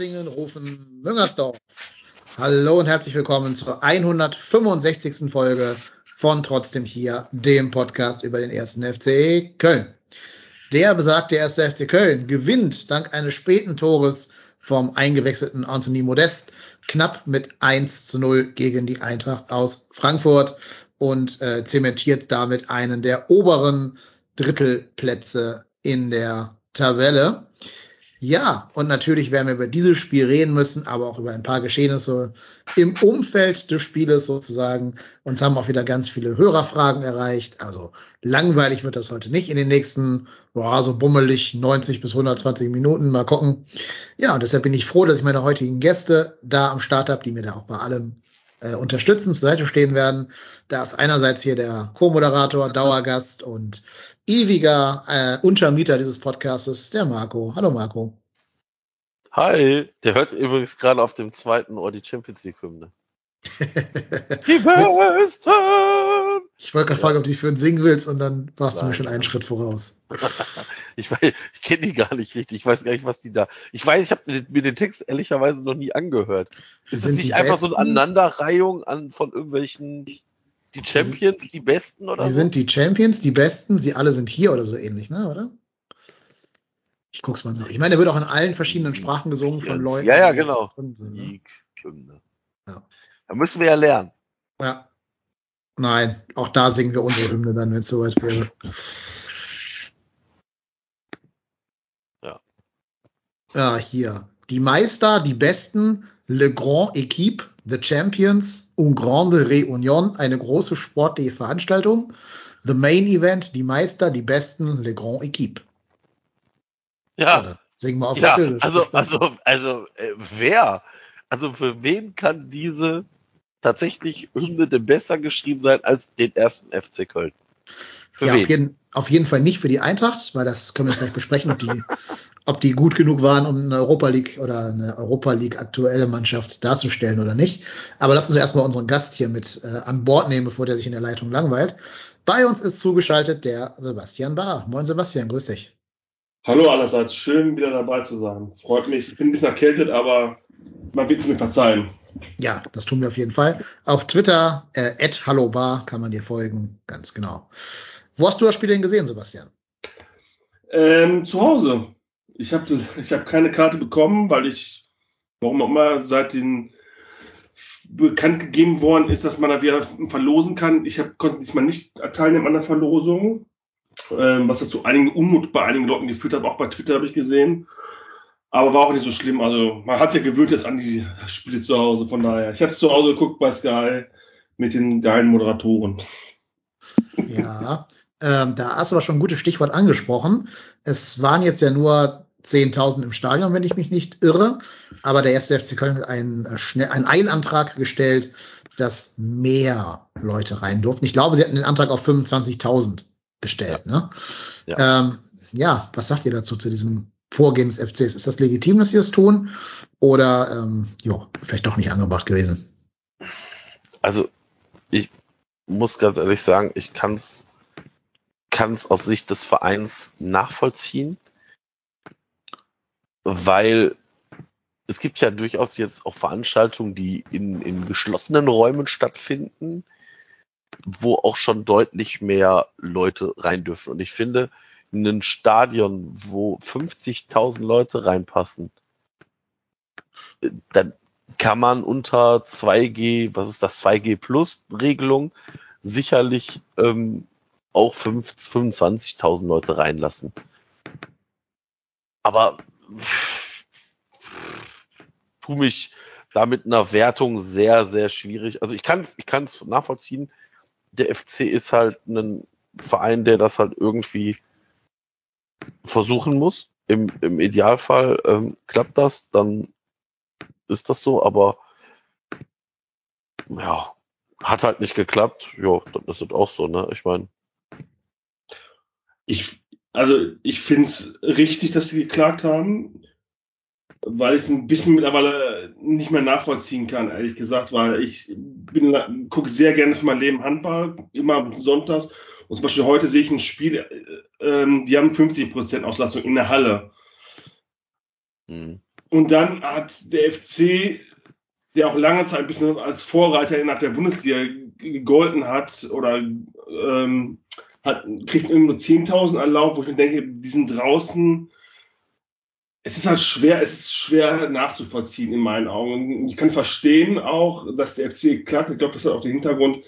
Hattingen rufen Müngersdorf. Hallo und herzlich willkommen zur 165. Folge von Trotzdem hier, dem Podcast über den ersten FC Köln. Der besagte erste FC Köln gewinnt dank eines späten Tores vom eingewechselten Anthony Modest knapp mit 1 zu 0 gegen die Eintracht aus Frankfurt und äh, zementiert damit einen der oberen Drittelplätze in der Tabelle. Ja, und natürlich werden wir über dieses Spiel reden müssen, aber auch über ein paar Geschehnisse im Umfeld des Spieles sozusagen. Uns haben auch wieder ganz viele Hörerfragen erreicht. Also langweilig wird das heute nicht in den nächsten, boah, so bummelig 90 bis 120 Minuten. Mal gucken. Ja, und deshalb bin ich froh, dass ich meine heutigen Gäste da am Start habe, die mir da auch bei allem äh, unterstützend zur Seite stehen werden. Da ist einerseits hier der Co-Moderator, Dauergast und ewiger äh, Untermieter dieses Podcastes, der Marco. Hallo Marco. Hi, der hört übrigens gerade auf dem zweiten Ohr die Champions League Hymne. Die Besten! ich wollte gerade fragen, ob du dich für einen singen willst und dann warst du mir Nein, schon einen nein. Schritt voraus. Ich, weiß- ich kenne die gar nicht richtig. Ich weiß gar nicht, was die da. Ich weiß, ich habe mir, den- mir den Text ehrlicherweise noch nie angehört. Sie Ist das nicht die einfach so Besten. eine Aneinanderreihung an von irgendwelchen die Champions, die Besten oder Die so? sind die Champions, die Besten, sie alle sind hier oder so ähnlich, ne, oder? Ich guck's mal nach. Ich meine, der wird auch in allen verschiedenen Sprachen gesungen von Leuten. Ja, ja, die genau. sind, ne? Ja. Da müssen wir ja lernen. Ja. Nein, auch da singen wir unsere Hymne dann, wenn es soweit wäre. Ja. Ja, hier. Die Meister, die Besten, Le Grand Équipe, The Champions, Un Grande Réunion, eine große sportliche Veranstaltung. The Main Event, die Meister, die Besten, Le Grand Équipe. Ja, dann singen wir auf ja Französisch. also, also, also, äh, wer? Also, für wen kann diese tatsächlich Hymne denn besser geschrieben sein als den ersten FC Köln? Für ja, wen? auf jeden, auf jeden Fall nicht für die Eintracht, weil das können wir gleich besprechen, ob die, ob die gut genug waren, um eine Europa League oder eine Europa League aktuelle Mannschaft darzustellen oder nicht. Aber lass uns erstmal unseren Gast hier mit äh, an Bord nehmen, bevor der sich in der Leitung langweilt. Bei uns ist zugeschaltet der Sebastian Bahr. Moin Sebastian, grüß dich. Hallo allerseits, schön wieder dabei zu sein. Freut mich. Ich bin ein bisschen erkältet, aber man wird es mir verzeihen. Ja, das tun wir auf jeden Fall. Auf Twitter, äh, @hallobar kann man dir folgen, ganz genau. Wo hast du das Spiel denn gesehen, Sebastian? Ähm, zu Hause. Ich habe ich hab keine Karte bekommen, weil ich, warum auch immer, seit den bekannt gegeben worden ist, dass man da wieder verlosen kann. Ich hab, konnte diesmal nicht teilnehmen an der Verlosung, ähm, was dazu einigen Unmut bei einigen Leuten geführt hat, auch bei Twitter habe ich gesehen. Aber war auch nicht so schlimm. Also man hat sich ja gewöhnt jetzt an die Spiele zu Hause. Von daher, ich habe es zu Hause geguckt bei Sky mit den geilen Moderatoren. Ja, ähm, da hast du aber schon ein gutes Stichwort angesprochen. Es waren jetzt ja nur 10.000 im Stadion, wenn ich mich nicht irre. Aber der erste FC Köln hat einen, äh, einen Eilantrag gestellt, dass mehr Leute rein durften. Ich glaube, sie hatten den Antrag auf 25.000 gestellt. Ne? Ja. Ähm, ja, was sagt ihr dazu, zu diesem Vorgehen des FCs? Ist das legitim, dass sie das tun? Oder ähm, ja, vielleicht doch nicht angebracht gewesen? Also, ich muss ganz ehrlich sagen, ich kann es aus Sicht des Vereins nachvollziehen, weil es gibt ja durchaus jetzt auch Veranstaltungen, die in, in geschlossenen Räumen stattfinden, wo auch schon deutlich mehr Leute rein dürfen. Und ich finde, in ein Stadion, wo 50.000 Leute reinpassen, äh, dann kann man unter 2G, was ist das, 2G Plus Regelung, sicherlich ähm, auch 5 25.000 Leute reinlassen. Aber tu mich da mit einer Wertung sehr, sehr schwierig. Also ich kann es ich kann's nachvollziehen. Der FC ist halt ein Verein, der das halt irgendwie versuchen muss. Im, im Idealfall ähm, klappt das, dann ist das so, aber ja, hat halt nicht geklappt. Ja, dann ist es auch so, ne? Ich meine. Ich, also ich finde es richtig, dass sie geklagt haben, weil ich es ein bisschen mittlerweile nicht mehr nachvollziehen kann, ehrlich gesagt, weil ich gucke sehr gerne für mein Leben Handball, immer sonntags. Und zum Beispiel heute sehe ich ein Spiel, äh, ähm, die haben 50% Auslastung in der Halle. Mhm. Und dann hat der FC, der auch lange Zeit ein bisschen als Vorreiter innerhalb der Bundesliga gegolten hat oder ähm, hat, kriegt nur 10.000 erlaubt, wo ich mir denke, die sind draußen. Es ist halt schwer, es ist schwer nachzuvollziehen in meinen Augen. Ich kann verstehen auch, dass der FC klagt. Ich glaube, das hat auch den Hintergrund,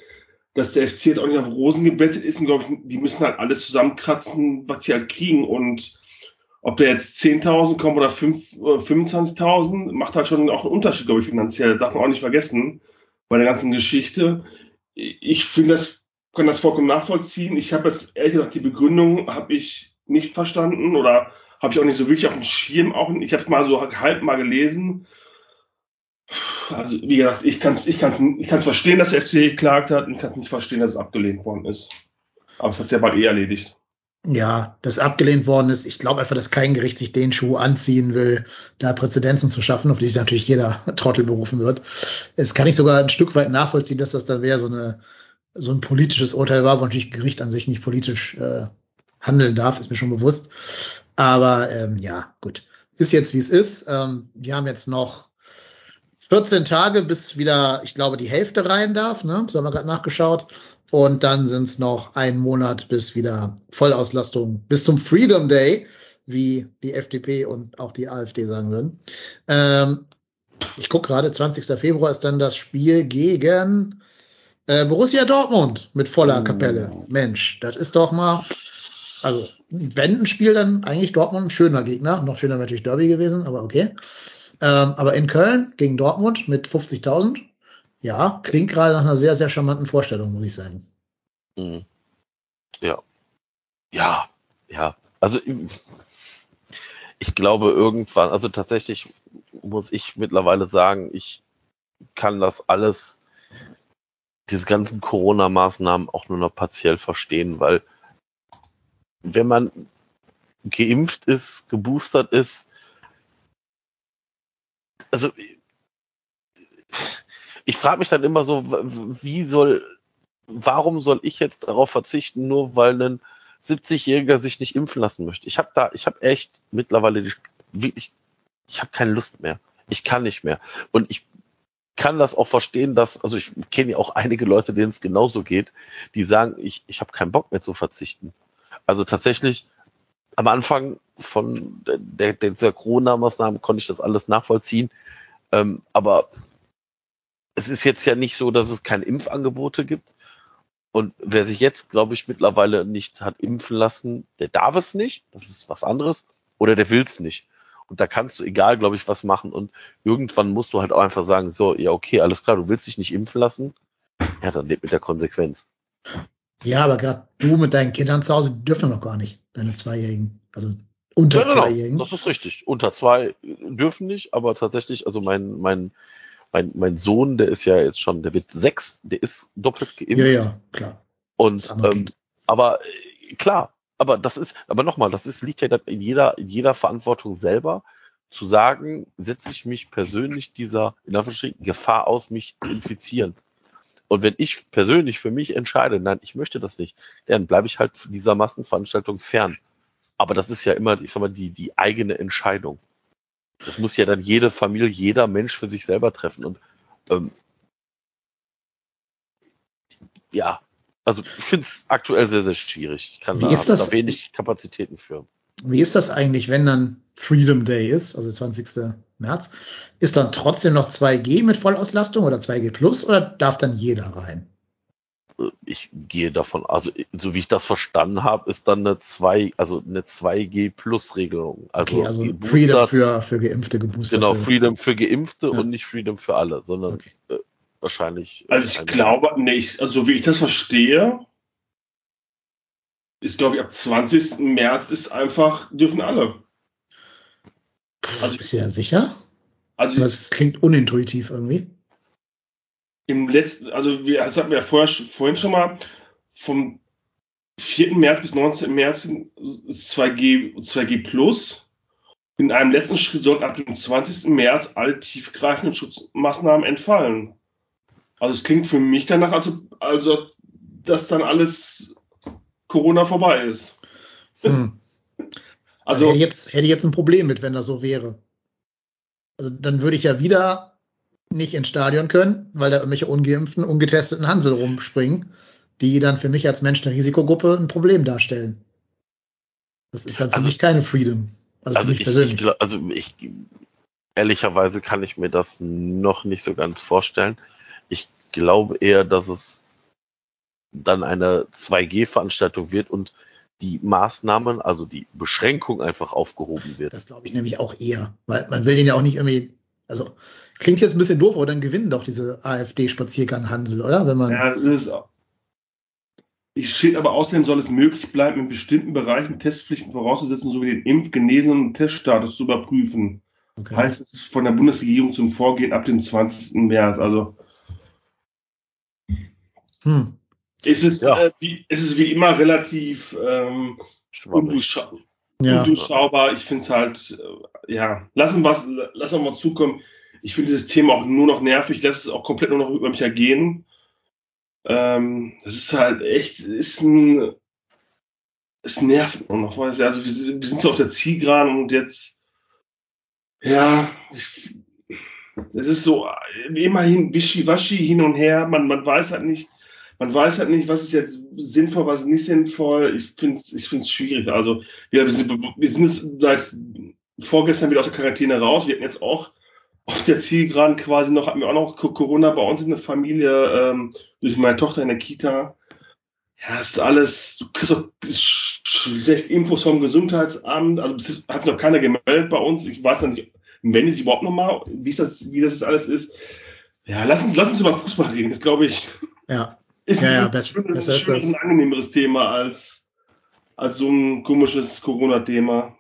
dass der FC jetzt auch nicht auf Rosen gebettet ist und glaube ich, die müssen halt alles zusammenkratzen, was sie halt kriegen und ob da jetzt 10.000 kommen oder 25.000, macht halt schon auch einen Unterschied, glaube ich, finanziell. Das darf man auch nicht vergessen bei der ganzen Geschichte. Ich finde das, kann das vollkommen nachvollziehen. Ich habe jetzt ehrlich gesagt die Begründung habe ich nicht verstanden oder habe ich auch nicht so wirklich auf dem Schirm. Auch, ich habe es mal so halb mal gelesen. Also wie gesagt, ich kann es ich kann's, ich kann's verstehen, dass der FC geklagt hat und ich kann nicht verstehen, dass es abgelehnt worden ist. Aber es hat ja bald eh erledigt ja, das abgelehnt worden ist. Ich glaube einfach, dass kein Gericht sich den Schuh anziehen will, da Präzedenzen zu schaffen, auf die sich natürlich jeder Trottel berufen wird. Es kann ich sogar ein Stück weit nachvollziehen, dass das dann wäre so eine so ein politisches Urteil war, wo natürlich Gericht an sich nicht politisch äh, handeln darf, ist mir schon bewusst. Aber ähm, ja, gut. Ist jetzt wie es ist. Ähm, wir haben jetzt noch 14 Tage, bis wieder, ich glaube, die Hälfte rein darf. Ne? So haben wir gerade nachgeschaut. Und dann sind es noch ein Monat bis wieder Vollauslastung, bis zum Freedom Day, wie die FDP und auch die AfD sagen würden. Ähm, ich gucke gerade, 20. Februar ist dann das Spiel gegen äh, Borussia Dortmund mit voller oh. Kapelle. Mensch, das ist doch mal, also wenn ein Spiel dann eigentlich Dortmund ein schöner Gegner, noch schöner natürlich Derby gewesen, aber okay. Ähm, aber in Köln gegen Dortmund mit 50.000, ja, klingt gerade nach einer sehr, sehr charmanten Vorstellung, muss ich sagen. Mhm. Ja. Ja, ja. Also ich glaube irgendwann, also tatsächlich muss ich mittlerweile sagen, ich kann das alles, diese ganzen Corona-Maßnahmen auch nur noch partiell verstehen, weil wenn man geimpft ist, geboostert ist, also ich frage mich dann immer so, wie soll, warum soll ich jetzt darauf verzichten, nur weil ein 70-Jähriger sich nicht impfen lassen möchte? Ich habe da, ich habe echt mittlerweile die, wirklich, ich habe keine Lust mehr. Ich kann nicht mehr. Und ich kann das auch verstehen, dass, also ich kenne ja auch einige Leute, denen es genauso geht, die sagen, ich, ich habe keinen Bock mehr zu verzichten. Also tatsächlich, am Anfang von der, der, der Corona-Maßnahmen konnte ich das alles nachvollziehen. Ähm, aber es ist jetzt ja nicht so, dass es keine Impfangebote gibt. Und wer sich jetzt, glaube ich, mittlerweile nicht hat impfen lassen, der darf es nicht. Das ist was anderes. Oder der will es nicht. Und da kannst du egal, glaube ich, was machen. Und irgendwann musst du halt auch einfach sagen, so, ja, okay, alles klar, du willst dich nicht impfen lassen. Ja, dann lebt mit der Konsequenz. Ja, aber gerade du mit deinen Kindern zu Hause, die dürfen noch gar nicht, deine Zweijährigen. Also unter ja, genau, Zweijährigen. Das ist richtig. Unter zwei dürfen nicht, aber tatsächlich, also mein, mein mein, mein Sohn, der ist ja jetzt schon, der wird sechs, der ist doppelt geimpft. Ja, ja, klar. Und ähm, aber äh, klar, aber das ist, aber nochmal, das ist, liegt ja in jeder, in jeder Verantwortung selber, zu sagen, setze ich mich persönlich dieser, in Anführungsstrichen, Gefahr aus, mich zu infizieren. Und wenn ich persönlich für mich entscheide, nein, ich möchte das nicht, dann bleibe ich halt dieser Massenveranstaltung fern. Aber das ist ja immer, ich sag mal, die, die eigene Entscheidung. Das muss ja dann jede Familie, jeder Mensch für sich selber treffen. Und ähm, ja, also ich finde es aktuell sehr, sehr schwierig. Ich kann Wie da, das, da wenig Kapazitäten für. Wie ist das eigentlich, wenn dann Freedom Day ist, also 20. März? Ist dann trotzdem noch 2G mit Vollauslastung oder 2G Plus oder darf dann jeder rein? ich gehe davon, also so wie ich das verstanden habe, ist dann eine 2, also eine 2G Plus Regelung. Also, okay, also Freedom für, für Geimpfte, Geboosterte. Genau, Freedom für Geimpfte ja. und nicht Freedom für alle, sondern okay. Wahrscheinlich. Äh, also ich glaube, nicht, also so wie ich das verstehe, ist, glaube ich, ab 20. März ist einfach, dürfen alle. Also, Bist du ja sicher? Also Das klingt unintuitiv irgendwie. im letzten, also wir, das hatten wir ja vorher, vorhin schon mal, vom 4. März bis 19. März ist 2G, 2G Plus. In einem letzten Schritt sollten ab dem 20. März alle tiefgreifenden Schutzmaßnahmen entfallen. Also es klingt für mich danach, also, also dass dann alles Corona vorbei ist. Hm. Also hätte, ich jetzt, hätte ich jetzt ein Problem mit, wenn das so wäre. Also dann würde ich ja wieder nicht ins Stadion können, weil da irgendwelche ungeimpften, ungetesteten Hansel rumspringen, die dann für mich als Mensch der Risikogruppe ein Problem darstellen. Das ist dann für Also- mich keine Freedom. Also, Also für mich ich, persönlich. ich, also ich, ehrlicherweise kann ich mir das noch nicht so ganz vorstellen. Ich glaube eher, dass es dann eine 2G-Veranstaltung wird und die Maßnahmen, also die Beschränkung einfach aufgehoben wird. Das glaube ich nämlich auch eher, weil man will den ja auch nicht irgendwie, also klingt jetzt ein bisschen doof, aber dann gewinnen doch diese AfD-Spaziergang Hansel, oder? Wenn man, Ja, das ist, ich steht aber außerdem soll es möglich bleiben, in bestimmten Bereichen Testpflichten vorauszusetzen, sowie den Impf-, Genesen- und Teststatus zu überprüfen. okay. Heißt es von der Bundesregierung zum Vorgehen ab dem 20. März. Also hm. ist es, Ja. äh, wie, ist es wie immer relativ ähm, undurchschau Ja, undurchschaubar. Ich finde es halt, äh, ja, lassen wir lassen wir mal zukommen. Ich finde dieses Thema auch nur noch nervig. Lass es auch komplett nur noch über mich ergehen. Ähm, das ist halt echt, ist ein, es nervt nur noch, weißt du, also wir, sind- wir sind so auf der Zielgeraden und jetzt, ja, ich, es ist so äh, immerhin wischiwaschi hin und her, man, man weiß halt nicht, man weiß halt nicht, was ist jetzt sinnvoll, was ist nicht sinnvoll. Ich finde es ich find's schwierig. Also, wir, sind, wir sind jetzt seit vorgestern wieder aus der Quarantäne raus. Wir hatten jetzt auch auf der Zielgeraden quasi noch, hatten wir auch noch Co- Corona bei uns in der Familie, ähm, durch meine Tochter in der Kita. Ja, es ist alles, du kriegst auch sch- schlecht Infos vom Gesundheitsamt. Also, hat sich noch keiner gemeldet bei uns. Ich weiß noch nicht, wenn es überhaupt noch mal, wie, das, wie das jetzt alles ist. Ja, lass uns, lass uns über Fußball reden. Das glaube ich, ja, ist Ja, ja, ein besser- schöneres, besser ist das. und angenehmeres Thema als, als so ein komisches Corona-Thema.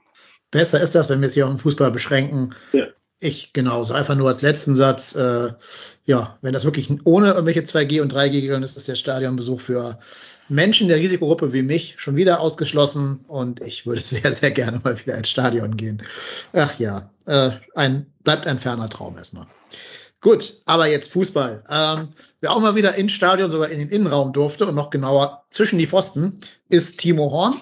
besser ist das, wenn wir es hier auf den Fußball beschränken. Ja. Ich genauso. Einfach nur als letzten Satz, äh, ja, wenn das wirklich ohne irgendwelche 2G und 3G-Regeln ist, ist der Stadionbesuch für Menschen der Risikogruppe wie mich schon wieder ausgeschlossen und ich würde sehr, sehr gerne mal wieder ins Stadion gehen. Ach ja, äh, ein, bleibt ein ferner Traum erstmal. Gut, aber jetzt Fußball. Ähm, wer auch mal wieder ins Stadion, sogar in den Innenraum durfte und noch genauer zwischen die Pfosten, ist Timo Horn.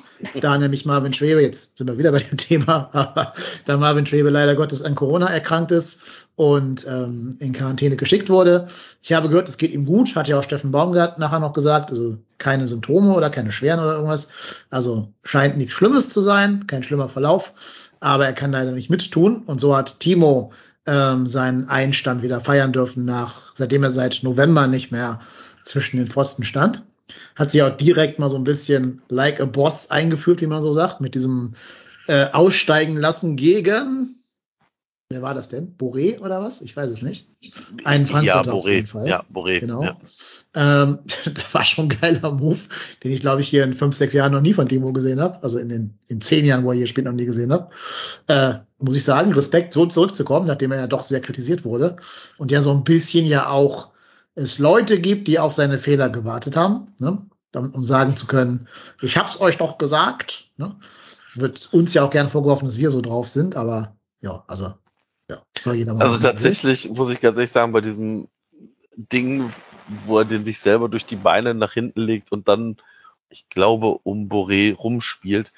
Da nämlich Marvin Schwebe, jetzt sind wir wieder bei dem Thema, aber da Marvin Schwebe leider Gottes an Corona erkrankt ist und ähm, in Quarantäne geschickt wurde. Ich habe gehört, es geht ihm gut, hat ja auch Steffen Baumgart nachher noch gesagt, also keine Symptome oder keine schweren oder irgendwas. Also scheint nichts Schlimmes zu sein, kein schlimmer Verlauf, aber er kann leider nicht mittun und so hat Timo ähm, seinen Einstand wieder feiern dürfen nach, seitdem er seit November nicht mehr zwischen den Pfosten stand. Hat sich auch direkt mal so ein bisschen like a boss eingeführt, wie man so sagt, mit diesem äh, Aussteigen lassen gegen, wer war das denn? Boré oder was? Ich weiß es nicht. Ein Frankfurter ja, auf jeden Boré. Fall. Ja, Boré. Genau. Ja. Ähm, das war schon ein geiler Move, den ich, glaube ich, hier in fünf, sechs Jahren noch nie von Timo gesehen habe. Also in den in zehn Jahren, wo er hier spielt, noch nie gesehen habe. Äh, muss ich sagen, Respekt, so zurückzukommen, nachdem er ja doch sehr kritisiert wurde. Und ja so ein bisschen ja auch es Leute gibt, die auf seine Fehler gewartet haben, ne? um, um sagen zu können, ich hab's euch doch gesagt. Ne? Wird uns ja auch gerne vorgeworfen, dass wir so drauf sind, aber ja, also ja, soll jeder mal Also tatsächlich muss ich ganz ehrlich sagen, bei diesem Ding, wo er den sich selber durch die Beine nach hinten legt und dann, ich glaube, um Boré rumspielt.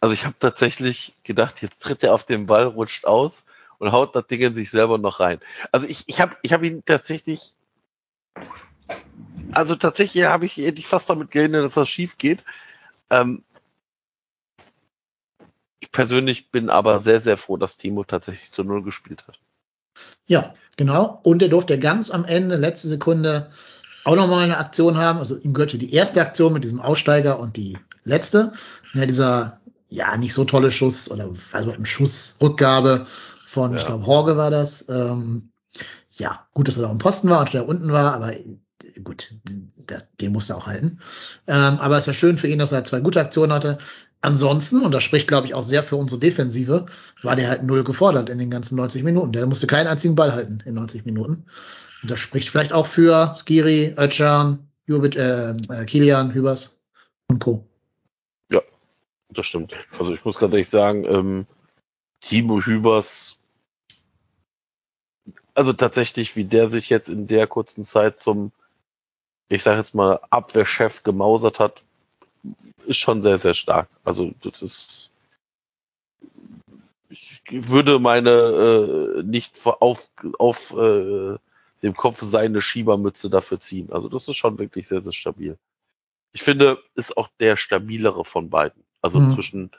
Also ich habe tatsächlich gedacht, jetzt tritt er auf den Ball, rutscht aus und haut das Ding in sich selber noch rein. Also ich, ich habe ich hab ihn tatsächlich, also tatsächlich habe ich hätte fast damit gerechnet, dass das schief geht. Ähm, ich persönlich bin aber sehr, sehr froh, dass Timo tatsächlich zu Null gespielt hat. Ja, genau. Und er durfte ganz am Ende, letzte Sekunde, auch nochmal eine Aktion haben. Also ihm gehörte die erste Aktion mit diesem Aussteiger und die letzte. Ja, dieser, ja, nicht so tolle Schuss oder also ein Schussrückgabe von, Ja. ich glaube, Horge war das. Ähm, ja, gut, dass er da am Posten war und der unten war, aber gut, den muss er auch halten. Ähm, aber es war schön für ihn, dass er zwei gute Aktionen hatte. Ansonsten, und das spricht, glaube ich, auch sehr für unsere Defensive, war der halt null gefordert in den ganzen 90 Minuten. Der musste keinen einzigen Ball halten in 90 Minuten. Und das spricht vielleicht auch für Skiri, Özcan, Jubit, äh, äh, Kilian, Hübers und Co. Ja, das stimmt. Also ich muss ganz ehrlich sagen, ähm, Timo Hübers, also tatsächlich, wie der sich jetzt in der kurzen Zeit zum, ich sage jetzt mal, Abwehrchef gemausert hat, ist schon sehr, sehr stark. Also das ist, ich würde meine äh, nicht auf, auf äh, dem Kopf seine Schiebermütze dafür ziehen. Also das ist schon wirklich sehr, sehr stabil. Ich finde, ist auch der stabilere von beiden. Also mhm. zwischen,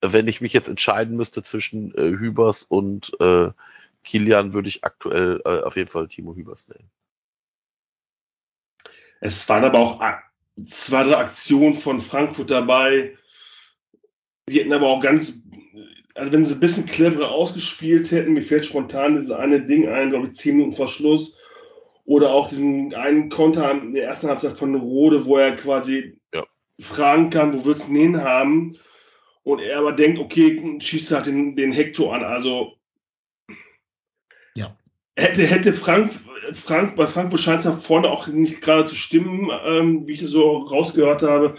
wenn ich mich jetzt entscheiden müsste zwischen äh, Hübers und äh, Kilian, würde ich aktuell äh, auf jeden Fall Timo Hübers nehmen. Es waren aber auch zwei, drei Aktionen von Frankfurt dabei. Die hätten aber auch ganz, also wenn sie ein bisschen cleverer ausgespielt hätten, mir fällt spontan dieses eine Ding ein, glaube ich, zehn Minuten vor Schluss. Oder auch diesen einen Konter in der ersten Halbzeit von Rode, wo er quasi ja. fragen kann, wo willst du ihn hin haben? Und er aber denkt, okay, schießt halt den, den Hector an. Also ja. hätte, hätte Frank Frank, bei Frankfurt scheint es ja vorne auch nicht gerade zu stimmen, ähm, wie ich das so rausgehört habe.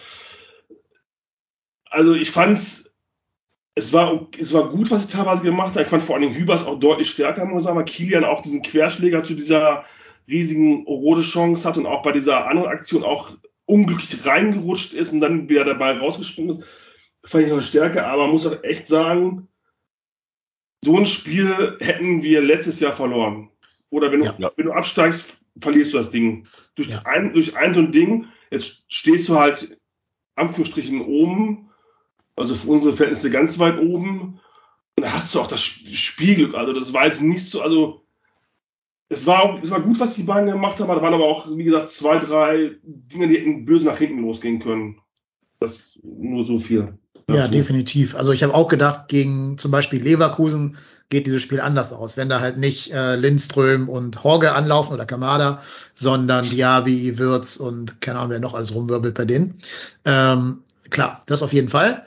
Also ich fand es, war, es war gut, was sie teilweise gemacht hat. Ich fand vor allem Hübers auch deutlich stärker, muss ich sagen, weil Kilian auch diesen Querschläger zu dieser riesigen Rode-Chance hat und auch bei dieser anderen Aktion auch unglücklich reingerutscht ist und dann wieder dabei rausgesprungen ist. Fand ich noch stärker, aber muss auch echt sagen, so ein Spiel hätten wir letztes Jahr verloren. Oder wenn du, ja. wenn du absteigst, verlierst du das Ding. Durch, ja. ein, durch ein so ein Ding, jetzt stehst du halt Anführungsstrichen oben, also für unsere Verhältnisse ganz weit oben. Und da hast du auch das Spielglück. Also das war jetzt nicht so, also es war, es war gut, was die beiden gemacht haben, da waren aber auch, wie gesagt, zwei, drei Dinge, die hätten böse nach hinten losgehen können. Das nur so viel. Ja, definitiv. Also ich habe auch gedacht, gegen zum Beispiel Leverkusen geht dieses Spiel anders aus, wenn da halt nicht äh, Lindström und Horge anlaufen oder Kamada, sondern Diaby, Wirtz und keine Ahnung, wer noch alles rumwirbelt bei denen. Ähm, klar, das auf jeden Fall.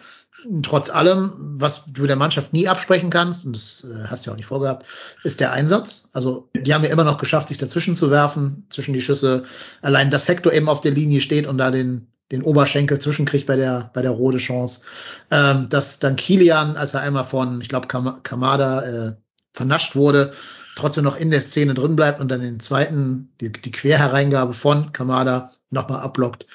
Trotz allem, was du der Mannschaft nie absprechen kannst, und das äh, hast du ja auch nicht vorgehabt, ist der Einsatz. Also die haben ja immer noch geschafft, sich dazwischen zu werfen, zwischen die Schüsse. Allein, dass Hector eben auf der Linie steht und da den den Oberschenkel zwischenkriegt bei der, bei der Rode Chance. Ähm, dass dann Kilian, als er einmal von, ich glaube, Kam Kamada äh, vernascht wurde, trotzdem noch in der Szene drin bleibt und dann den zweiten, die, die Querhereingabe von Kamada nochmal ablockt.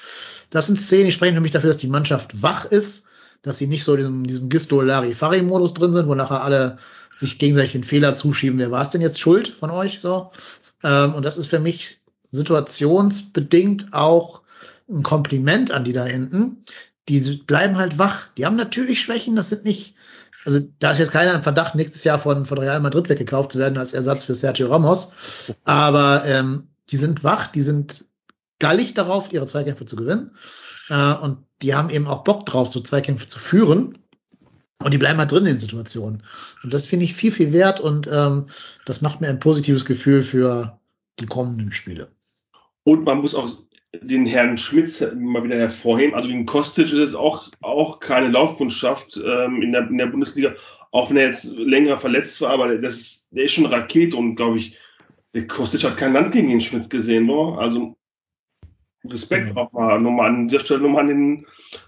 Das sind Szenen, die sprechen für mich dafür, dass die Mannschaft wach ist, dass sie nicht so in diesem, diesem Gisto-Lari-Fari-Modus drin sind, wo nachher alle sich gegenseitig den Fehler zuschieben. Wer war es denn jetzt schuld von euch? So. Ähm, und das ist für mich situationsbedingt auch ein Kompliment an die da hinten. Die bleiben halt wach. Die haben natürlich Schwächen, das sind nicht, also da ist jetzt keiner im Verdacht, nächstes Jahr von, von Real Madrid weggekauft zu werden als Ersatz für Sergio Ramos. Aber ähm, die sind wach, die sind gallig darauf, ihre Zweikämpfe zu gewinnen. Äh, und die haben eben auch Bock drauf, so Zweikämpfe zu führen. Und die bleiben halt drin in den Situationen. Und das finde ich viel, viel wert und ähm, das macht mir ein positives Gefühl für die kommenden Spiele. Und man muss auch den Herrn Schmitz mal wieder hervorheben. Also gegen Kostic ist es auch, auch keine Laufkundschaft ähm, in, der, in der Bundesliga, auch wenn er jetzt länger verletzt war, aber das, der ist schon eine Rakete und glaube ich, der Kostic hat kein Land gegen den Schmitz gesehen, ne? Also Respekt mhm. auch mal nochmal an dieser Stelle nochmal an den,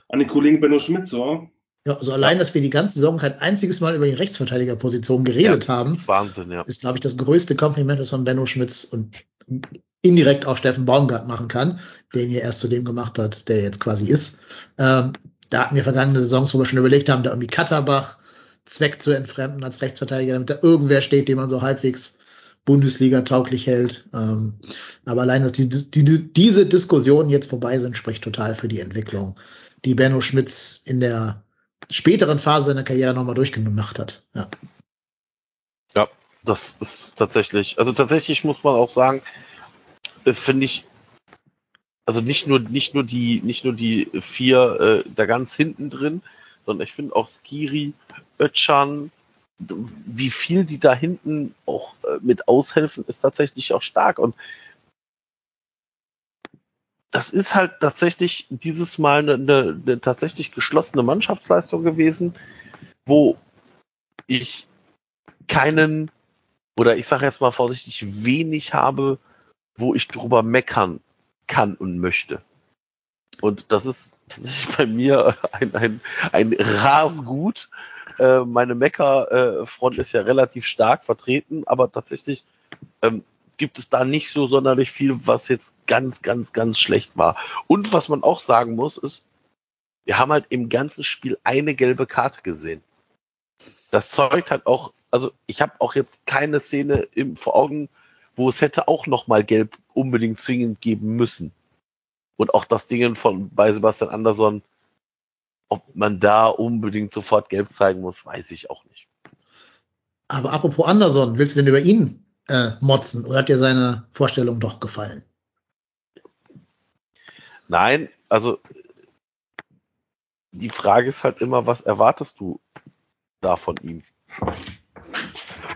an den Kollegen Benno Schmitz, so. Ja, also allein, dass wir die ganze Saison kein einziges Mal über die Rechtsverteidigerposition geredet ja, haben, ist Wahnsinn, ja. Ist, glaube ich, das größte Kompliment, was von Benno Schmitz und indirekt auch Steffen Baumgart machen kann, den ihr erst zu dem gemacht hat, der jetzt quasi ist. Ähm, da hatten wir vergangene Saisons, wo wir schon überlegt haben, da irgendwie Katterbach Zweck zu entfremden als Rechtsverteidiger, damit da irgendwer steht, den man so halbwegs Bundesliga tauglich hält. Ähm, aber allein, dass die, die, diese Diskussionen jetzt vorbei sind, spricht total für die Entwicklung, die Benno Schmitz in der späteren Phase seiner Karriere nochmal durchgemacht hat. Ja. ja, das ist tatsächlich, also tatsächlich muss man auch sagen, äh, finde ich, also nicht nur, nicht nur die, nicht nur die vier äh, da ganz hinten drin, sondern ich finde auch Skiri, Ötchan, wie viel die da hinten auch äh, mit aushelfen, ist tatsächlich auch stark. Und das ist halt tatsächlich dieses Mal eine, eine, eine tatsächlich geschlossene Mannschaftsleistung gewesen, wo ich keinen oder ich sage jetzt mal vorsichtig wenig habe, wo ich drüber meckern kann und möchte. Und das ist tatsächlich bei mir ein, ein, ein Rasgut. Äh, meine Mecker-Front ist ja relativ stark vertreten, aber tatsächlich ähm, gibt es da nicht so sonderlich viel, was jetzt ganz, ganz, ganz schlecht war. Und was man auch sagen muss, ist, wir haben halt im ganzen Spiel eine gelbe Karte gesehen. Das zeugt halt auch, also ich habe auch jetzt keine Szene im, vor Augen, wo es hätte auch noch mal gelb unbedingt zwingend geben müssen. Und auch das Ding von bei Sebastian Andersson, ob man da unbedingt sofort gelb zeigen muss, weiß ich auch nicht. Aber apropos Andersson, willst du denn über ihn äh, motzen oder hat dir seine Vorstellung doch gefallen? Nein, also die Frage ist halt immer, was erwartest du da von ihm?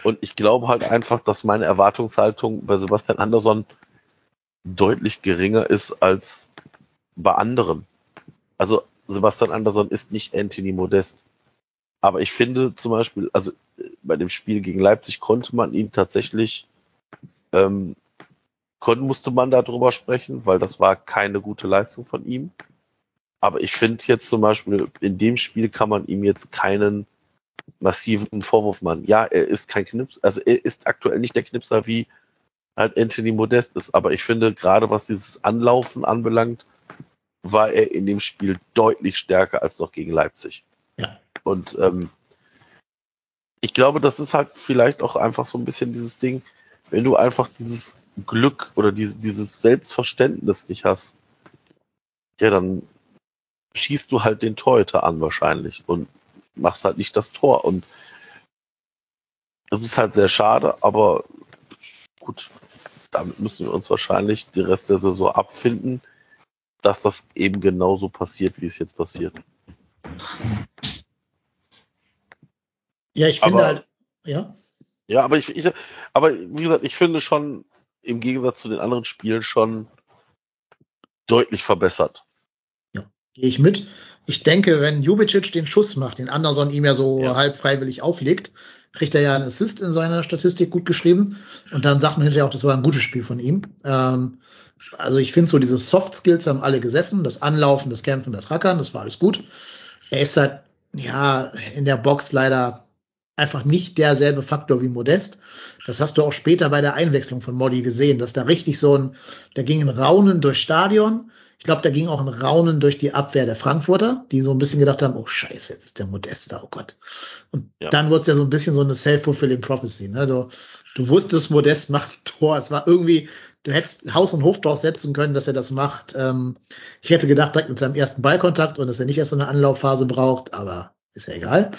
Und ich glaube halt einfach, dass meine Erwartungshaltung bei Sebastian Andersson deutlich geringer ist als bei anderen. Also Sebastian Andersson ist nicht Anthony Modest. Aber ich finde zum Beispiel, also bei dem Spiel gegen Leipzig konnte man ihn tatsächlich, ähm, konnte, musste man darüber sprechen, weil das war keine gute Leistung von ihm. Aber ich finde jetzt zum Beispiel, in dem Spiel kann man ihm jetzt keinen massiven Vorwurf machen. Ja, er ist kein Knips, also er ist aktuell nicht der Knipser wie halt Anthony Modest ist. Aber ich finde, gerade was dieses Anlaufen anbelangt, war er in dem Spiel deutlich stärker als noch gegen Leipzig. Ja. Und ähm, ich glaube, das ist halt vielleicht auch einfach so ein bisschen dieses Ding, wenn du einfach dieses Glück oder diese, dieses Selbstverständnis nicht hast, ja, dann schießt du halt den Torhüter an wahrscheinlich und machst halt nicht das Tor. Und das ist halt sehr schade, aber gut, damit müssen wir uns wahrscheinlich die Rest der Saison abfinden, dass das eben genauso passiert, wie es jetzt passiert. Ja, ich finde aber, halt, ja. Ja, aber ich, ich, aber wie gesagt, ich finde schon im Gegensatz zu den anderen Spielen schon deutlich verbessert. Ja, gehe ich mit. Ich denke, wenn Jubicic den Schuss macht, den Anderson ihm ja so ja. halb freiwillig auflegt, kriegt er ja einen Assist in seiner Statistik gut geschrieben. Und dann sagt man hinterher auch, das war ein gutes Spiel von ihm. Ähm, also ich finde so diese Soft Skills haben alle gesessen, das Anlaufen, das Kämpfen, das Rackern, das war alles gut. Er ist halt, ja, in der Box leider einfach nicht derselbe Faktor wie Modest. Das hast du auch später bei der Einwechslung von Modi gesehen, dass da richtig so ein, da ging ein Raunen durchs Stadion. Ich glaube, da ging auch ein Raunen durch die Abwehr der Frankfurter, die so ein bisschen gedacht haben, oh Scheiße, jetzt ist der Modest da, oh Gott. Und ja. dann wurde es ja so ein bisschen so eine self-fulfilling prophecy. Ne? Du, du wusstest, Modest macht Tor. Es war irgendwie, du hättest Haus und Hof drauf setzen können, dass er das macht. Ähm, ich hätte gedacht, direkt mit seinem ersten Ballkontakt und dass er nicht erst eine Anlaufphase braucht, aber ist ja egal.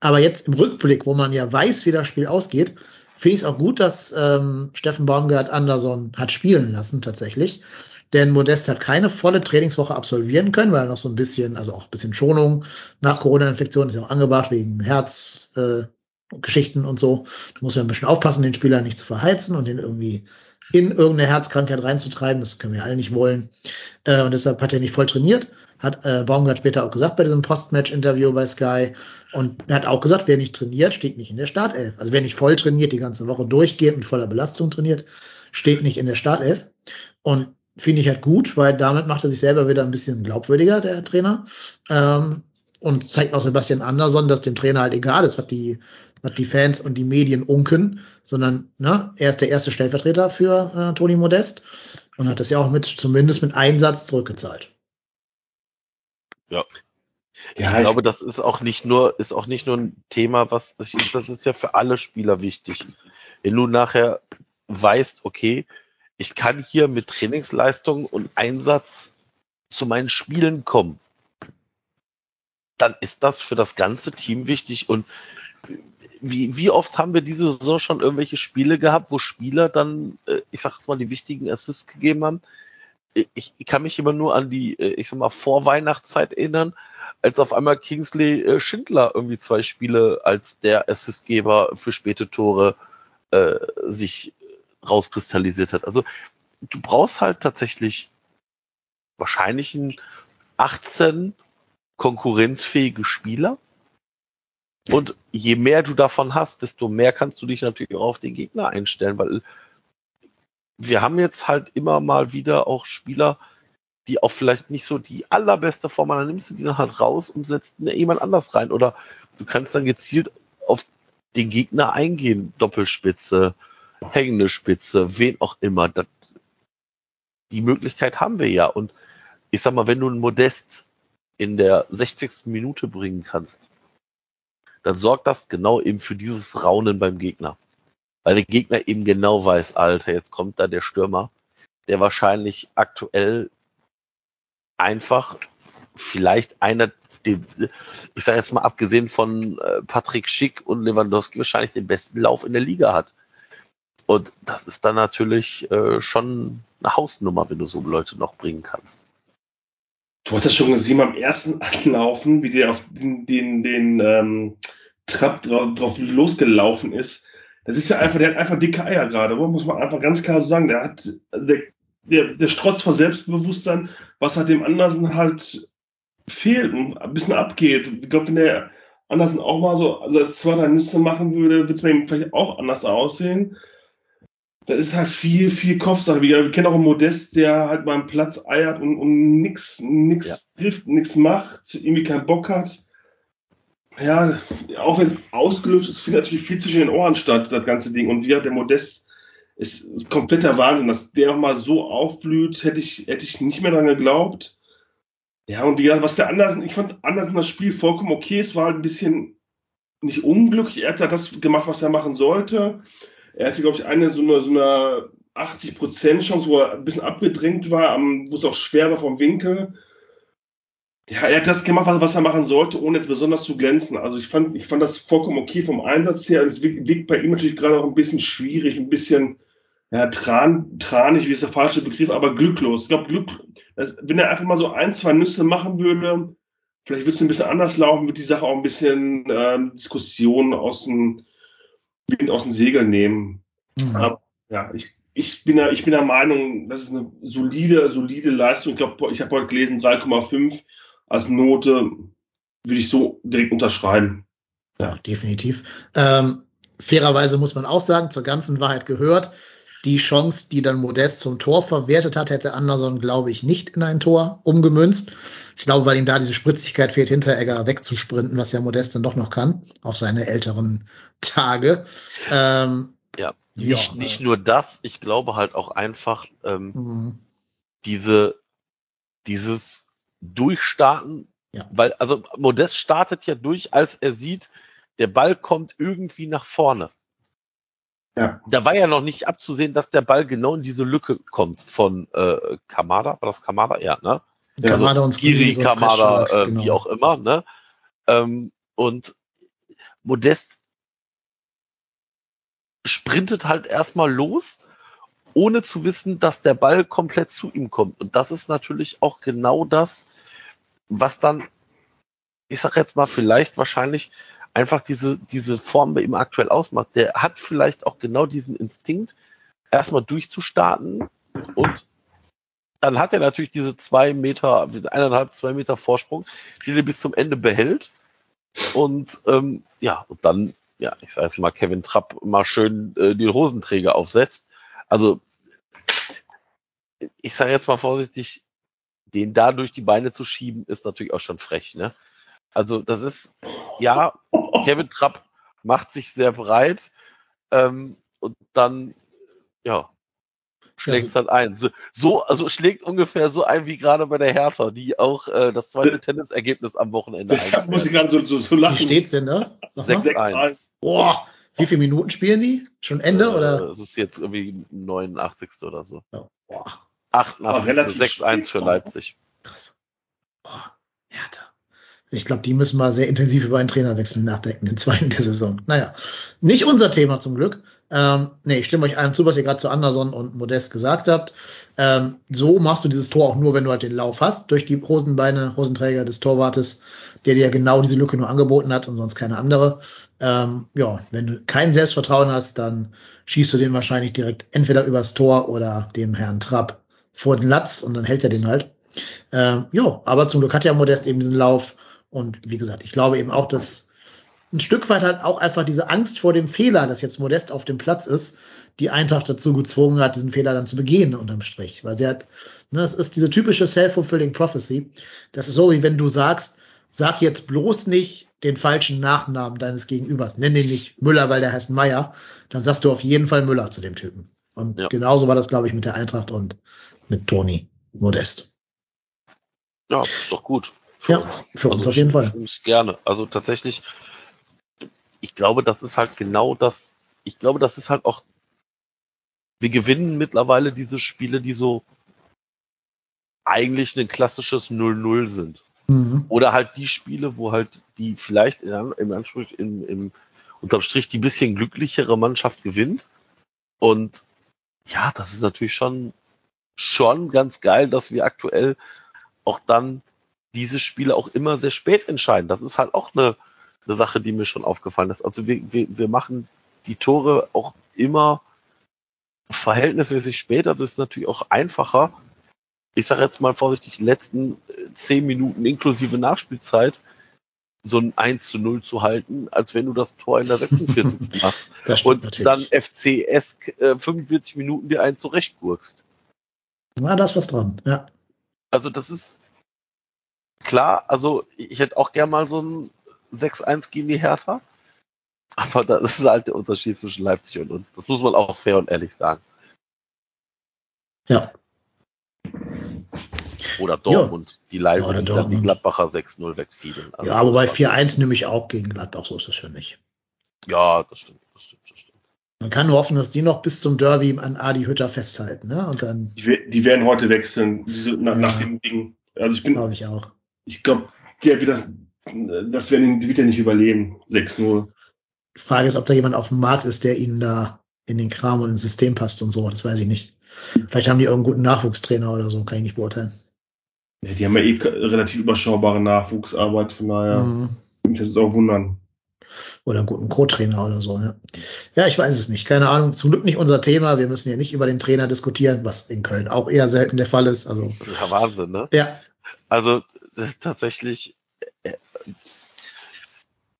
Aber jetzt im Rückblick, wo man ja weiß, wie das Spiel ausgeht, finde ich es auch gut, dass ähm, Steffen Baumgart Anderson hat spielen lassen tatsächlich. Denn Modest hat keine volle Trainingswoche absolvieren können, weil er noch so ein bisschen, also auch ein bisschen Schonung nach Corona-Infektion ist ja auch angebracht wegen Herzgeschichten äh, und so. Da muss man ein bisschen aufpassen, den Spieler nicht zu verheizen und den irgendwie in irgendeine Herzkrankheit reinzutreiben. Das können wir alle nicht wollen. Äh, und deshalb hat er nicht voll trainiert. Hat äh, Baumgart später auch gesagt bei diesem Postmatch-Interview bei Sky. Und er hat auch gesagt, wer nicht trainiert, steht nicht in der Startelf. Also wer nicht voll trainiert, die ganze Woche durchgehend mit voller Belastung trainiert, steht nicht in der Startelf. Und finde ich halt gut, weil damit macht er sich selber wieder ein bisschen glaubwürdiger, der Trainer. Ähm, und zeigt auch Sebastian Andersson, dass dem Trainer halt egal ist, was die, was die Fans und die Medien unken, sondern ne, er ist der erste Stellvertreter für äh, Toni Modest und hat das ja auch mit zumindest mit Einsatz zurückgezahlt. Ja. Ja, ich, ich glaube, das ist auch nicht nur, ist auch nicht nur ein Thema, was, das ist ja für alle Spieler wichtig. Wenn du nachher weißt, okay, ich kann hier mit Trainingsleistung und Einsatz zu meinen Spielen kommen, dann ist das für das ganze Team wichtig und wie, wie oft haben wir diese Saison schon irgendwelche Spiele gehabt, wo Spieler dann, äh, ich sag jetzt mal, die wichtigen Assists gegeben haben? Ich, ich kann mich immer nur an die, äh, ich sag mal, Vorweihnachtszeit erinnern, als auf einmal Kingsley äh, Schindler irgendwie zwei Spiele als der Assistgeber für späte Tore äh, sich rauskristallisiert hat. Also du brauchst halt tatsächlich wahrscheinlich ein 18 konkurrenzfähige Spieler. Und je mehr du davon hast, desto mehr kannst du dich natürlich auch auf den Gegner einstellen, weil wir haben jetzt halt immer mal wieder auch Spieler, die auch vielleicht nicht so die allerbeste Form haben, dann nimmst du die dann halt raus und setzt jemand anders rein. Oder du kannst dann gezielt auf den Gegner eingehen. Doppelspitze, hängende Spitze, wen auch immer. Das, die Möglichkeit haben wir ja. Und ich sag mal, wenn du einen Modest in der 60. Minute bringen kannst, dann sorgt das genau eben für dieses Raunen beim Gegner. Weil der Gegner eben genau weiß, Alter, jetzt kommt da der Stürmer, der wahrscheinlich aktuell einfach vielleicht einer, den, ich sage jetzt mal abgesehen von äh, Patrick Schick und Lewandowski wahrscheinlich den besten Lauf in der Liga hat. Und das ist dann natürlich äh, schon eine Hausnummer, wenn du so Leute noch bringen kannst. Du hast ja schon gesehen beim ersten Anlaufen, wie der auf den, den, den ähm, Trap drauf, drauf losgelaufen ist. Das ist ja einfach, der hat einfach dicke Eier gerade, muss man einfach ganz klar so sagen. Der hat, der, der, der Strotz vor Selbstbewusstsein, was halt dem Andersen halt fehlt und ein bisschen abgeht. Ich glaube, wenn der Andersen auch mal so also zwei, drei Nüsse machen würde, würde es bei ihm vielleicht auch anders aussehen. Da ist halt viel, viel Kopfsache. Wir, wir kennen auch einen Modest, der halt beim Platz eiert und, und nix, nix ja. trifft, nix macht, irgendwie keinen Bock hat. Ja, auch wenn es ausgelöst ist, findet natürlich viel zwischen den Ohren statt, das ganze Ding. Und ja, der Modest ist, ist kompletter Wahnsinn, dass der nochmal so aufblüht, hätte ich, hätte ich nicht mehr dran geglaubt. Ja, und wie gesagt, was der Andersen, ich fand Andersen das Spiel vollkommen okay. Es war halt ein bisschen nicht unglücklich. Er hat das gemacht, was er machen sollte. Er hatte, glaube ich, eine so eine, so eine 80% Chance, wo er ein bisschen abgedrängt war, wo es auch schwer war vom Winkel. Ja, er hat das gemacht, was, er machen sollte, ohne jetzt besonders zu glänzen. Also ich fand, ich fand das vollkommen okay vom Einsatz her. Es wirkt, bei ihm natürlich gerade auch ein bisschen schwierig, ein bisschen ja, tran, tranig, wie ist der falsche Begriff, aber glücklos. Ich glaube, Glück, wenn er einfach mal so ein, zwei Nüsse machen würde, vielleicht würde es ein bisschen anders laufen, wird die Sache auch ein bisschen ähm, Diskussion aus dem, aus dem Segel nehmen. Mhm. Aber, ja, ich, ich bin, der, ich bin der Meinung, das ist eine solide, solide Leistung. Ich glaube, ich habe heute gelesen 3,5 als Note würde ich so direkt unterschreiben. Ja, definitiv. Ähm, fairerweise muss man auch sagen, zur ganzen Wahrheit gehört, die Chance, die dann Modest zum Tor verwertet hat, hätte Anderson, glaube ich, nicht in ein Tor umgemünzt. Ich glaube, weil ihm da diese Spritzigkeit fehlt, Hinteregger wegzusprinten, was ja Modest dann doch noch kann, auf seine älteren Tage. Ähm, ja, nicht, ja, nicht nur das, ich glaube halt auch einfach ähm, mhm. diese, dieses Durchstarten, ja. weil, also Modest startet ja durch, als er sieht, der Ball kommt irgendwie nach vorne. Ja. Da war ja noch nicht abzusehen, dass der Ball genau in diese Lücke kommt von äh, Kamada. War das Kamada? Ja, ne? Ja, also Kamada und Skiri, so Kamada, äh, genau. wie auch immer, ne? Ähm, und Modest sprintet halt erstmal los, ohne zu wissen, dass der Ball komplett zu ihm kommt. Und das ist natürlich auch genau das, was dann, ich sag jetzt mal, vielleicht wahrscheinlich einfach diese, diese Form bei ihm aktuell ausmacht. Der hat vielleicht auch genau diesen Instinkt, erstmal durchzustarten und dann hat er natürlich diese zwei Meter, eineinhalb, zwei Meter Vorsprung, die er bis zum Ende behält. Und ähm, ja, und dann, ja, ich sage jetzt mal, Kevin Trapp mal schön äh, die Hosenträger aufsetzt. Also ich sage jetzt mal vorsichtig, den da durch die Beine zu schieben, ist natürlich auch schon frech, ne? Also das ist, ja, Kevin Trapp macht sich sehr breit ähm, und dann, ja, schlägt es halt ein. So, so, also schlägt ungefähr so ein wie gerade bei der Hertha, die auch äh, das zweite Tennisergebnis am Wochenende Deshalb muss ich gerade so, so, so lachen. Wie steht's denn da? 6-1. Boah, wie viele Minuten spielen die? Schon Ende äh, oder? Es ist jetzt irgendwie 89. oder so. Ja. Boah. 88. 6-1 für Leipzig. Krass. Boah, Hertha. Ich glaube, die müssen mal sehr intensiv über einen Trainerwechsel nachdenken, den zweiten der Saison. Naja, nicht unser Thema zum Glück. Ähm, nee, ich stimme euch allen zu, was ihr gerade zu Anderson und Modest gesagt habt. Ähm, so machst du dieses Tor auch nur, wenn du halt den Lauf hast, durch die Hosenbeine, Hosenträger des Torwartes, der dir genau diese Lücke nur angeboten hat und sonst keine andere. Ähm, ja, wenn du kein Selbstvertrauen hast, dann schießt du den wahrscheinlich direkt entweder übers Tor oder dem Herrn Trapp vor den Latz und dann hält er den halt. Ähm, ja, aber zum Glück hat ja Modest eben diesen Lauf. Und wie gesagt, ich glaube eben auch, dass ein Stück weit halt auch einfach diese Angst vor dem Fehler, dass jetzt Modest auf dem Platz ist, die Eintracht dazu gezwungen hat, diesen Fehler dann zu begehen unterm Strich. Weil sie hat, ne, es ist diese typische self-fulfilling prophecy. Das ist so, wie wenn du sagst, sag jetzt bloß nicht den falschen Nachnamen deines Gegenübers. Nenn ihn nicht Müller, weil der heißt Meier. Dann sagst du auf jeden Fall Müller zu dem Typen. Und Ja. genauso war das, glaube ich, mit der Eintracht und mit Toni Modest. Ja, ist doch gut. Ja, uns. für uns Also auf jeden Fall. Gerne. Also tatsächlich, ich glaube, das ist halt genau das. Ich glaube, das ist halt auch. Wir gewinnen mittlerweile diese Spiele, die so eigentlich ein klassisches 0-0 sind. Mhm. Oder halt die Spiele, wo halt die vielleicht in, im Anspruch, im, im, unterm Strich die bisschen glücklichere Mannschaft gewinnt. Und ja, das ist natürlich schon, schon ganz geil, dass wir aktuell auch dann diese Spiele auch immer sehr spät entscheiden. Das ist halt auch eine, eine Sache, die mir schon aufgefallen ist. Also wir, wir, wir machen die Tore auch immer verhältnismäßig spät. Also es ist natürlich auch einfacher, ich sage jetzt mal vorsichtig, die letzten äh, zehn Minuten inklusive Nachspielzeit so ein 1 zu 0 zu halten, als wenn du das Tor in der 46. machst. Und natürlich. dann FCS äh, 45 Minuten dir einen zurechtgurkst. War das was dran, ja. Also das ist klar, also ich hätte auch gern mal so ein 6-1 gegen die Hertha. Aber das ist halt der Unterschied zwischen Leipzig und uns. Das muss man auch fair und ehrlich sagen. Ja, Oder Dortmund, die leise Ja, oder die dann die Dortmund. Gladbacher 6-0 wegfielen. Also ja wobei das war- 4-1 nehme ich auch gegen Gladbach, so ist das für mich. Ja, das stimmt, das stimmt, das stimmt. Man kann nur hoffen, dass die noch bis zum Derby an Adi Hütter festhalten, ne? Und dann Die, die werden heute wechseln, nach, Ja. nach dem Ding. Also ich bin, glaube ich auch. Ich glaube, der wird das, das werden, die wird er nicht überleben. 6-0. Die Frage ist, ob da jemand auf dem Markt ist, der ihnen da in den Kram und ins System passt und so. Das weiß ich nicht. Vielleicht haben die irgendeinen guten Nachwuchstrainer oder so, kann ich nicht beurteilen. Ja, die haben ja eh relativ überschaubare Nachwuchsarbeit, von daher Mhm. würde mich das auch wundern. Oder einen guten Co-Trainer oder so. Ja. ja, ich weiß es nicht. Keine Ahnung. Zum Glück nicht unser Thema. Wir müssen ja nicht über den Trainer diskutieren, was in Köln auch eher selten der Fall ist. Also, Ja, Wahnsinn, ne? ja, Also tatsächlich, äh,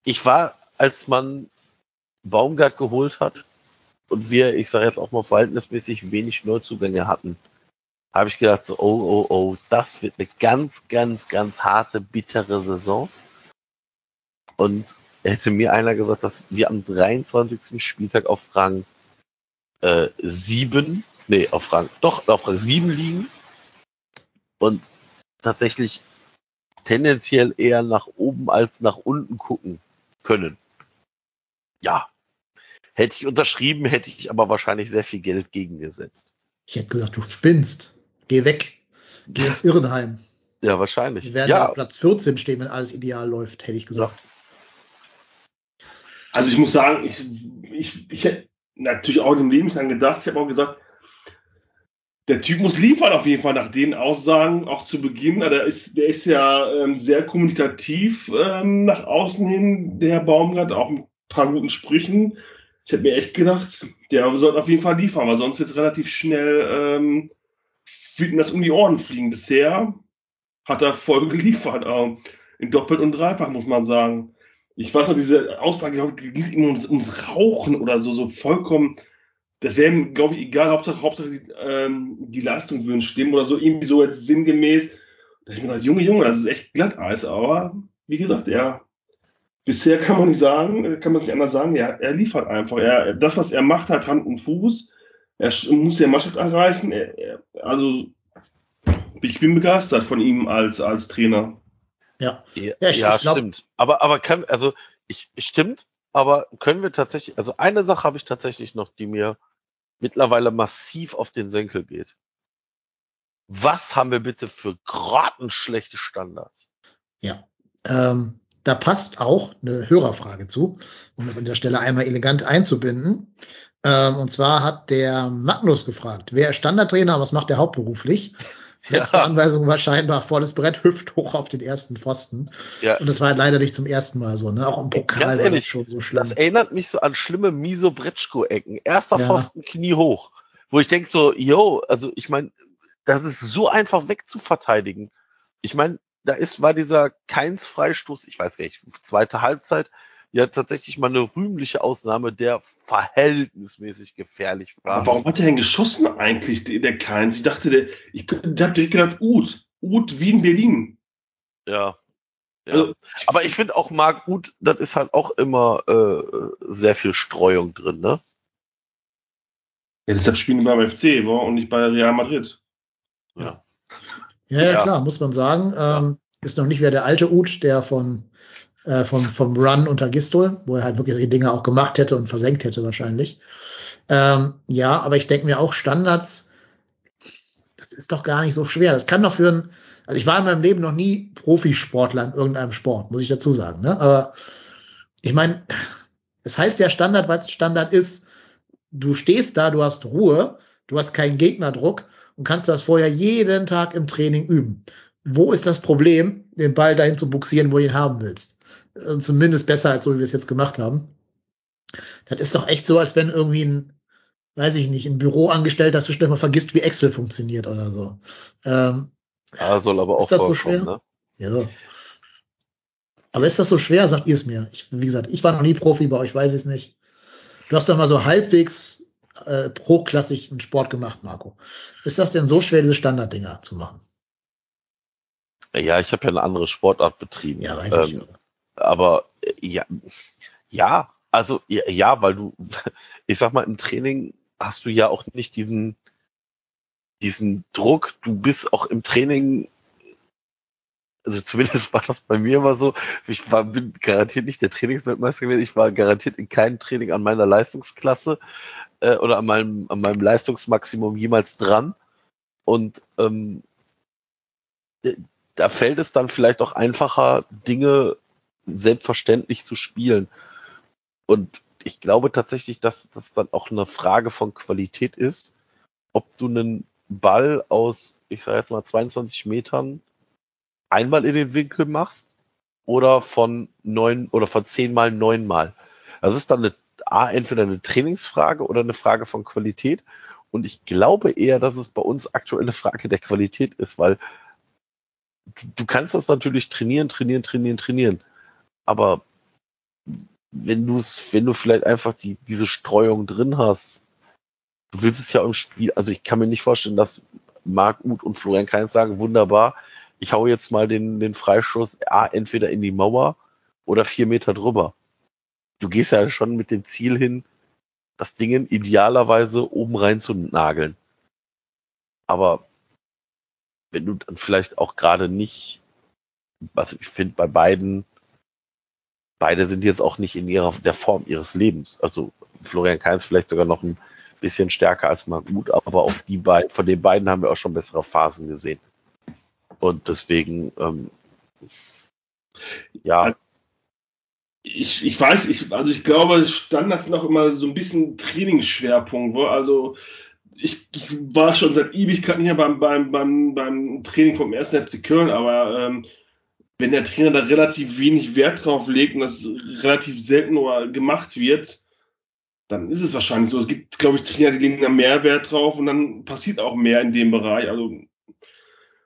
ich war, als man Baumgart geholt hat und wir, ich sage jetzt auch mal verhältnismäßig wenig Neuzugänge hatten, habe ich gedacht so, oh, oh, oh, das wird eine ganz, ganz, ganz harte, bittere Saison. Und hätte mir einer gesagt, dass wir am 23. Spieltag auf Rang äh, 7, nee, auf Rang, doch, auf Rang 7 liegen und tatsächlich tendenziell eher nach oben als nach unten gucken können. Ja. Hätte ich unterschrieben, hätte ich aber wahrscheinlich sehr viel Geld gegengesetzt. ich hätte gesagt, du spinnst. Geh weg. Geh ins Irrenheim. Ja, wahrscheinlich. Wir werden ja, auf Platz 14 stehen, wenn alles ideal läuft, hätte ich gesagt. Also ich muss sagen, ich, ich, ich hätte natürlich auch dem Lebenslang gedacht, ich habe auch gesagt, der Typ muss liefern auf jeden Fall nach den Aussagen, auch zu Beginn. Der ist, der ist ja ähm, sehr kommunikativ ähm, nach außen hin, der Herr Baumgart, auch mit ein paar guten Sprüchen. Ich hätte mir echt gedacht, der sollte auf jeden Fall liefern, weil sonst wird es relativ schnell ähm, wird das um die Ohren fliegen. Bisher hat er voll geliefert, ähm, in doppelt und dreifach, muss man sagen. Ich weiß noch, diese Aussage, ging es ihm ums, ums Rauchen oder so, so vollkommen. Das wäre ihm, glaube ich, egal, Hauptsache, Hauptsache die, ähm, die Leistung würden stimmen oder so, irgendwie so jetzt sinngemäß. Da ich mir gedacht, Junge, Junge, das ist echt Glatteis, aber wie gesagt, er, bisher kann man nicht sagen, kann man nicht anders sagen, er, er liefert einfach. Er, das, was er macht, hat Hand und Fuß. Er muss der Mannschaft erreichen. Er, er, also, ich bin begeistert von ihm als, als Trainer. Ja. Ja, Ja, ich- ja ich glaub- stimmt. Aber, aber kann, also, ich, stimmt, aber können wir tatsächlich, also eine Sache habe ich tatsächlich noch, die mir mittlerweile massiv auf den Senkel geht. Was haben wir bitte für grottenschlechte Standards? Ja. Ähm, da passt auch eine Hörerfrage zu, um das an der Stelle einmal elegant einzubinden. Ähm, und zwar hat der Magnus gefragt, wer ist Standardtrainer, was macht er hauptberuflich? Letzte Ja. Anweisung war scheinbar volles Brett, Hüft hoch auf den ersten Pfosten. Ja, Und das war halt leider nicht zum ersten Mal so, ne? Auch im Pokal war das schon so schlimm. das erinnert mich so an schlimme Miso Bretschko-Ecken. Erster Ja. Pfosten, Knie hoch. Wo ich denke so, yo, also ich meine, das ist so einfach wegzuverteidigen. Ich meine, da ist, war dieser Keins-Freistoß, ich weiß gar nicht, zweite Halbzeit, ja tatsächlich mal eine rühmliche Ausnahme, der verhältnismäßig gefährlich war. Warum hat er denn geschossen eigentlich, der, der Keins? Ich dachte, der, ich, ich hab direkt gedacht, Uth. Uth Wien Berlin. Ja. ja. Also- Aber ich finde auch Marc Uth, das ist halt auch immer äh, sehr viel Streuung drin, ne? Ja, deshalb spielen die beim FC wa? und nicht bei Real Madrid. Ja, ja, Ja. klar, muss man sagen. Ähm, ist noch nicht mehr der alte Uth, der von, äh, vom, vom Run unter Gistol, wo er halt wirklich solche Dinge auch gemacht hätte und versenkt hätte wahrscheinlich. Ähm, ja, aber ich denke mir auch Standards, das ist doch gar nicht so schwer. Das kann doch für ein, also ich war in meinem Leben noch nie Profisportler in irgendeinem Sport, muss ich dazu sagen. Ne? Aber ich meine, es heißt ja Standard, weil es Standard ist. Du stehst da, du hast Ruhe, du hast keinen Gegnerdruck und kannst das vorher jeden Tag im Training üben. Wo ist das Problem, den Ball dahin zu buxieren, wo du ihn haben willst? Äh, Zumindest besser, als so wie wir es jetzt gemacht haben. Das ist doch echt so, als wenn irgendwie ein, weiß ich nicht, ein Büroangestellter zwischendurch mal vergisst, wie Excel funktioniert oder so. Ähm, Ja, soll aber auch ist das so schwer? ne? Ja. Aber ist das so schwer? Sagt ihr es mir. Ich, wie gesagt, ich war noch nie Profi, bei euch weiß ich es nicht. Du hast doch mal so halbwegs äh, hochklassig Sport gemacht, Marco. Ist das denn so schwer, diese Standarddinger zu machen? Ja, ich habe ja eine andere Sportart betrieben. Ja, weiß ich. Aber äh, ja, ja, also ja, weil du, ich sag mal, im Training hast du ja auch nicht diesen, diesen Druck. Du bist auch im Training, also zumindest war das bei mir immer so. Ich war, bin garantiert nicht der Trainingsweltmeister gewesen. Ich war garantiert in keinem Training an meiner Leistungsklasse äh, oder an meinem, an meinem Leistungsmaximum jemals dran. Und ähm, da fällt es dann vielleicht auch einfacher, Dinge selbstverständlich zu spielen. Und ich glaube tatsächlich, dass das dann auch eine Frage von Qualität ist, ob du einen Ball aus, ich sage jetzt mal 22 Metern einmal in den Winkel machst oder von neun oder von zehnmal neunmal. Das ist dann eine, A, entweder eine Trainingsfrage oder eine Frage von Qualität. Und ich glaube eher, dass es bei uns aktuell eine Frage der Qualität ist, weil du, du kannst das natürlich trainieren, trainieren, trainieren, trainieren. Aber wenn du es, wenn du vielleicht einfach die, diese Streuung drin hast, du willst es ja im Spiel, also ich kann mir nicht vorstellen, dass Marc Uth und Florian Kainz sagen, wunderbar, ich hau jetzt mal den, den Freistoß A, entweder in die Mauer oder vier Meter drüber. Du gehst ja schon mit dem Ziel hin, das Ding idealerweise oben rein zu nageln. Aber wenn du dann vielleicht auch gerade nicht, also ich finde bei beiden, beide sind jetzt auch nicht in ihrer der Form ihres Lebens. Also Florian Kainz vielleicht sogar noch ein bisschen stärker als Marc Uth, aber auch die beiden, von den beiden haben wir auch schon bessere Phasen gesehen. Und deswegen, ähm, ja, Ich, ich weiß, ich, also ich glaube, Standards sind auch immer so ein bisschen Trainingsschwerpunkt. Also ich, ich war schon seit Ewigkeiten hier beim, beim, beim, beim Training vom 1. FC Köln, aber ähm, wenn der Trainer da relativ wenig Wert drauf legt und das relativ selten nur gemacht wird, dann ist es wahrscheinlich so. Es gibt, glaube ich, Trainer, die legen da mehr Wert drauf und dann passiert auch mehr in dem Bereich. Also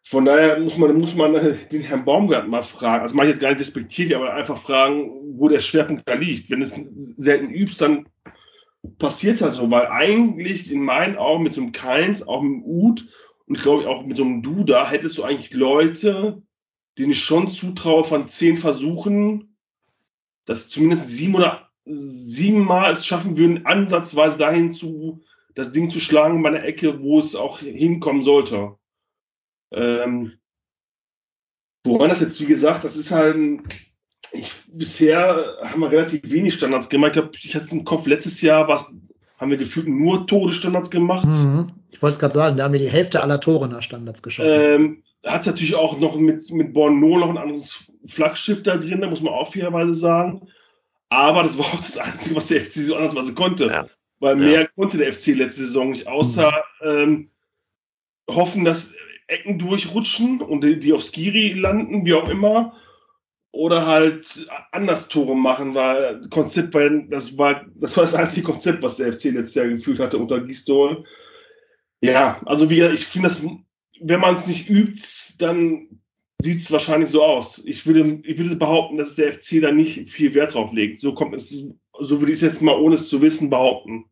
von daher muss man, muss man den Herrn Baumgart mal fragen, also mache ich jetzt gar nicht despektierlich, aber einfach fragen, wo der Schwerpunkt da liegt. Wenn es selten übst, dann passiert es halt so, weil eigentlich in meinen Augen mit so einem Keins, auch mit einem Ud und ich glaube auch mit so einem Duda hättest du eigentlich Leute, denen ich schon zutraue von zehn Versuchen, dass zumindest sieben oder siebenmal es schaffen würden, ansatzweise dahin zu, das Ding zu schlagen bei einer Ecke, wo es auch hinkommen sollte. Ähm, woran das jetzt, wie gesagt, das ist halt, ich, bisher haben wir relativ wenig Standards gemacht. Ich, hab, ich hatte es im Kopf, letztes Jahr was, haben wir gefühlt nur Todesstandards gemacht. Mhm. Ich wollte es gerade sagen, da haben wir die Hälfte aller Tore nach Standards geschossen. Ähm, hat es natürlich auch noch mit, mit Borno noch ein anderes Flaggschiff da drin, da muss man auch fairerweise sagen. Aber das war auch das Einzige, was der FC so andersweise konnte. Ja. Weil Ja. mehr konnte der FC letzte Saison nicht, außer ähm, hoffen, dass Ecken durchrutschen und die, die auf Skiri landen, wie auch immer. Oder halt anders Tore machen, weil Konzept war, das war, das war das einzige Konzept, was der FC letztes Jahr gefühlt hatte unter Gistol. Ja, also wie ich finde das wenn man es nicht übt, dann sieht es wahrscheinlich so aus. Ich würde, ich würde behaupten, dass der FC da nicht viel Wert drauf legt. So kommt es, so würde ich es jetzt mal ohne es zu wissen behaupten.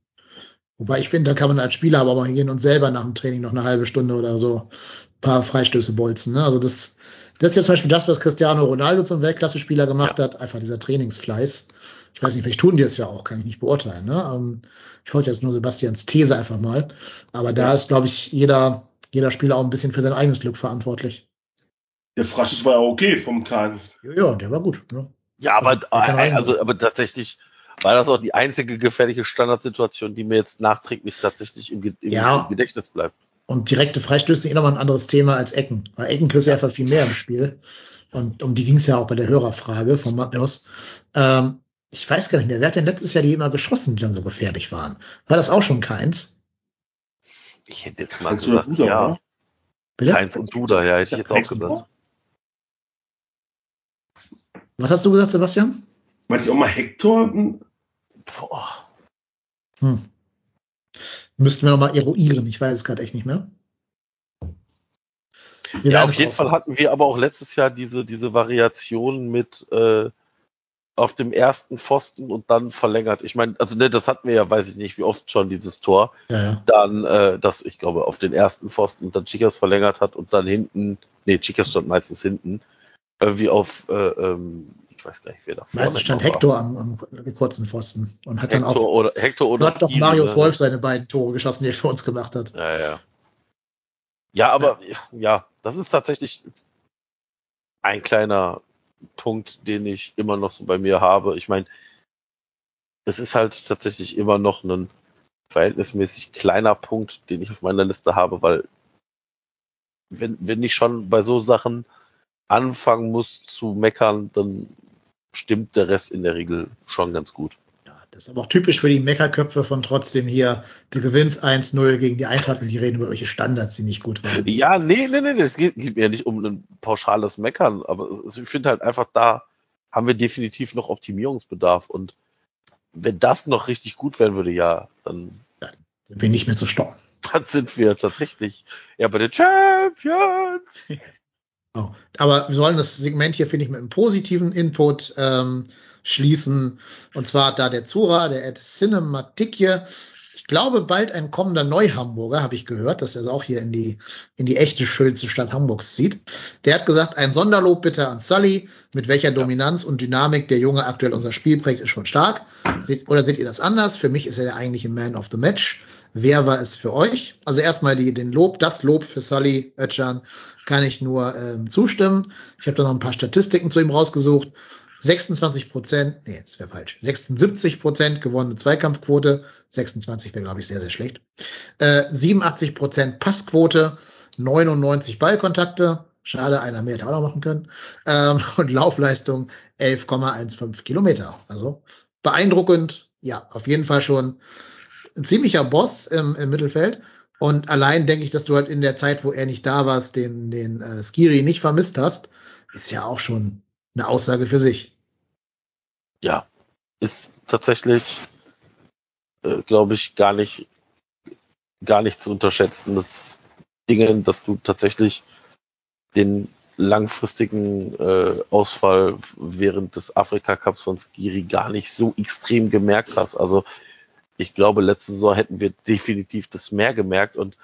Wobei ich finde, da kann man als Spieler aber mal hingehen und selber nach dem Training noch eine halbe Stunde oder so ein paar Freistöße bolzen. Ne? Also das, das ist ja zum Beispiel das, was Cristiano Ronaldo zum Weltklasse-Spieler gemacht ja. hat, einfach dieser Trainingsfleiß. Ich weiß nicht, vielleicht tun die es ja auch, kann ich nicht beurteilen. Ne? Ähm, ich wollte jetzt nur Sebastians These einfach mal. Aber da ist, glaube ich, jeder, jeder Spieler auch ein bisschen für sein eigenes Glück verantwortlich. Der Fraschis war ja okay vom Keins. Ja, ja, der war gut. Ne? Ja, aber, also, also, aber tatsächlich war das auch die einzige gefährliche Standardsituation, die mir jetzt nachträglich tatsächlich im, im, ja. im Gedächtnis bleibt. Und direkte Freistöße sind eh nochmal ein anderes Thema als Ecken. Weil Ecken kriegst du einfach viel mehr im Spiel. Und um die ging es ja auch bei der Hörerfrage von Magnus. Ähm, ich weiß gar nicht mehr, wer hat denn letztes Jahr die immer geschossen, die dann so gefährlich waren? War das auch schon keins? Ich hätte jetzt mal Keins gesagt, Duda, ja. Bitte? Keins und Duda, ja, hätte ich jetzt auch gesagt. Was hast du gesagt, Sebastian? Meinte ich auch mal Hector? Boah. Hm. Müssten wir nochmal eruieren, ich weiß es gerade echt nicht mehr. Wir ja, auf jeden Fall hatten wir aber auch letztes Jahr diese, diese Variation mit äh, auf dem ersten Pfosten und dann verlängert. Ich meine, also ne, das hatten wir ja, weiß ich nicht, wie oft schon dieses Tor. Ja, ja. Dann, äh, das, ich glaube, auf den ersten Pfosten und dann Chicas verlängert hat und dann hinten, nee, Chicas stand meistens hinten, äh, wie auf, äh, ähm, weiß gar nicht, wer da Meistens stand Hector am, am, kurzen Pfosten und hat Hector dann auch, oder, Hector oder hat doch Marius ne? Wolf seine beiden Tore geschossen, die er für uns gemacht hat. Ja, ja. Ja, aber ja, ja das ist tatsächlich ein kleiner Punkt, den ich immer noch so bei mir habe. Ich meine, es ist halt tatsächlich immer noch ein verhältnismäßig kleiner Punkt, den ich auf meiner Liste habe, weil wenn, wenn ich schon bei so Sachen anfangen muss zu meckern, dann stimmt der Rest in der Regel schon ganz gut. Das ist aber auch typisch für die Meckerköpfe von trotzdem hier. Du gewinnst 1-0 gegen die Eintracht und die reden über welche Standards, die nicht gut waren. Ja, nee, nee, nee, es geht, geht, mir nicht um ein pauschales Meckern, aber ich finde halt einfach, da haben wir definitiv noch Optimierungsbedarf und wenn das noch richtig gut werden würde, ja, dann ja, sind wir nicht mehr zu stoppen. Dann sind wir tatsächlich ja bei den Champions. Oh, aber wir sollen das Segment hier, finde ich, mit einem positiven Input ähm, schließen. Und zwar da der Zura, der Ed Cinematikje, ich glaube, bald ein kommender Neuhamburger, habe ich gehört, dass er es auch hier in die, in die echte schönste Stadt Hamburgs zieht. Der hat gesagt, ein Sonderlob bitte an Sully, mit welcher Dominanz und Dynamik der Junge aktuell unser Spiel prägt, ist schon stark. Oder seht ihr das anders? Für mich ist er der eigentliche Man of the Match. Wer war es für euch? Also erstmal die, den Lob, das Lob für Sully Ötchan kann ich nur ähm, zustimmen. Ich habe da noch ein paar Statistiken zu ihm rausgesucht. 26 Prozent, nee, das wäre falsch, 76 Prozent gewonnene Zweikampfquote, 26 wäre, glaube ich, sehr, sehr schlecht. Äh, 87 Prozent Passquote, 99 Ballkontakte, schade, einer mehr hätte auch noch machen können, ähm, und Laufleistung 11,15 Kilometer. Also beeindruckend, ja, auf jeden Fall schon ein ziemlicher Boss im, im Mittelfeld. Und allein denke ich, dass du halt in der Zeit, wo er nicht da warst, den, den äh, Skiri nicht vermisst hast, ist ja auch schon eine Aussage für sich. Ja, ist tatsächlich, äh, glaube ich, gar nicht, gar nicht zu unterschätzen, das Ding, dass du tatsächlich den langfristigen äh, Ausfall während des Afrika Cups von Skiri gar nicht so extrem gemerkt hast. Also ich glaube, letzte Saison hätten wir definitiv das mehr gemerkt und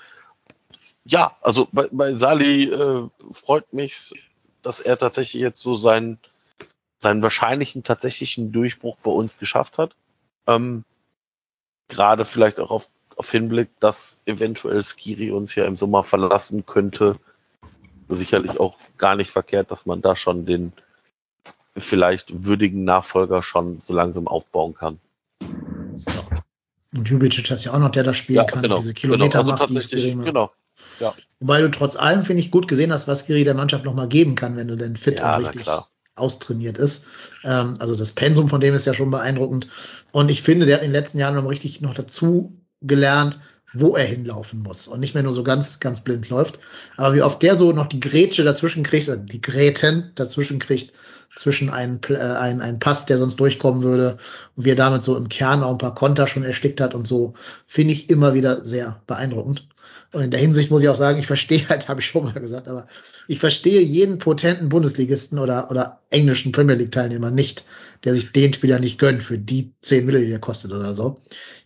ja, also bei, bei Sali äh, freut mich dass er tatsächlich jetzt so seinen, seinen wahrscheinlichen tatsächlichen Durchbruch bei uns geschafft hat. Ähm, Gerade vielleicht auch auf, auf Hinblick, dass eventuell Skiri uns ja im Sommer verlassen könnte. Sicherlich auch gar nicht verkehrt, dass man da schon den vielleicht würdigen Nachfolger schon so langsam aufbauen kann. Und Jubicic ist ja auch noch, der das spielen ja, kann, genau, diese Kilometer genau, also macht, die Genau, ja. Wobei du trotz allem, finde ich, gut gesehen hast, was Giri der Mannschaft nochmal geben kann, wenn du denn fit ja, und richtig austrainiert ist. Ähm, also das Pensum von dem ist ja schon beeindruckend. Und ich finde, der hat in den letzten Jahren noch richtig noch dazu gelernt, wo er hinlaufen muss und nicht mehr nur so ganz, ganz blind läuft. Aber wie oft der so noch die Grätsche dazwischen kriegt oder die Gräten dazwischen kriegt, zwischen einen, äh, einen, einen Pass, der sonst durchkommen würde und wie er damit so im Kern auch ein paar Konter schon erstickt hat und so, finde ich immer wieder sehr beeindruckend. Und in der Hinsicht muss ich auch sagen, ich verstehe halt, habe ich schon mal gesagt, aber ich verstehe jeden potenten Bundesligisten oder, oder englischen Premier League Teilnehmer nicht, der sich den Spieler nicht gönnt für die 10 Millionen, die er kostet oder so.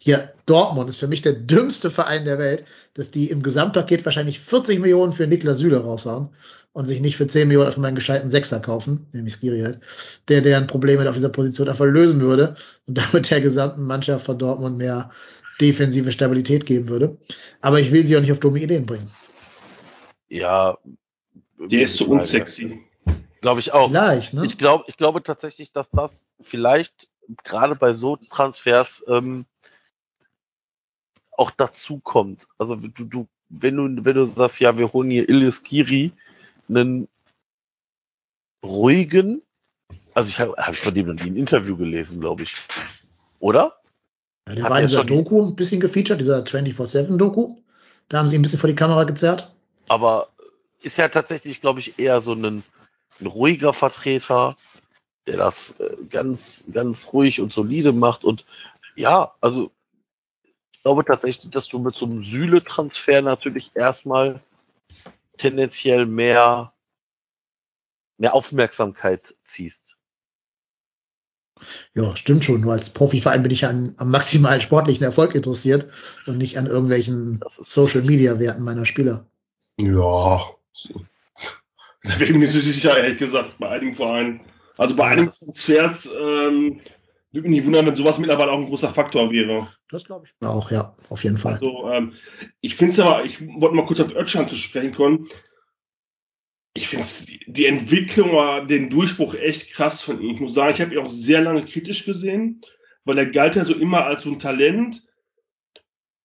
Hier, Dortmund ist für mich der dümmste Verein der Welt, dass die im Gesamtpaket wahrscheinlich 40 Millionen für Niklas Süle raushauen und sich nicht für 10 Millionen für meinen gescheiten Sechser kaufen, nämlich Skiri halt, der deren Probleme auf dieser Position einfach lösen würde und damit der gesamten Mannschaft von Dortmund mehr defensive Stabilität geben würde. Aber ich will sie auch nicht auf dumme Ideen bringen. Ja. Der ist so unsexy. Glaube ich auch. Vielleicht, ne? Ich glaube, ich glaube tatsächlich, dass das vielleicht gerade bei so Transfers ähm, auch dazu kommt. Also du, du, wenn du, wenn du sagst, ja, wir holen hier Ilyes Kiri, einen ruhigen, also ich habe hab ich von dem noch nie ein Interview gelesen, glaube ich. Oder? Ja, der Hat war in er dieser Doku ein bisschen gefeatured, dieser 24-7-Doku. Da haben sie ein bisschen vor die Kamera gezerrt. aber ist ja tatsächlich, glaube ich, eher so ein, ein ruhiger Vertreter, der das äh, ganz, ganz ruhig und solide macht. Und ja, also glaube tatsächlich, dass du mit so einem Sühle-Transfer natürlich erstmal tendenziell mehr, mehr Aufmerksamkeit ziehst. Ja, stimmt schon. Nur als Profiverein bin ich ja an, am maximalen sportlichen Erfolg interessiert und nicht an irgendwelchen Social-Media-Werten meiner Spieler. Ja. Da bin ich mir nicht so sicher, ehrlich gesagt, bei einigen Vereinen. Also bei einigen Transfers ähm, würde mich nicht wundern, wenn sowas mittlerweile auch ein großer Faktor wäre. Das glaube ich auch, ja, auf jeden Fall. Also, ähm, ich finde es aber, ich wollte mal kurz auf Özcan zu sprechen kommen. Ich finde die Entwicklung oder den Durchbruch echt krass von ihm. Ich muss sagen, ich habe ihn auch sehr lange kritisch gesehen, weil er galt ja so immer als so ein Talent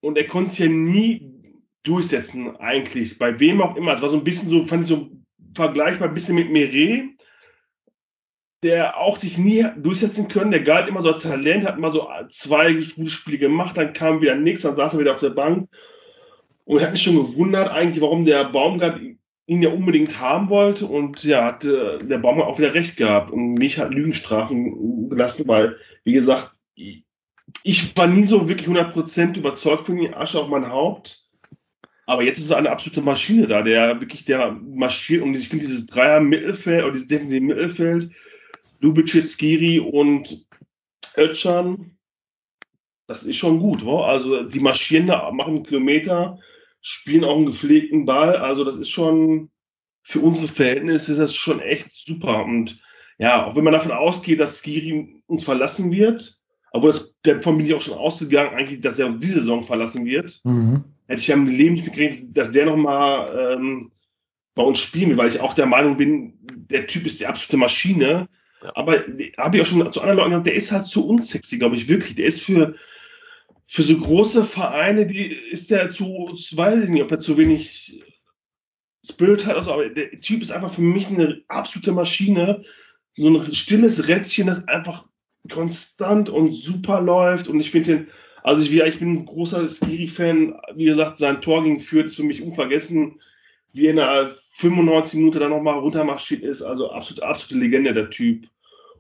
und er konnte es ja nie durchsetzen, eigentlich. Bei wem auch immer. Es war so ein bisschen so, fand ich so vergleichbar ein bisschen mit Meret, der auch sich nie durchsetzen können. Der galt immer so als Talent, hat mal so zwei gute Spiele gemacht, dann kam wieder nichts, dann saß er wieder auf der Bank. Und ich habe mich schon gewundert eigentlich, warum der Baumgart ihn ja unbedingt haben wollte. Und ja, hat äh, der Baumgart auch wieder recht gehabt und mich hat Lügenstrafen gelassen, weil, wie gesagt, ich war nie so wirklich 100% überzeugt von ihm, Asche auf mein Haupt. Aber jetzt ist er eine absolute Maschine da, der wirklich der marschiert und ich finde dieses Dreier-Mittelfeld oder dieses defensive Mittelfeld, Lubicic, Skiri und Özcan, das ist schon gut, wa? Also sie marschieren da, machen Kilometer, spielen auch einen gepflegten Ball, also das ist schon für unsere Verhältnisse ist das schon echt super und ja, auch wenn man davon ausgeht, dass Skiri uns verlassen wird, obwohl das, davon bin ich auch schon ausgegangen, eigentlich, dass er uns diese Saison verlassen wird, Mhm. hätte ich ja im Leben nicht begrenzt, dass der nochmal ähm, bei uns spielen will, weil ich auch der Meinung bin, der Typ ist die absolute Maschine. Aber habe ich auch schon zu anderen Leuten gesagt, der ist halt zu unsexy, glaube ich, wirklich. Der ist für, für so große Vereine, die ist der zu, weiß ich nicht, ob er zu wenig Spirit hat, also, aber der Typ ist einfach für mich eine absolute Maschine. So ein stilles Rädchen, das einfach konstant und super läuft. Und ich finde den, also ich, ich bin ein großer Skiri-Fan. Wie gesagt, sein Tor gegen Fürth ist für mich unvergessen. Wie er in der 95 Minuten dann nochmal runtermarschiert ist. Also absolut, absolute Legende, der Typ.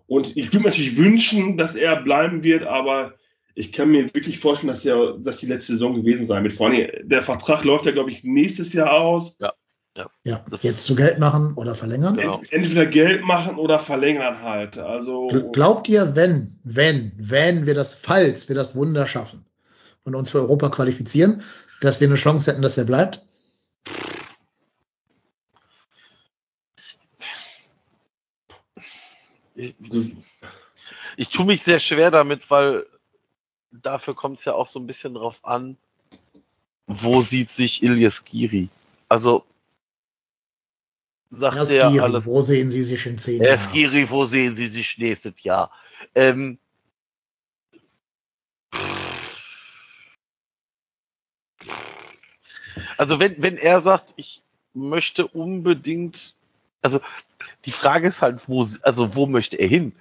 Und ich würde mir natürlich wünschen, dass er bleiben wird, aber ich kann mir wirklich vorstellen, dass er, dass die letzte Saison gewesen sein wird. Vor allem, der Vertrag läuft ja, glaube ich, nächstes Jahr aus. Ja, Das- jetzt zu Geld machen oder verlängern. Genau. Ent- Entweder Geld machen oder verlängern halt. Also, Gl- Glaubt ihr, wenn, wenn, wenn wir das, falls wir das Wunder schaffen und uns für Europa qualifizieren, dass wir eine Chance hätten, dass er bleibt? Ich, ich tue mich sehr schwer damit, weil dafür kommt es ja auch so ein bisschen drauf an, wo sieht sich Ilyes Giri? Also sagt er Skiri, alles. wo sehen Sie sich in zehn Jahren? Skiri, wo sehen Sie sich nächstes Jahr? Ähm, also wenn, wenn er sagt, ich möchte unbedingt, also die Frage ist halt, wo, also wo möchte er hin?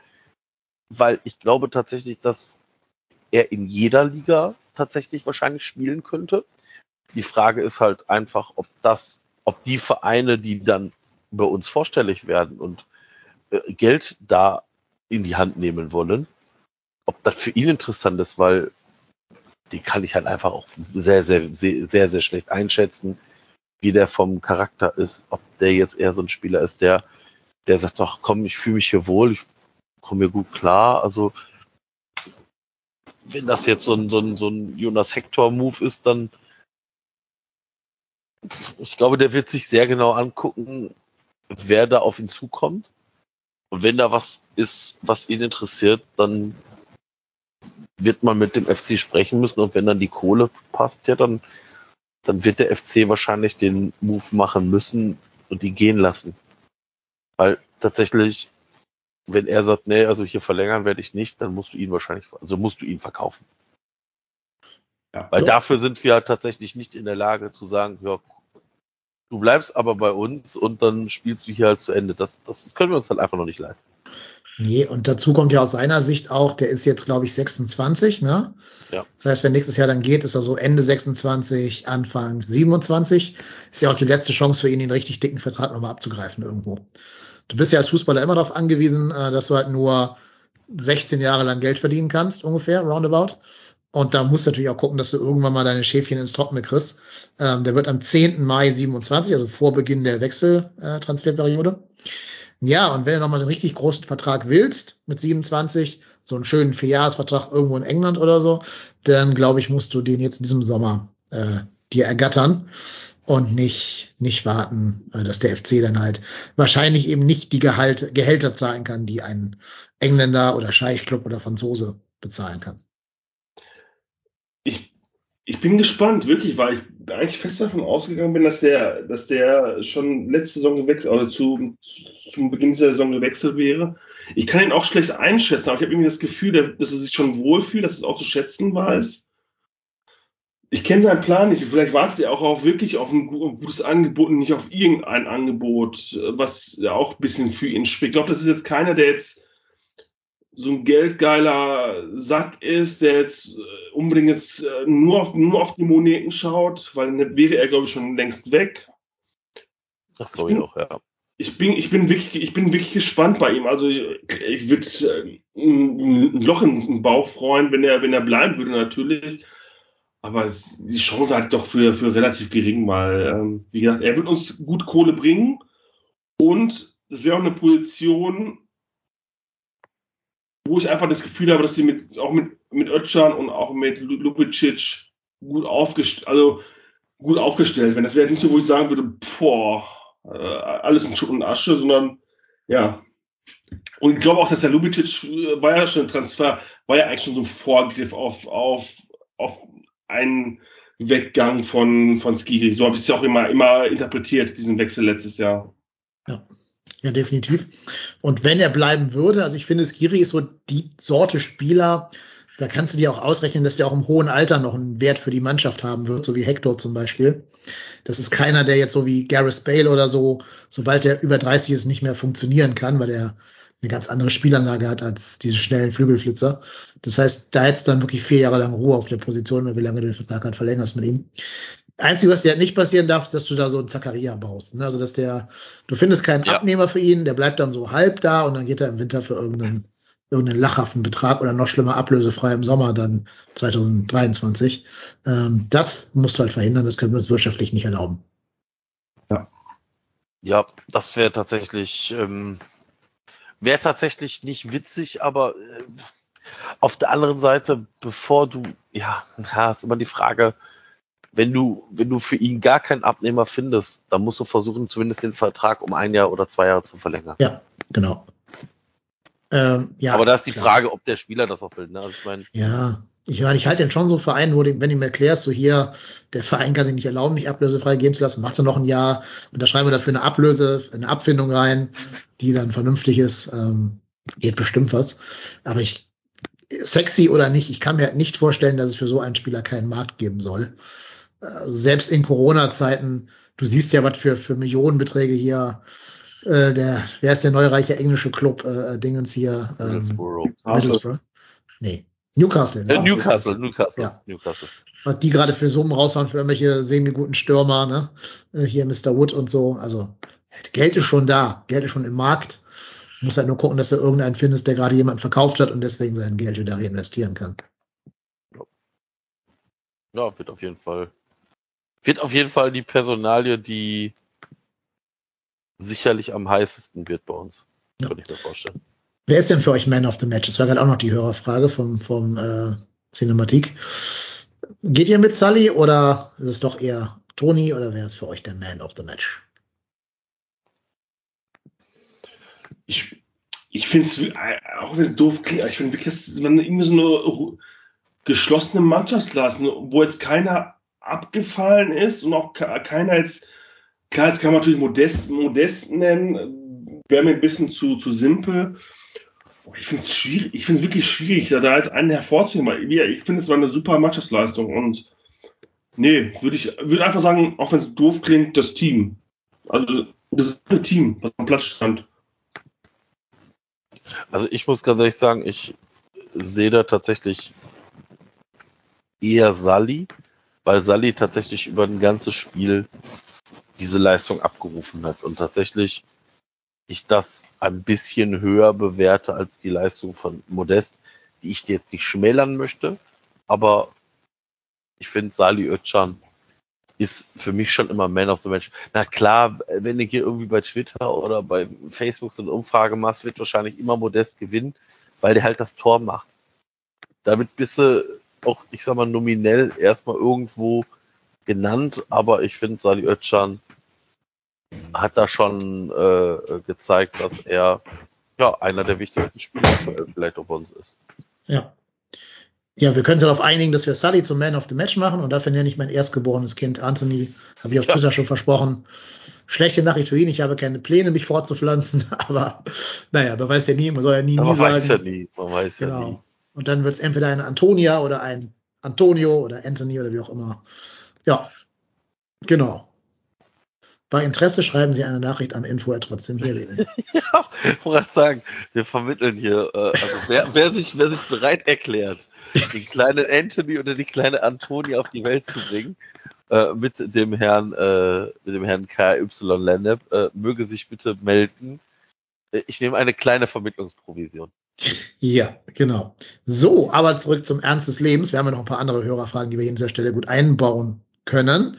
Weil ich glaube tatsächlich, dass er in jeder Liga tatsächlich wahrscheinlich spielen könnte. Die Frage ist halt einfach, ob das, ob die Vereine, die dann bei uns vorstellig werden und äh, Geld da in die Hand nehmen wollen, ob das für ihn interessant ist, weil die kann ich halt einfach auch sehr, sehr, sehr, sehr, sehr schlecht einschätzen, wie der vom Charakter ist, ob der jetzt eher so ein Spieler ist, der, der sagt, doch komm, ich fühle mich hier wohl, ich komme mir gut klar. Also wenn das jetzt so ein, so ein, so ein Jonas Hector-Move ist, dann ich glaube, der wird sich sehr genau angucken, wer da auf ihn zukommt. Und wenn da was ist, was ihn interessiert, dann wird man mit dem FC sprechen müssen und wenn dann die Kohle passt, ja, dann, dann wird der FC wahrscheinlich den Move machen müssen und die gehen lassen. Weil tatsächlich, wenn er sagt, nee, also hier verlängern werde ich nicht, dann musst du ihn wahrscheinlich, also musst du ihn verkaufen. Ja, Weil dafür sind wir halt tatsächlich nicht in der Lage zu sagen, ja, du bleibst aber bei uns und dann spielst du hier halt zu Ende. Das, das, das können wir uns halt einfach noch nicht leisten. Nee, und dazu kommt ja aus seiner Sicht auch, der ist jetzt, glaube ich, 26, ne? Ja. Das heißt, wenn nächstes Jahr dann geht, ist er so Ende 26, Anfang 27. Ist ja auch die letzte Chance für ihn, den richtig dicken Vertrag nochmal abzugreifen irgendwo. Du bist ja als Fußballer immer darauf angewiesen, äh, dass du halt nur 16 Jahre lang Geld verdienen kannst, ungefähr, roundabout. Und da musst du natürlich auch gucken, dass du irgendwann mal deine Schäfchen ins Trockene kriegst. Ähm, der wird am 10. Mai 27, also vor Beginn der Wechseltransferperiode. Äh, ja, und wenn du nochmal so einen richtig großen Vertrag willst, mit 27, so einen schönen Vierjahresvertrag irgendwo in England oder so, dann glaube ich, musst du den jetzt in diesem Sommer äh, dir ergattern und nicht, nicht warten, äh, dass der FC dann halt wahrscheinlich eben nicht die Gehalt, Gehälter zahlen kann, die ein Engländer oder Scheichclub oder Franzose bezahlen kann. Ich, bin gespannt, wirklich, weil ich eigentlich fest davon ausgegangen bin, dass der, dass der schon letzte Saison gewechselt oder zu, zum Beginn dieser Saison gewechselt wäre. Ich kann ihn auch schlecht einschätzen, aber ich habe irgendwie das Gefühl, dass er sich schon wohlfühlt, dass es auch zu schätzen weiß. Ich kenne seinen Plan nicht. Vielleicht wartet er auch auf wirklich auf ein gutes Angebot und nicht auf irgendein Angebot, was auch ein bisschen für ihn spricht. Ich glaube, das ist jetzt keiner, der jetzt so ein geldgeiler Sack ist, der jetzt äh, unbedingt jetzt äh, nur, auf, nur auf die Moneten schaut, weil dann wäre er, glaube ich, schon längst weg. Das glaube ich auch, ja. Ich bin, ich bin wirklich, ich bin wirklich gespannt bei ihm. Also ich, ich würde äh, ein Loch in den Bauch freuen, wenn er, wenn er bleiben würde, natürlich. Aber es, die Chance hat doch für, für relativ gering, weil, ähm, wie gesagt, er wird uns gut Kohle bringen und es wäre auch eine Position, wo ich einfach das Gefühl habe, dass sie mit, auch mit, mit Özcan und auch mit Lupicic gut aufgestellt, also gut aufgestellt werden. Das wäre nicht so, wo ich sagen würde, boah, äh, alles in Schutt und Asche, sondern ja. Und ich glaube auch, dass der Lubicic äh, war ja schon ein Transfer, war ja eigentlich schon so ein Vorgriff auf, auf, auf einen Weggang von, von Skiri. So habe ich es ja auch immer, immer interpretiert, diesen Wechsel letztes Jahr. Ja. Ja, definitiv. Und wenn er bleiben würde, also ich finde, Skiri ist so die Sorte Spieler, da kannst du dir auch ausrechnen, dass der auch im hohen Alter noch einen Wert für die Mannschaft haben wird, so wie Hector zum Beispiel. Das ist keiner, der jetzt so wie Gareth Bale oder so, sobald er über 30 ist, nicht mehr funktionieren kann, weil er eine ganz andere Spielanlage hat als diese schnellen Flügelflitzer. Das heißt, da hättest du dann wirklich vier Jahre lang Ruhe auf der Position, wie lange du den Vertrag halt verlängerst mit ihm. Einzige, was dir halt nicht passieren darf, ist, dass du da so einen Zakaria baust. Ne? Also, dass der, du findest keinen ja. Abnehmer für ihn, der bleibt dann so halb da und dann geht er im Winter für irgendeinen, irgendeinen lachhaften Betrag oder noch schlimmer ablösefrei im Sommer dann 2023. Ähm, das musst du halt verhindern, das können wir uns wirtschaftlich nicht erlauben. Ja. Ja, das wäre tatsächlich, ähm, wäre tatsächlich nicht witzig, aber äh, auf der anderen Seite, bevor du, ja, ja, ist immer die Frage, wenn du, wenn du für ihn gar keinen Abnehmer findest, dann musst du versuchen, zumindest den Vertrag um ein Jahr oder zwei Jahre zu verlängern. Ja, genau. Ähm, ja, Aber da ist die klar. Frage, ob der Spieler das auch will. Ne? Also ich mein, ja, ich meine, ich halte den schon so Verein, wo dem, wenn du ihm erklärst, so hier, der Verein kann sich nicht erlauben, mich ablösefrei gehen zu lassen, macht er noch ein Jahr und da schreiben wir dafür eine Ablöse, eine Abfindung rein, die dann vernünftig ist, ähm, geht bestimmt was. Aber ich, sexy oder nicht, ich kann mir nicht vorstellen, dass es für so einen Spieler keinen Markt geben soll selbst in Corona-Zeiten, du siehst ja, was für, für Millionenbeträge hier äh, der, wer ist der neureiche englische Club, äh, Dingens hier? Ähm, Middlesbrough. Middlesbrough? Nee. Newcastle. Ne? Äh, Newcastle, Newcastle, ja. Newcastle. Was die gerade für Summen raushauen für irgendwelche semi-guten Stürmer, ne? Äh, hier Mr. Wood und so. Also Geld ist schon da, Geld ist schon im Markt. Muss halt nur gucken, dass du irgendeinen findest, der gerade jemanden verkauft hat und deswegen sein Geld wieder reinvestieren kann. Ja, wird auf jeden Fall. Wird auf jeden Fall die Personalie, die sicherlich am heißesten wird bei uns. Ja. Könnte ich mir vorstellen. Wer ist denn für euch Man of the Match? Das war gerade auch noch die Hörerfrage vom, vom äh, Cinematik. Geht ihr mit Sully oder ist es doch eher Tony oder wer ist für euch der Man of the Match? Ich, ich finde es, auch wenn es doof klingt, ich finde wirklich, dass man irgendwie so eine geschlossene Mannschaftsklasse, wo jetzt keiner abgefallen ist und auch keiner jetzt, klar, jetzt kann man natürlich Modest, Modest nennen, wäre mir ein bisschen zu, zu simpel. Ich finde es schwierig, ich finde es wirklich schwierig, da jetzt einen hervorzuheben, ich finde, es war eine super Mannschaftsleistung und nee, würde ich, würde einfach sagen, auch wenn es doof klingt, das Team. Also, das ist ein Team, was am Platz stand. Also ich muss ganz ehrlich sagen, ich sehe da tatsächlich eher Sally, weil Sally tatsächlich über ein ganzes Spiel diese Leistung abgerufen hat und tatsächlich ich das ein bisschen höher bewerte als die Leistung von Modest, die ich jetzt nicht schmälern möchte, aber ich finde Sali Özcan ist für mich schon immer Man of the Match. Na klar, wenn du hier irgendwie bei Twitter oder bei Facebook so eine Umfrage machst, wird wahrscheinlich immer Modest gewinnen, weil der halt das Tor macht. Damit bist du auch, ich sag mal, nominell erstmal irgendwo genannt, aber ich finde, Sali Özcan hat da schon äh, gezeigt, dass er ja einer der wichtigsten Spieler vielleicht auf uns ist. Ja. Ja, wir können uns darauf einigen, dass wir Sully zum Man of the Match machen und dafür nenne ich mein erstgeborenes Kind Anthony, habe ich auf ja. Twitter schon versprochen. Schlechte Nachricht für ihn, ich habe keine Pläne, mich fortzupflanzen, aber naja, man weiß ja nie, man soll ja nie, nie man sagen. Weiß ja nie, man weiß genau. ja nie. Und dann wird es entweder eine Antonia oder ein Antonio oder Anthony oder wie auch immer. Ja, genau. Bei Interesse schreiben Sie eine Nachricht an info trotzdem hier. ja, ich wollte sagen, wir vermitteln hier, äh, also wer, wer, sich, wer sich bereit erklärt, den kleinen Anthony oder die kleine Antonia auf die Welt zu bringen, äh, mit dem Herrn, äh, mit dem Herrn KY Lennep, äh, möge sich bitte melden. Äh, ich nehme eine kleine Vermittlungsprovision. Ja, genau. So, aber zurück zum Ernst des Lebens. Wir haben ja noch ein paar andere Hörerfragen, die wir hier an dieser Stelle gut einbauen können.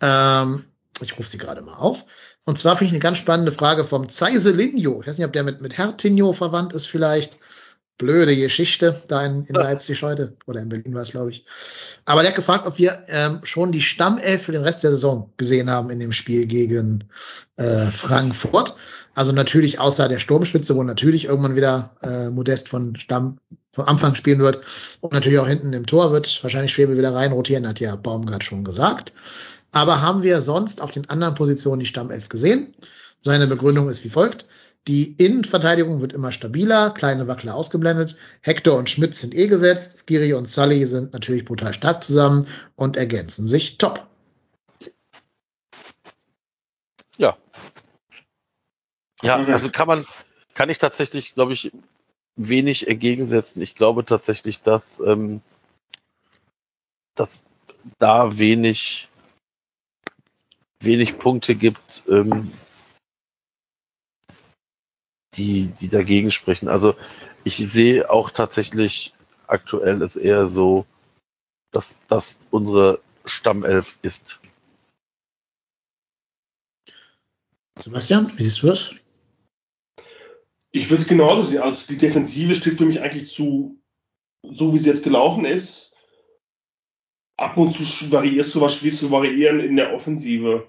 Ähm, ich rufe sie gerade mal auf. Und zwar finde ich eine ganz spannende Frage vom Zeiselinho. Ich weiß nicht, ob der mit, mit Hertinho verwandt ist vielleicht. Blöde Geschichte da in, in Leipzig heute. Oder in Berlin war es, glaube ich. Aber der hat gefragt, ob wir ähm, schon die Stammelf für den Rest der Saison gesehen haben in dem Spiel gegen äh, Frankfurt. Also natürlich außer der Sturmspitze, wo natürlich irgendwann wieder äh, Modest von Stamm vom Anfang spielen wird. Und natürlich auch hinten im Tor wird wahrscheinlich Schwebe wieder rein rotieren, hat ja Baumgart schon gesagt. Aber haben wir sonst auf den anderen Positionen die Stammelf gesehen? Seine Begründung ist wie folgt. Die Innenverteidigung wird immer stabiler, kleine Wackler ausgeblendet. Hector und Schmidt sind eh gesetzt. Skiri und Sully sind natürlich brutal stark zusammen und ergänzen sich top. Ja. Ja, also kann man, kann ich tatsächlich, glaube ich, wenig entgegensetzen. Ich glaube tatsächlich, dass, ähm, dass da wenig wenig Punkte gibt, ähm, die, die dagegen sprechen. Also ich sehe auch tatsächlich aktuell ist eher so, dass das unsere Stammelf ist. Sebastian, wie siehst du das? Ich würde es genauso sehen. Also die Defensive steht für mich eigentlich zu, so wie sie jetzt gelaufen ist. Ab und zu variierst du was schwierig zu variieren in der Offensive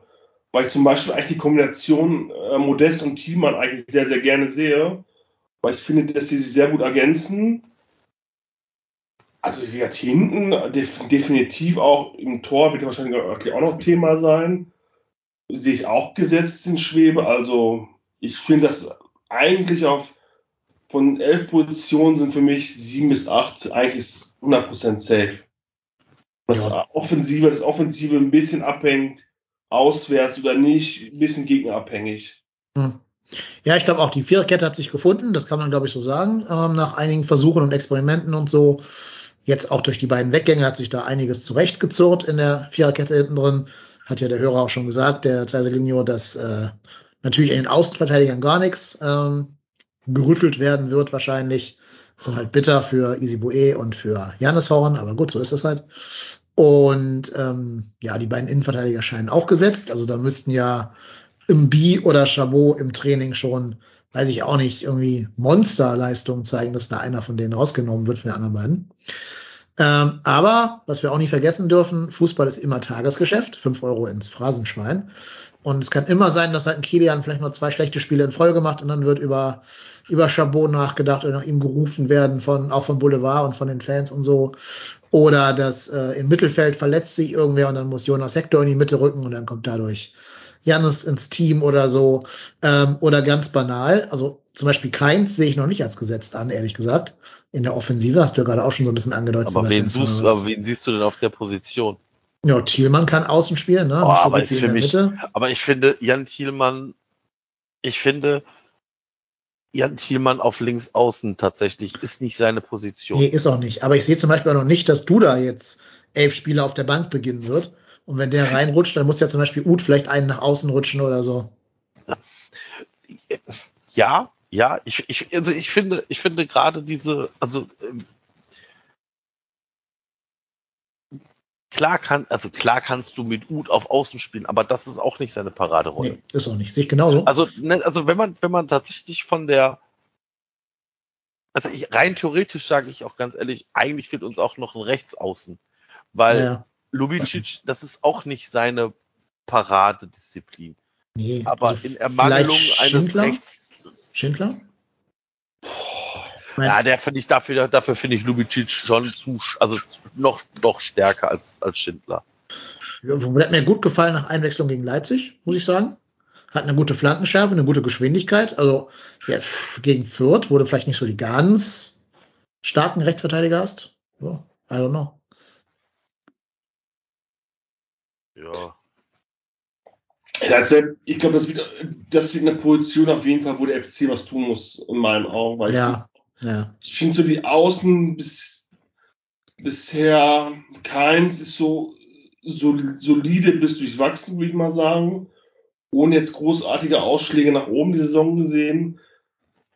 weil ich zum Beispiel eigentlich die Kombination äh, Modest und Thielmann eigentlich sehr, sehr gerne sehe, weil ich finde, dass sie sich sehr gut ergänzen. Also wie gesagt, hinten def definitiv auch im Tor wird wahrscheinlich auch noch Thema sein. Sehe ich auch gesetzt in Schwebe. Also ich finde, dass eigentlich auf von elf Positionen sind für mich sieben bis acht eigentlich 100% safe. Das ja. Offensive, das Offensive ein bisschen abhängt auswärts oder nicht, ein bisschen gegnerabhängig. Hm. Ja, ich glaube auch, die Viererkette hat sich gefunden, das kann man, glaube ich, so sagen, ähm, nach einigen Versuchen und Experimenten und so. Jetzt auch durch die beiden Weggänge hat sich da einiges zurechtgezurrt in der Viererkette hinten drin. Hat ja der Hörer auch schon gesagt, der Zeiselinho, dass äh, natürlich in den Außenverteidigern gar nichts ähm, gerüttelt werden wird wahrscheinlich. Das ist halt bitter für Boe und für Janis Horn, aber gut, so ist es halt. Und ähm, ja, die beiden Innenverteidiger scheinen auch gesetzt. Also da müssten ja Imbi oder Chabot im Training schon, weiß ich auch nicht, irgendwie Monsterleistungen zeigen, dass da einer von denen rausgenommen wird für die anderen beiden. Ähm, aber, was wir auch nicht vergessen dürfen, Fußball ist immer Tagesgeschäft, fünf Euro ins Phrasenschwein. Und es kann immer sein, dass halt ein Kilian vielleicht nur zwei schlechte Spiele in Folge macht und dann wird über, über Chabot nachgedacht oder nach ihm gerufen werden von, auch vom Boulevard und von den Fans und so. Oder dass äh, im Mittelfeld verletzt sich irgendwer und dann muss Jonas Hector in die Mitte rücken und dann kommt dadurch Janus ins Team oder so. Ähm, oder ganz banal, also zum Beispiel Keins sehe ich noch nicht als gesetzt an, ehrlich gesagt. In der Offensive hast du ja gerade auch schon so ein bisschen angedeutet. Aber wen, suchst, aber wen siehst du denn auf der Position? Ja, Thielmann kann außen spielen, ne? Oh, aber ist für mich, Mitte. aber ich finde, Jan Thielmann, ich finde, Jan Thielmann auf links außen tatsächlich ist nicht seine Position. Nee, ist auch nicht. Aber ich sehe zum Beispiel auch noch nicht, dass Duda jetzt elf Spiele auf der Bank beginnen wird. Und wenn der reinrutscht, dann muss ja zum Beispiel Uth vielleicht einen nach außen rutschen oder so. Ja, ja, ich, ich, also ich finde, ich finde gerade diese, also klar kann, also klar kannst du mit Uth auf Außen spielen, aber das ist auch nicht seine Paraderolle. Nee, ist auch nicht. Sehe ich genauso. Also, ne, also wenn man, wenn man tatsächlich von der, also ich, rein theoretisch sage ich auch ganz ehrlich, eigentlich fehlt uns auch noch ein Rechtsaußen, weil ja, Lubicic, das ist auch nicht seine Paradedisziplin. nee. Aber also in Ermangelung eines Schindler? Rechts, Schindler? Ja, der finde ich dafür, dafür finde ich Lubicic schon zu, also noch, noch stärker als, als Schindler. Ja, Hat mir gut gefallen nach Einwechslung gegen Leipzig, muss ich sagen. Hat eine gute Flankenschärfe, eine gute Geschwindigkeit. Also ja, gegen Fürth, wo du vielleicht nicht so die ganz starken Rechtsverteidiger hast. So, I don't know. Ja. Das wär, ich glaube, das wird, das wird eine Position auf jeden Fall, wo der FC was tun muss, in meinen Augen. Weil Ja, ja. ich, finde so die Außen bis, bisher keins ist so, so solide bis durchwachsen, würde ich mal sagen. Ohne jetzt großartige Ausschläge nach oben die Saison gesehen.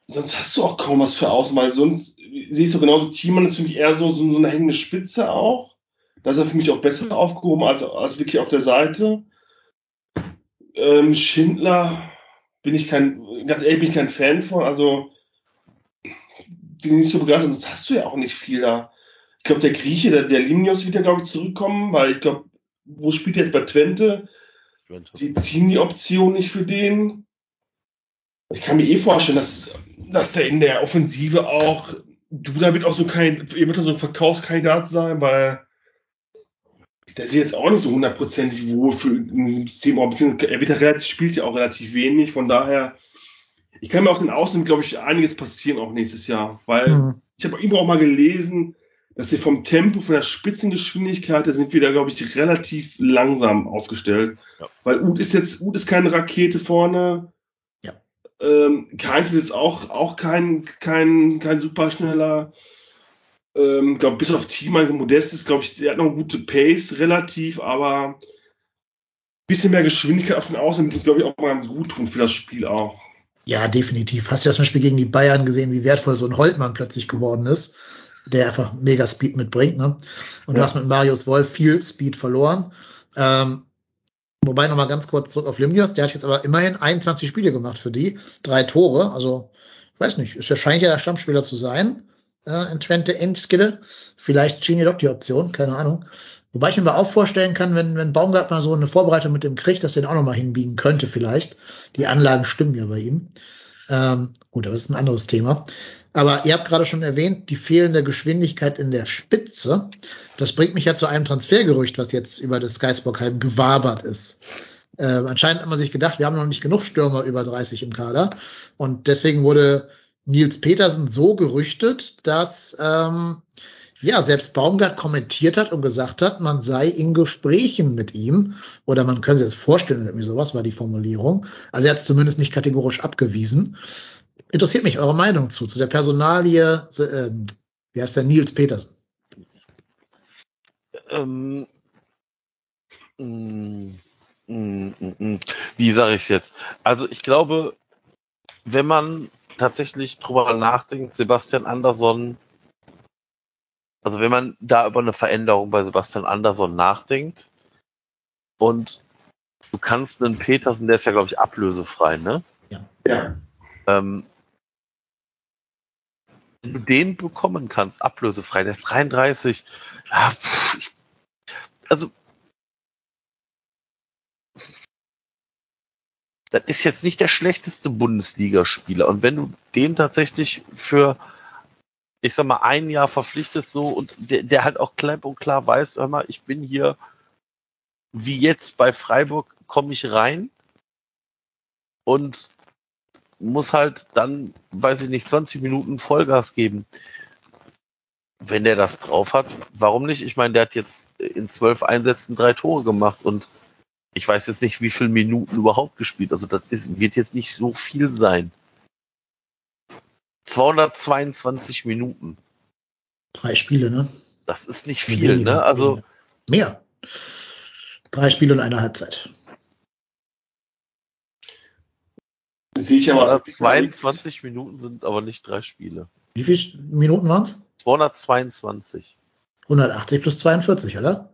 Sonst hast du auch kaum was für Außen, weil sonst siehst du genauso, Thiemann ist für mich eher so, so, so eine hängende Spitze auch. Da ist er für mich auch besser aufgehoben als, als wirklich auf der Seite. Ähm, Schindler bin ich kein, ganz ehrlich, bin ich kein Fan von. Also bin ich nicht so begeistert. Sonst hast du ja auch nicht viel da. Ich glaube, der Grieche, der, der Limnios wird ja, glaube ich, zurückkommen, weil ich glaube, wo spielt er jetzt bei Twente? Die ziehen die Option nicht für den. Ich kann mir eh vorstellen, dass, dass der in der Offensive auch, Duda wird auch so kein, wird auch so ein Verkaufskandidat sein, weil der ist jetzt auch nicht so hundertprozentig wohl für ein System, beziehungsweise er wird ja relativ, spielt ja auch relativ wenig, von daher, ich kann mir auf den Außen, glaube ich, einiges passieren auch nächstes Jahr, weil Mhm. ich habe irgendwo auch mal gelesen, dass sie vom Tempo, von der Spitzengeschwindigkeit, da sind wir da, glaube ich, relativ langsam aufgestellt. Ja. Weil Uth ist jetzt, Uth ist keine Rakete vorne. Ja. Ähm, Keins ist jetzt auch, auch kein, kein, kein superschneller. Ähm, glaube bis auf Thiemann, Modest ist, glaube ich, der hat noch eine gute Pace relativ, aber bisschen mehr Geschwindigkeit auf den Außen wird, glaube ich, auch mal ganz gut tun für das Spiel auch. Ja, definitiv. Hast du ja zum Beispiel gegen die Bayern gesehen, wie wertvoll so ein Holtmann plötzlich geworden ist, der einfach mega Speed mitbringt. Ne? Und du Ja. hast mit Marius Wolf viel Speed verloren. Ähm, wobei nochmal ganz kurz zurück auf Limnios, der hat jetzt aber immerhin 21 Spiele gemacht für die, drei Tore. Also, ich weiß nicht, ist wahrscheinlich ja der Stammspieler zu sein äh, in Twente Endskille. Vielleicht schien jedoch die Option, keine Ahnung. Wobei ich mir aber auch vorstellen kann, wenn, wenn Baumgart mal so eine Vorbereitung mit dem kriegt, dass er den auch nochmal hinbiegen könnte vielleicht. Die Anlagen stimmen ja bei ihm. Ähm, gut, aber das ist ein anderes Thema. Aber ihr habt gerade schon erwähnt, die fehlende Geschwindigkeit in der Spitze. Das bringt mich ja zu einem Transfergerücht, was jetzt über das Geisbockheim gewabert ist. Äh, anscheinend hat man sich gedacht, wir haben noch nicht genug Stürmer über 30 im Kader. Und deswegen wurde Nils Petersen so gerüchtet, dass ähm, ja selbst Baumgart kommentiert hat und gesagt hat, man sei in Gesprächen mit ihm oder man könnte sich das vorstellen, irgendwie sowas war die Formulierung. Also er hat es zumindest nicht kategorisch abgewiesen. Interessiert mich eure Meinung zu, zu der Personalie, ähm, wie heißt der Nils Petersen? Ähm, mm, mm, mm. Wie sage ich es jetzt? Also ich glaube, wenn man tatsächlich drüber nachdenkt, Sebastian Andersson Also wenn man da über eine Veränderung bei Sebastian Andersson nachdenkt und du kannst einen Petersen, der ist ja, glaube ich, ablösefrei, ne? Ja. Ähm, wenn du den bekommen kannst, ablösefrei, der ist 33, ja, pff, ich, also das ist jetzt nicht der schlechteste Bundesligaspieler. Und wenn du den tatsächlich für, ich sag mal, ein Jahr verpflichtest so und der, der halt auch klipp und klar weiß, hör mal, ich bin hier wie jetzt bei Freiburg, komme ich rein und muss halt dann, weiß ich nicht, 20 Minuten Vollgas geben. Wenn der das drauf hat, warum nicht? Ich meine, der hat jetzt in zwölf Einsätzen drei Tore gemacht und ich weiß jetzt nicht, wie viele Minuten überhaupt gespielt. Also das ist, wird jetzt nicht so viel sein. 222 Minuten. Drei Spiele, ne? Das ist nicht viel, Weniger, ne? Also weniger. Mehr. Drei Spiele und eine Halbzeit. Sehe ich aber. 222 Minuten sind aber nicht drei Spiele. Wie viele Minuten waren es? 222. 180 plus 42, oder?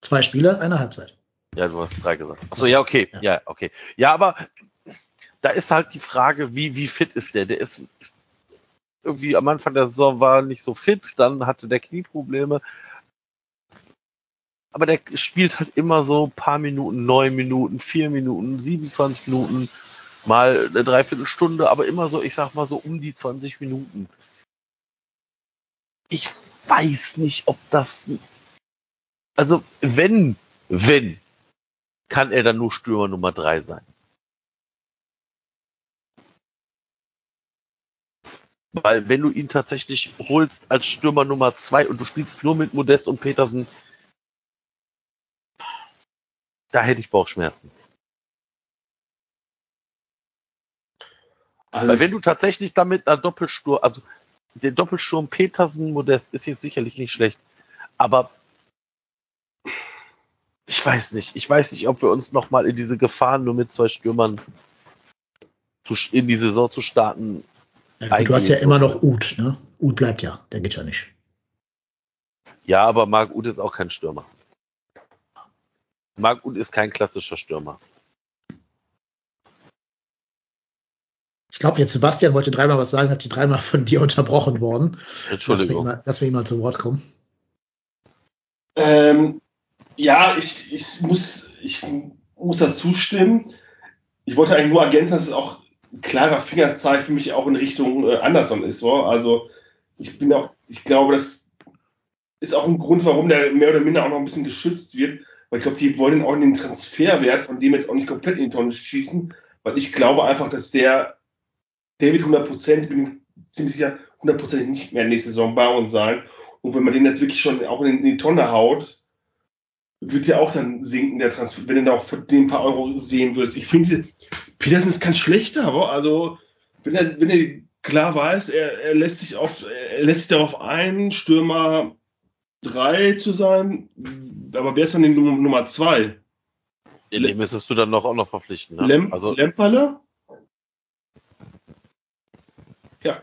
Zwei Spiele, eine Halbzeit. Ja, du hast drei gesagt. Achso, ja, okay. Ja. Ja, okay. Ja, aber da ist halt die Frage, wie, wie fit ist der? Der ist irgendwie am Anfang der Saison war nicht so fit, dann hatte der Knieprobleme. Aber der spielt halt immer so paar Minuten, neun Minuten, vier Minuten, 27 Minuten, mal eine Dreiviertelstunde, aber immer so, ich sag mal so um die 20 Minuten. Ich weiß nicht, ob das, also wenn, wenn, kann er dann nur Stürmer Nummer drei sein. Weil wenn du ihn tatsächlich holst als Stürmer Nummer zwei und du spielst nur mit Modest und Petersen, da hätte ich Bauchschmerzen. Also Weil wenn du tatsächlich damit einer Doppelsturm, also der Doppelsturm Petersen Modest ist jetzt sicherlich nicht schlecht, aber ich weiß nicht, ich weiß nicht, ob wir uns nochmal in diese Gefahren nur mit zwei Stürmern in die Saison zu starten. Ja, gut, du hast ja immer noch Uth, ne? Uth bleibt ja, der geht ja nicht. Ja, aber Marc Uth ist auch kein Stürmer. Marc Uth ist kein klassischer Stürmer. Ich glaube, jetzt Sebastian wollte dreimal was sagen, hat die dreimal von dir unterbrochen worden. Lass wir, ihm Entschuldigung. mal, lass ihm mal zu Wort kommen. Ähm, ja, ich, ich, muss, ich muss dazu stimmen. Ich wollte eigentlich nur ergänzen, dass es auch klarer Fingerzeig für mich auch in Richtung äh, Anderson ist. So. Also ich bin auch, ich glaube, das ist auch ein Grund, warum der mehr oder minder auch noch ein bisschen geschützt wird. Weil ich glaube, die wollen auch den Transferwert von dem jetzt auch nicht komplett in die Tonne schießen, weil ich glaube einfach, dass der, wird 100 Prozent, bin ziemlich sicher, 100 Prozent nicht mehr nächste Saison bei uns sein. Und wenn man den jetzt wirklich schon auch in, in die Tonne haut, wird ja auch dann sinken, der Transfer, wenn du da auch für den paar Euro sehen würdest. Ich finde, Petersen ist kein schlechter, aber also, wenn er, wenn er klar weiß, er, er lässt sich auf, er lässt sich darauf ein, Stürmer 3 zu sein, aber wer ist dann die Nummer, Nummer 2? Den den müsstest du dann noch auch noch verpflichten. Ne? Lem also Lemperle? Ja.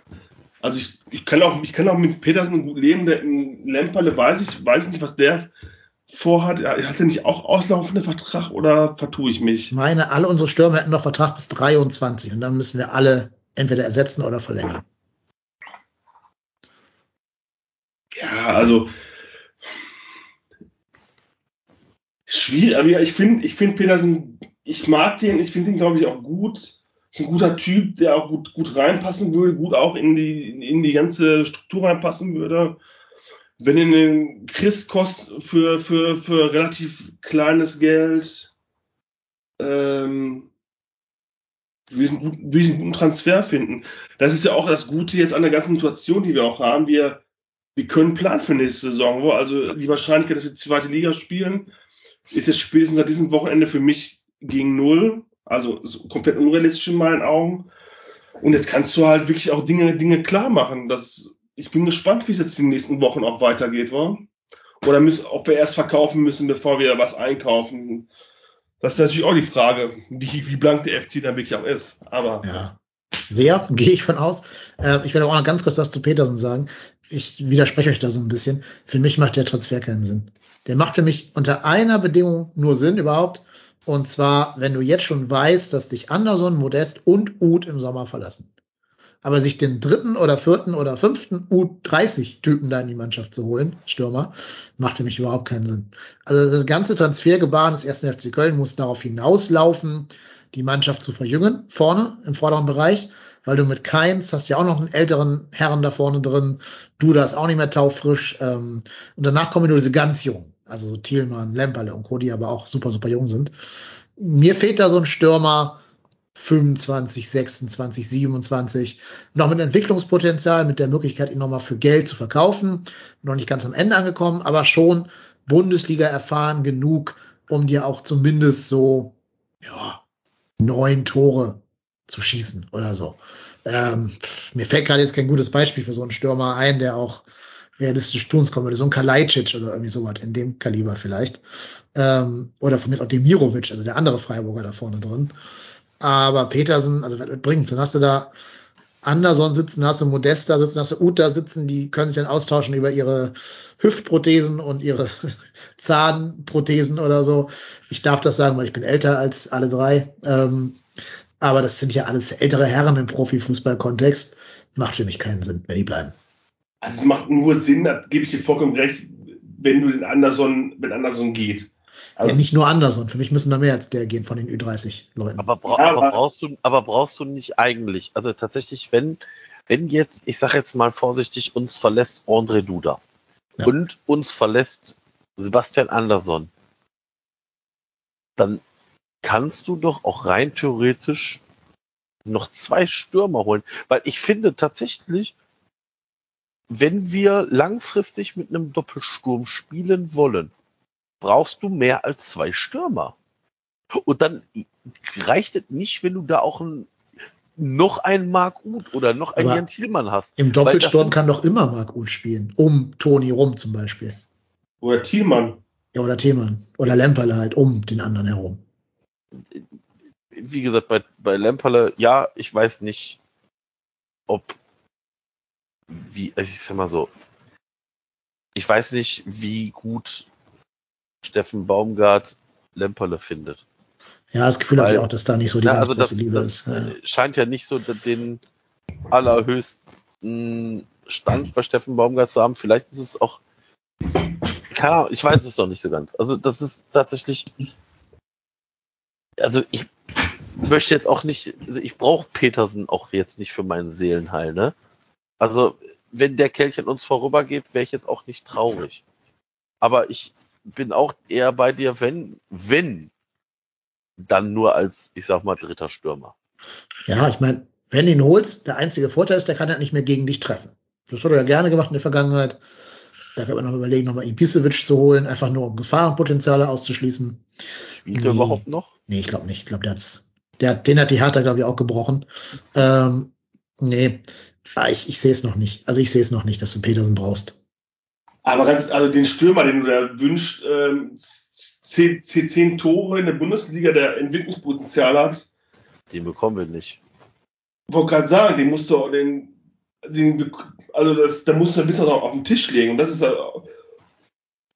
Also ich, ich kann auch, ich kann auch mit Petersen gut leben. Der Lemperle weiß ich, weiß nicht, was der vorhat. Hat er nicht auch auslaufenden Vertrag oder vertue ich mich? Ich meine, alle unsere Stürmer hätten noch Vertrag bis 23 und dann müssen wir alle entweder ersetzen oder verlängern. Ja, also schwierig, aber ja, ich finde, ich finde Petersen, ich mag den, ich finde ihn, glaube ich, auch gut. Ist ein guter Typ, der auch gut, gut reinpassen würde, gut auch in die, in die ganze Struktur reinpassen würde. Wenn ihn den Chris kostet für, für, für relativ kleines Geld, ähm, wir einen, guten- wir einen guten Transfer finden. Das ist ja auch das Gute jetzt an der ganzen Situation, die wir auch haben. Wir, wir können planen für nächste Saison. Also die Wahrscheinlichkeit, dass wir zweite Liga spielen, ist jetzt spätestens seit diesem Wochenende für mich gegen null. Also komplett unrealistisch in meinen Augen. Und jetzt kannst du halt wirklich auch Dinge, Dinge klar machen. Das, ich bin gespannt, wie es jetzt die nächsten Wochen auch weitergeht, wa? Oder müssen, ob wir erst verkaufen müssen, bevor wir was einkaufen. Das ist natürlich auch die Frage, wie, wie blank der FC dann wirklich auch ist. Aber Ja. Sehr, gehe ich von aus. Äh, ich will auch noch ganz kurz was zu Petersen sagen. ich widerspreche euch da so ein bisschen. Für mich macht der Transfer keinen Sinn. Der macht für mich unter einer Bedingung nur Sinn überhaupt. Und zwar, wenn du jetzt schon weißt, dass dich Anderson, Modest und Uth im Sommer verlassen. Aber sich den dritten oder vierten oder fünften U30-Typen da in die Mannschaft zu holen, Stürmer, macht für mich überhaupt keinen Sinn. Also das ganze Transfergebaren des ersten FC Köln muss darauf hinauslaufen, die Mannschaft zu verjüngen, vorne im vorderen Bereich, weil du mit Keins hast ja auch noch einen älteren Herren da vorne drin, du da ist auch nicht mehr taufrisch ähm, und danach kommen nur diese ganz jungen, also so Thielmann, Lemperle und Co., die aber auch super, super jung sind. Mir fehlt da so ein Stürmer, 25, 26, 27, noch mit Entwicklungspotenzial, mit der Möglichkeit, ihn nochmal für Geld zu verkaufen. Noch nicht ganz am Ende angekommen, aber schon Bundesliga erfahren genug, um dir auch zumindest so, ja, neun Tore zu schießen oder so. Ähm, mir fällt gerade jetzt kein gutes Beispiel für so einen Stürmer ein, der auch realistisch tun könnte. So ein Kalajdzic oder irgendwie sowas in dem Kaliber vielleicht. Ähm, oder von mir auch Demirovic, also der andere Freiburger da vorne drin. Aber Petersen, also was bringt Dann hast du da Anderson sitzen, hast du Modesta sitzen, hast du Uta sitzen, die können sich dann austauschen über ihre Hüftprothesen und ihre Zahnprothesen oder so. Ich darf das sagen, weil ich bin älter als alle drei. Ähm, aber das sind ja alles ältere Herren im Profifußball-Kontext. Macht für mich keinen Sinn, wenn die bleiben. Also es macht nur Sinn, da gebe ich dir vollkommen recht, wenn du den Anderson, wenn Anderson geht. Also, ja, nicht nur Anderson. Für mich müssen da mehr als der gehen von den Ü30-Leuten. Aber, bra ja, aber, brauchst du, aber brauchst du nicht eigentlich, also tatsächlich, wenn, wenn jetzt, ich sage jetzt mal vorsichtig, uns verlässt André Duda ja. und uns verlässt Sebastian Andersson, dann kannst du doch auch rein theoretisch noch zwei Stürmer holen. Weil ich finde tatsächlich, wenn wir langfristig mit einem Doppelsturm spielen wollen, brauchst du mehr als zwei Stürmer. Und dann reicht es nicht, wenn du da auch ein, noch einen Marc Uth oder noch einen Jan Thielmann hast. Im Doppelsturm kann doch immer Marc Uth spielen. Um Toni rum zum Beispiel. Oder Thielmann. Ja, oder Thielmann. Oder Lemperle halt um den anderen herum. Wie gesagt, bei, bei Lemperle, ja, ich weiß nicht, ob, wie, ich sag mal so, ich weiß nicht, wie gut Steffen Baumgart Lemperle findet. Ja, das Gefühl habe ich auch, dass da nicht so die na, ganz also große das, Liebe das ist. Ja. Scheint ja nicht so den allerhöchsten Stand bei Steffen Baumgart zu haben. Vielleicht ist es auch, keine Ahnung, ich weiß es noch nicht so ganz. Also das ist tatsächlich, also ich möchte jetzt auch nicht, also ich brauche Petersen auch jetzt nicht für meinen Seelenheil, ne? Also wenn der Kelch an uns vorübergeht, wäre ich jetzt auch nicht traurig. Aber ich bin auch eher bei dir, wenn, wenn, dann nur als, ich sag mal, dritter Stürmer. Ja, ich meine, wenn du ihn holst, der einzige Vorteil ist, der kann halt nicht mehr gegen dich treffen. Das hat er ja gerne gemacht in der Vergangenheit. Da kann man noch überlegen, nochmal Ibisevic zu holen, einfach nur um Gefahrenpotenziale auszuschließen. Spielt nee, er überhaupt noch? Nee, ich glaube nicht. Ich glaube, der hat's, der, den hat die Hertha, glaube ich, auch gebrochen. Ähm, nee, ah, ich, ich sehe es noch nicht. Also ich sehe es noch nicht, dass du Petersen brauchst. Aber ganz, also den Stürmer, den du da wünschst, ähm, zehn, zehn, Tore in der Bundesliga, der Entwicklungspotenzial hat. Den bekommen wir nicht. Ich wollte gerade sagen, den musst du, den, den, also das, da musst du ein bisschen auf den Tisch legen. Und das ist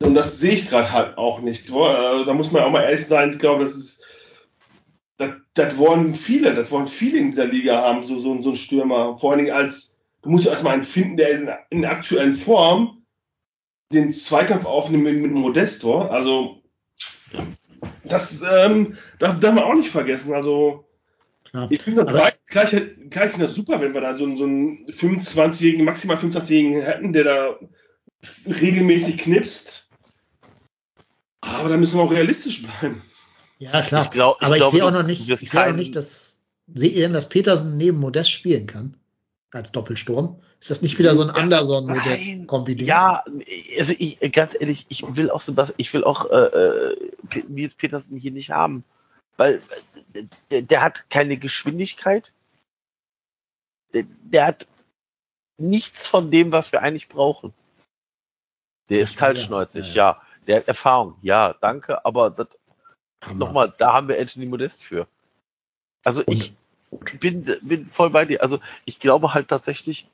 und das sehe ich gerade halt auch nicht. Also da muss man auch mal ehrlich sein. Ich glaube, das ist, das, das wollen viele, das wollen viele in dieser Liga haben, so, so, so ein Stürmer. Vor allen Dingen als, du musst ja erstmal einen finden, der ist in, in aktuellen Form den Zweikampf aufnehmen mit, mit Modesto. Also, das ähm, darf, darf man auch nicht vergessen. Also, Klar. ich finde das gleich, gleich das super, wenn wir da so, so einen 25-jährigen, maximal 25-jährigen hätten, der da regelmäßig knipst. Aber da müssen wir auch realistisch bleiben. Ja, klar. Ich glaub, ich Aber ich sehe auch noch nicht, ich sehe auch noch nicht, dass, denn, dass Petersen neben Modest spielen kann? Als Doppelsturm. Ist das nicht wieder so ein Anderson kombiniert? Ja, also ich, ganz ehrlich, ich will auch Sebastian, ich will auch äh, äh Nils Petersen hier nicht haben, weil der, der hat keine Geschwindigkeit. Der, der, hat nichts von dem, was wir eigentlich brauchen. Der ist kaltschnäuzig, ja, ja. Der hat Erfahrung, ja, danke, aber nochmal, da haben wir Anthony Modest für. Also Und ich, bin, bin voll bei dir. Also ich glaube halt tatsächlich,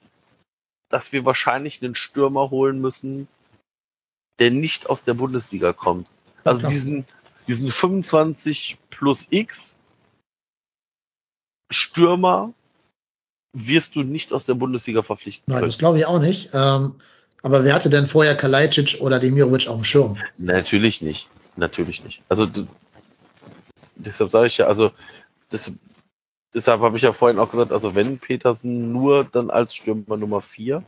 dass wir wahrscheinlich einen Stürmer holen müssen, der nicht aus der Bundesliga kommt. Also Klar. diesen, diesen 25 plus X Stürmer wirst du nicht aus der Bundesliga verpflichten Nein, können. das glaube ich auch nicht. Ähm, aber wer hatte denn vorher Kalajdzic oder Demirovic auf dem Schirm? Natürlich nicht. Natürlich nicht. Also deshalb sage ich ja, also das, deshalb habe ich ja vorhin auch gesagt, also wenn Petersen nur dann als Stürmer Nummer 4,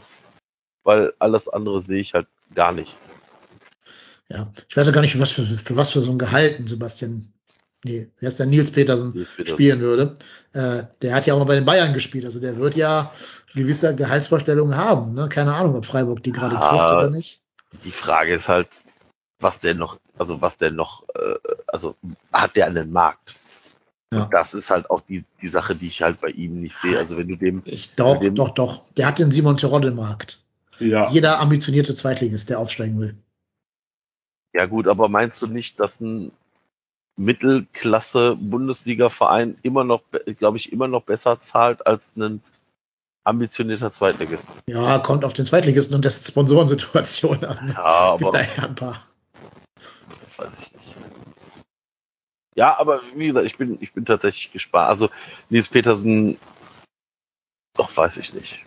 weil alles andere sehe ich halt gar nicht. Ja, ich weiß ja gar nicht, für was für, für was für so ein Gehalt ein Sebastian, nee, wer ist der Nils Petersen Nils Petersen. spielen würde. Äh, der hat ja auch mal bei den Bayern gespielt, also der wird ja gewisse Gehaltsvorstellungen haben. Ne? Keine Ahnung, ob Freiburg die gerade Ah. trifft oder nicht. Die Frage ist halt, was der noch, also was der noch, äh, also hat der einen Markt? Ja. Und das ist halt auch die, die Sache, die ich halt bei ihm nicht sehe. Also wenn du dem, Ich doch, Dem- doch, doch. Der hat den Simon Terodde-Markt. Ja. Jeder ambitionierte Zweitligist, der aufsteigen will. ja gut, aber meinst du nicht, dass ein Mittelklasse-Bundesliga-Verein immer noch, glaube ich, immer noch besser zahlt als ein ambitionierter Zweitligist? Ja, kommt auf den Zweitligisten und dessen Sponsorensituation an. Ja, aber Gibt da ja ein paar. weiß ich nicht. Ja, aber wie gesagt, ich bin, ich bin tatsächlich gespannt. Also Nils Petersen, doch weiß ich nicht.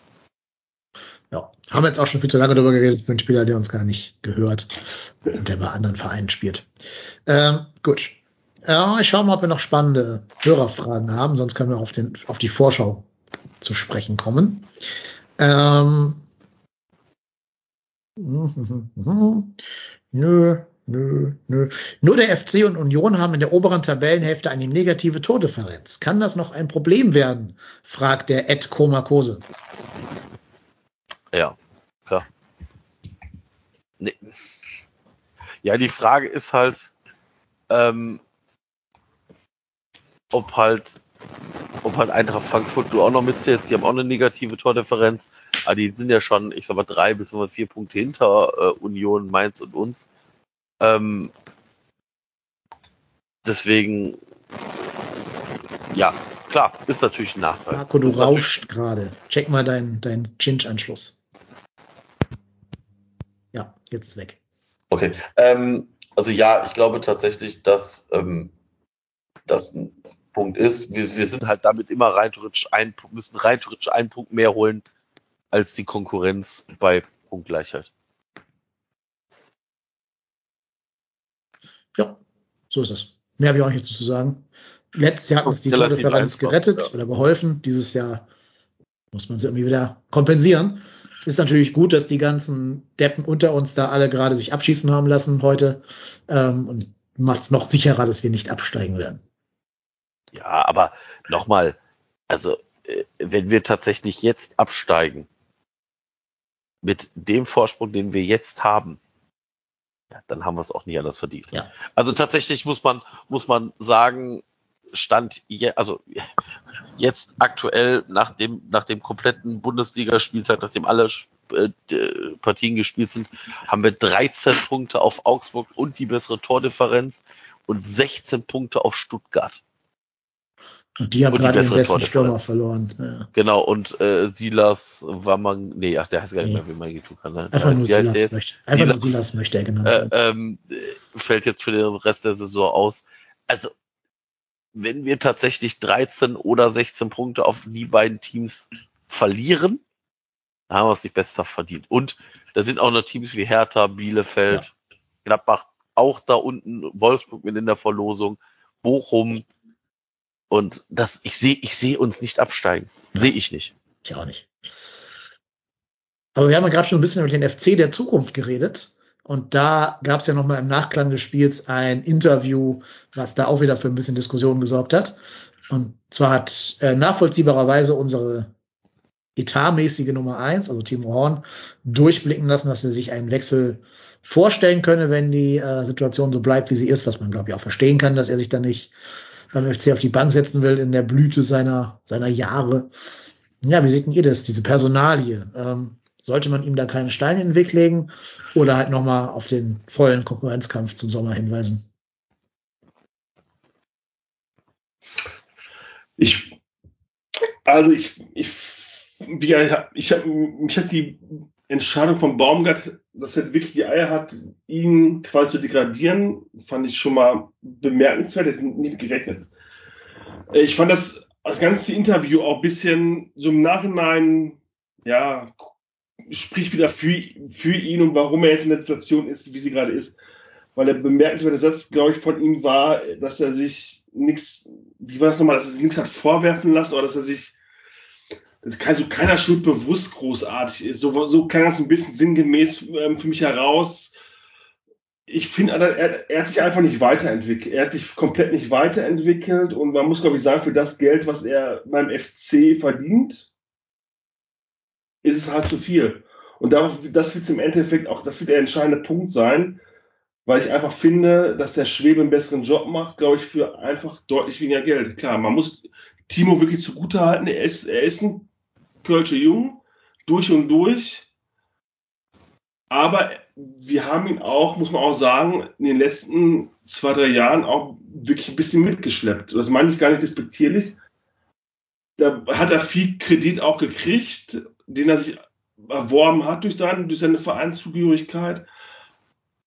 Ja, haben wir jetzt auch schon viel zu lange darüber geredet. Ich bin ein Spieler, der uns gar nicht gehört und der bei anderen Vereinen spielt. Ähm, gut. Ja, ich schaue mal, ob wir noch spannende Hörerfragen haben, sonst können wir auf, den, auf die Vorschau zu sprechen kommen. Ähm, nö, nö, nö. Nur der FC und Union haben in der oberen Tabellenhälfte eine negative Tordifferenz. Kann das noch ein Problem werden? fragt der Ed Komakose. Ja, klar. Nee. Ja, die Frage ist halt, ähm, ob halt, ob halt Eintracht Frankfurt du auch noch mitzählst, die haben auch eine negative Tordifferenz, aber die sind ja schon, ich sag mal, drei bis vier Punkte hinter äh, Union, Mainz und uns. Ähm, deswegen, ja, klar, ist natürlich ein Nachteil. Marco, du Ist rauscht gerade. Check mal deinen dein Chinch-Anschluss. Ja, jetzt weg. Okay. Ähm, also ja, ich glaube tatsächlich, dass ähm, das ein Punkt ist. Wir, wir sind halt damit immer rein theoretisch ein, müssen rein theoretisch einen Punkt mehr holen als die Konkurrenz bei Punktgleichheit. Ja, so ist es. Mehr habe ich auch nicht zu sagen. Letztes Jahr hat uns die Tordifferenz gerettet ja. oder geholfen. Dieses Jahr muss man sie irgendwie wieder kompensieren. Ist natürlich gut, dass die ganzen Deppen unter uns da alle gerade sich abschießen haben lassen heute ähm, und macht es noch sicherer, dass wir nicht absteigen werden. Ja, aber nochmal, also äh, wenn wir tatsächlich jetzt absteigen, mit dem Vorsprung, den wir jetzt haben, dann haben wir es auch nicht anders verdient. Ja. Also tatsächlich muss man, muss man sagen, Stand je, also jetzt aktuell nach dem, nach dem kompletten Bundesligaspieltag, nachdem alle äh, Partien gespielt sind, haben wir 13 Punkte auf Augsburg und die bessere Tordifferenz und 16 Punkte auf Stuttgart. Und die haben Und die gerade den bessere besten Stürmer verloren. Ja. Genau, und äh, Silas Wamang, nee, ach, der heißt gar nicht Nee. mehr, wie man getan kann. Ne? Einfach nur Silas möchte. Einfach nur Silas. Silas möchte er genannt Äh, ähm, äh, fällt jetzt für den Rest der Saison aus. Also, wenn wir tatsächlich 13 oder 16 Punkte auf die beiden Teams verlieren, dann haben wir es nicht besser verdient. Und da sind auch noch Teams wie Hertha, Bielefeld, Gladbach, auch da unten, Wolfsburg mit in der Verlosung, Bochum. Und das, ich sehe, ich sehe uns nicht absteigen. Sehe ich nicht. Ich auch nicht. Aber wir haben ja gerade schon ein bisschen über den FC der Zukunft geredet. Und da gab es ja nochmal im Nachklang des Spiels ein Interview, was da auch wieder für ein bisschen Diskussion gesorgt hat. Und zwar hat äh, nachvollziehbarerweise unsere etatmäßige Nummer eins, also Timo Horn, durchblicken lassen, dass er sich einen Wechsel vorstellen könne, wenn die äh, Situation so bleibt, wie sie ist, was man, glaube ich, auch verstehen kann, dass er sich dann nicht beim FC auf die Bank setzen will in der Blüte seiner, seiner Jahre. Ja, wie seht denn ihr das, diese Personalie? Ähm, sollte man ihm da keine Steine in den Weg legen oder halt nochmal auf den vollen Konkurrenzkampf zum Sommer hinweisen? Ich, also ich, ich wie, ich hab, mich hat die Entscheidung von Baumgart, dass er wirklich die Eier hat, ihn quasi zu degradieren, fand ich schon mal bemerkenswert, hätte nie gerechnet. Ich fand das, das ganze Interview auch ein bisschen so im Nachhinein, ja, spricht wieder für, für ihn und warum er jetzt in der Situation ist, wie sie gerade ist. Weil der bemerkenswerte Satz, glaube ich, von ihm war, dass er sich nichts, wie war das nochmal, dass er sich nichts hat vorwerfen lassen oder dass er sich, dass kein, so keiner Schuld bewusst großartig ist. So, so klang das ein bisschen sinngemäß ähm, für mich heraus. Ich finde, er, er hat sich einfach nicht weiterentwickelt. Er hat sich komplett nicht weiterentwickelt und man muss, glaube ich, sagen, für das Geld, was er beim FC verdient, ist es halt zu viel. Und darauf, das wird im Endeffekt auch, das wird der entscheidende Punkt sein, weil ich einfach finde, dass der Schwebe einen besseren Job macht, glaube ich, für einfach deutlich weniger Geld. Klar, man muss Timo wirklich zugute halten, er ist, er ist ein Kölsche Jung, durch und durch. Aber wir haben ihn auch, muss man auch sagen, in den letzten zwei, drei Jahren auch wirklich ein bisschen mitgeschleppt. Das meine ich gar nicht despektierlich. Da hat er viel Kredit auch gekriegt den er sich erworben hat durch seine, durch seine Vereinszugehörigkeit.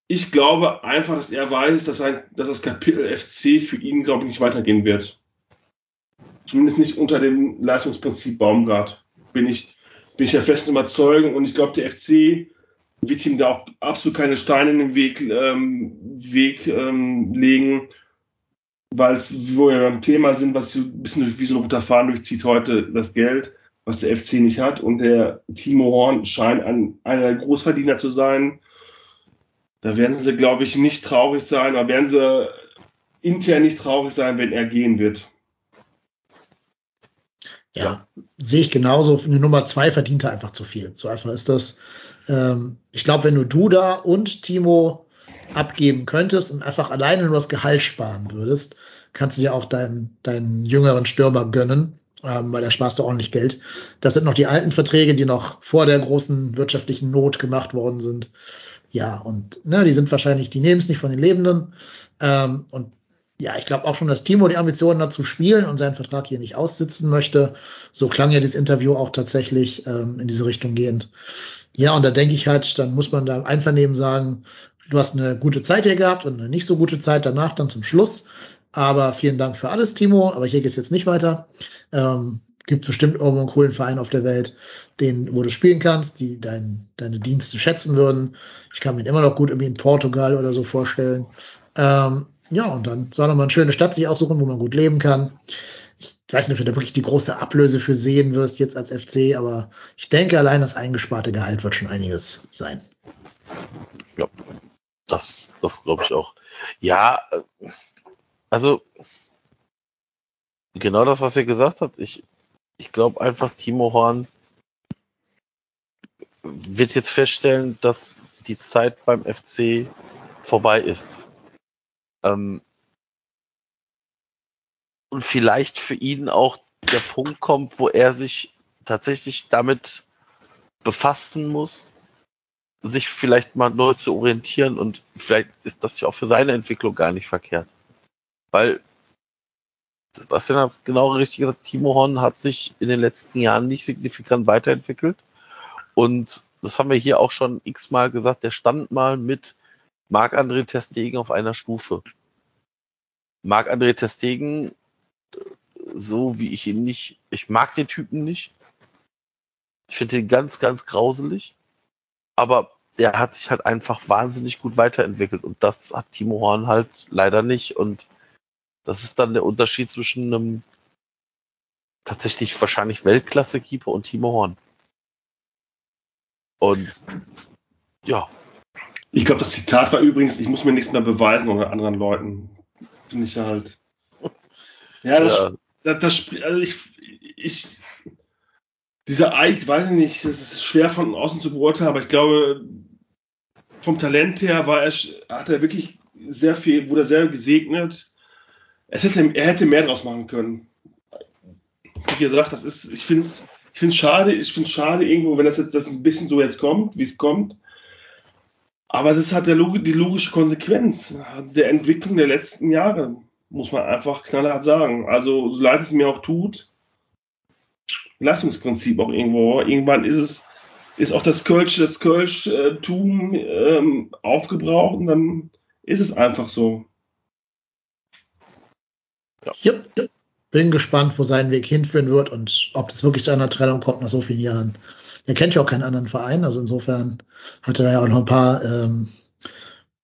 Ich glaube einfach, dass er weiß, dass, ein, dass das Kapitel FC für ihn, glaube ich, nicht weitergehen wird. Zumindest nicht unter dem Leistungsprinzip Baumgart. Bin ich, bin ich der festen Überzeugung. Und ich glaube, der FC wird ihm da auch absolut keine Steine in den Weg, ähm, Weg ähm, legen, weil es, wo wir beim Thema sind, was ein bisschen wie so ein roter Faden durchzieht heute, das Geld was der FC nicht hat. Und der Timo Horn scheint ein, einer der Großverdiener zu sein. Da werden sie, glaube ich, nicht traurig sein, oder werden sie intern nicht traurig sein, wenn er gehen wird. Ja, sehe ich genauso. Eine Nummer zwei verdient er einfach zu viel. So einfach ist das. Ähm, ich glaube, wenn du Duda und Timo abgeben könntest und einfach alleine nur das Gehalt sparen würdest, kannst du dir auch deinen, deinen jüngeren Stürmer gönnen ähm, weil da sparst du ordentlich Geld. Das sind noch die alten Verträge, die noch vor der großen wirtschaftlichen Not gemacht worden sind. Ja, und ne, die sind wahrscheinlich, die nehmen es nicht von den Lebenden. Ähm, und ja, ich glaube auch schon, dass Timo die Ambitionen hat zu spielen und seinen Vertrag hier nicht aussitzen möchte. So klang ja das Interview auch tatsächlich ähm, in diese Richtung gehend. Ja, und da denke ich halt, dann muss man da einvernehmen sagen, du hast eine gute Zeit hier gehabt und eine nicht so gute Zeit danach dann zum Schluss. Aber vielen Dank für alles, Timo. Aber hier geht's jetzt nicht weiter. Ähm, gibt bestimmt irgendwo einen coolen Verein auf der Welt, den, wo du spielen kannst, die dein, deine Dienste schätzen würden. Ich kann mir immer noch gut irgendwie in Portugal oder so vorstellen. Ähm, ja, und dann soll er mal eine schöne Stadt sich aussuchen, wo man gut leben kann. Ich weiß nicht, ob du da wirklich die große Ablöse für sehen wirst jetzt als FC, aber ich denke, allein das eingesparte Gehalt wird schon einiges sein. Ja, das, das glaube ich auch. Ja, äh, also genau das, was ihr gesagt habt. Ich, ich glaube einfach, Timo Horn wird jetzt feststellen, dass die Zeit beim FC vorbei ist. Ähm, und vielleicht für ihn auch der Punkt kommt, wo er sich tatsächlich damit befassen muss, sich vielleicht mal neu zu orientieren und vielleicht ist das ja auch für seine Entwicklung gar nicht verkehrt. Weil Sebastian hat genau richtig gesagt, Timo Horn hat sich in den letzten Jahren nicht signifikant weiterentwickelt. Und das haben wir hier auch schon x-mal gesagt, der stand mal mit Marc-André Testegen auf einer Stufe. Marc-André Testegen, so wie ich ihn nicht, ich mag den Typen nicht. Ich finde ihn ganz, ganz grauselig. Aber der hat sich halt einfach wahnsinnig gut weiterentwickelt und das hat Timo Horn halt leider nicht. Und das ist dann der Unterschied zwischen einem tatsächlich wahrscheinlich Weltklasse-Keeper und Timo Horn. Und ja. Ich glaube, das Zitat war übrigens, ich muss mir nichts mehr beweisen oder anderen Leuten. Finde ich halt. Ja, das, ja. das, das also ich, ich, dieser Eich, weiß ich nicht, das ist schwer von außen zu beurteilen, aber ich glaube, vom Talent her war er, hat er wirklich sehr viel, wurde er sehr gesegnet es hätte, er hätte mehr draus machen können. Wie gesagt, das ist, ich finde es ich find's schade, ich finde schade irgendwo, wenn das jetzt das ein bisschen so jetzt kommt, wie es kommt. Aber ist halt der, die logische Konsequenz der Entwicklung der letzten Jahre, muss man einfach knallhart sagen. Also, so leid es mir auch tut, Leistungsprinzip auch irgendwo. Irgendwann ist es, ist auch das Kölsch, das Kölsch-Tum ähm, aufgebraucht und dann ist es einfach so. Ja. Yep, yep. Bin gespannt, wo sein Weg hinführen wird und ob das wirklich zu einer Trennung kommt nach so vielen Jahren. Er kennt ja auch keinen anderen Verein, also insofern hat er ja auch noch ein paar ähm,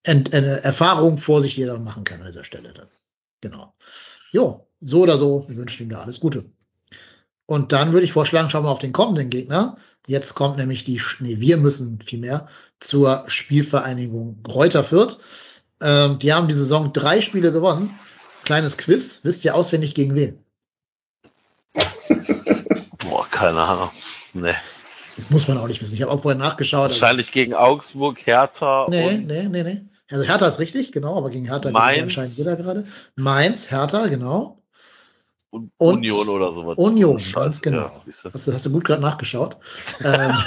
Ent, äh, Erfahrungen vor sich, die er machen kann an dieser Stelle dann. Genau. Jo, so oder so, wir wünschen ihm da alles Gute. Und dann würde ich vorschlagen, schauen wir auf den kommenden Gegner. Jetzt kommt nämlich die, nee, wir müssen vielmehr zur Spielvereinigung Reuter Fürth. Ähm, die haben die Saison drei Spiele gewonnen. Kleines Quiz, wisst ihr auswendig gegen wen? Boah, keine Ahnung. Nee. Das muss man auch nicht wissen. Ich habe auch vorher nachgeschaut. Wahrscheinlich gegen Augsburg, Hertha. Nee, nee, nee, nee. Also Hertha ist richtig, genau, aber gegen Hertha Mainz. anscheinend jeder gerade. Mainz, Hertha, genau. Und Union oder sowas. Union, Scheiße, ganz genau. Ja. Hast du, hast du gut gerade nachgeschaut. ähm,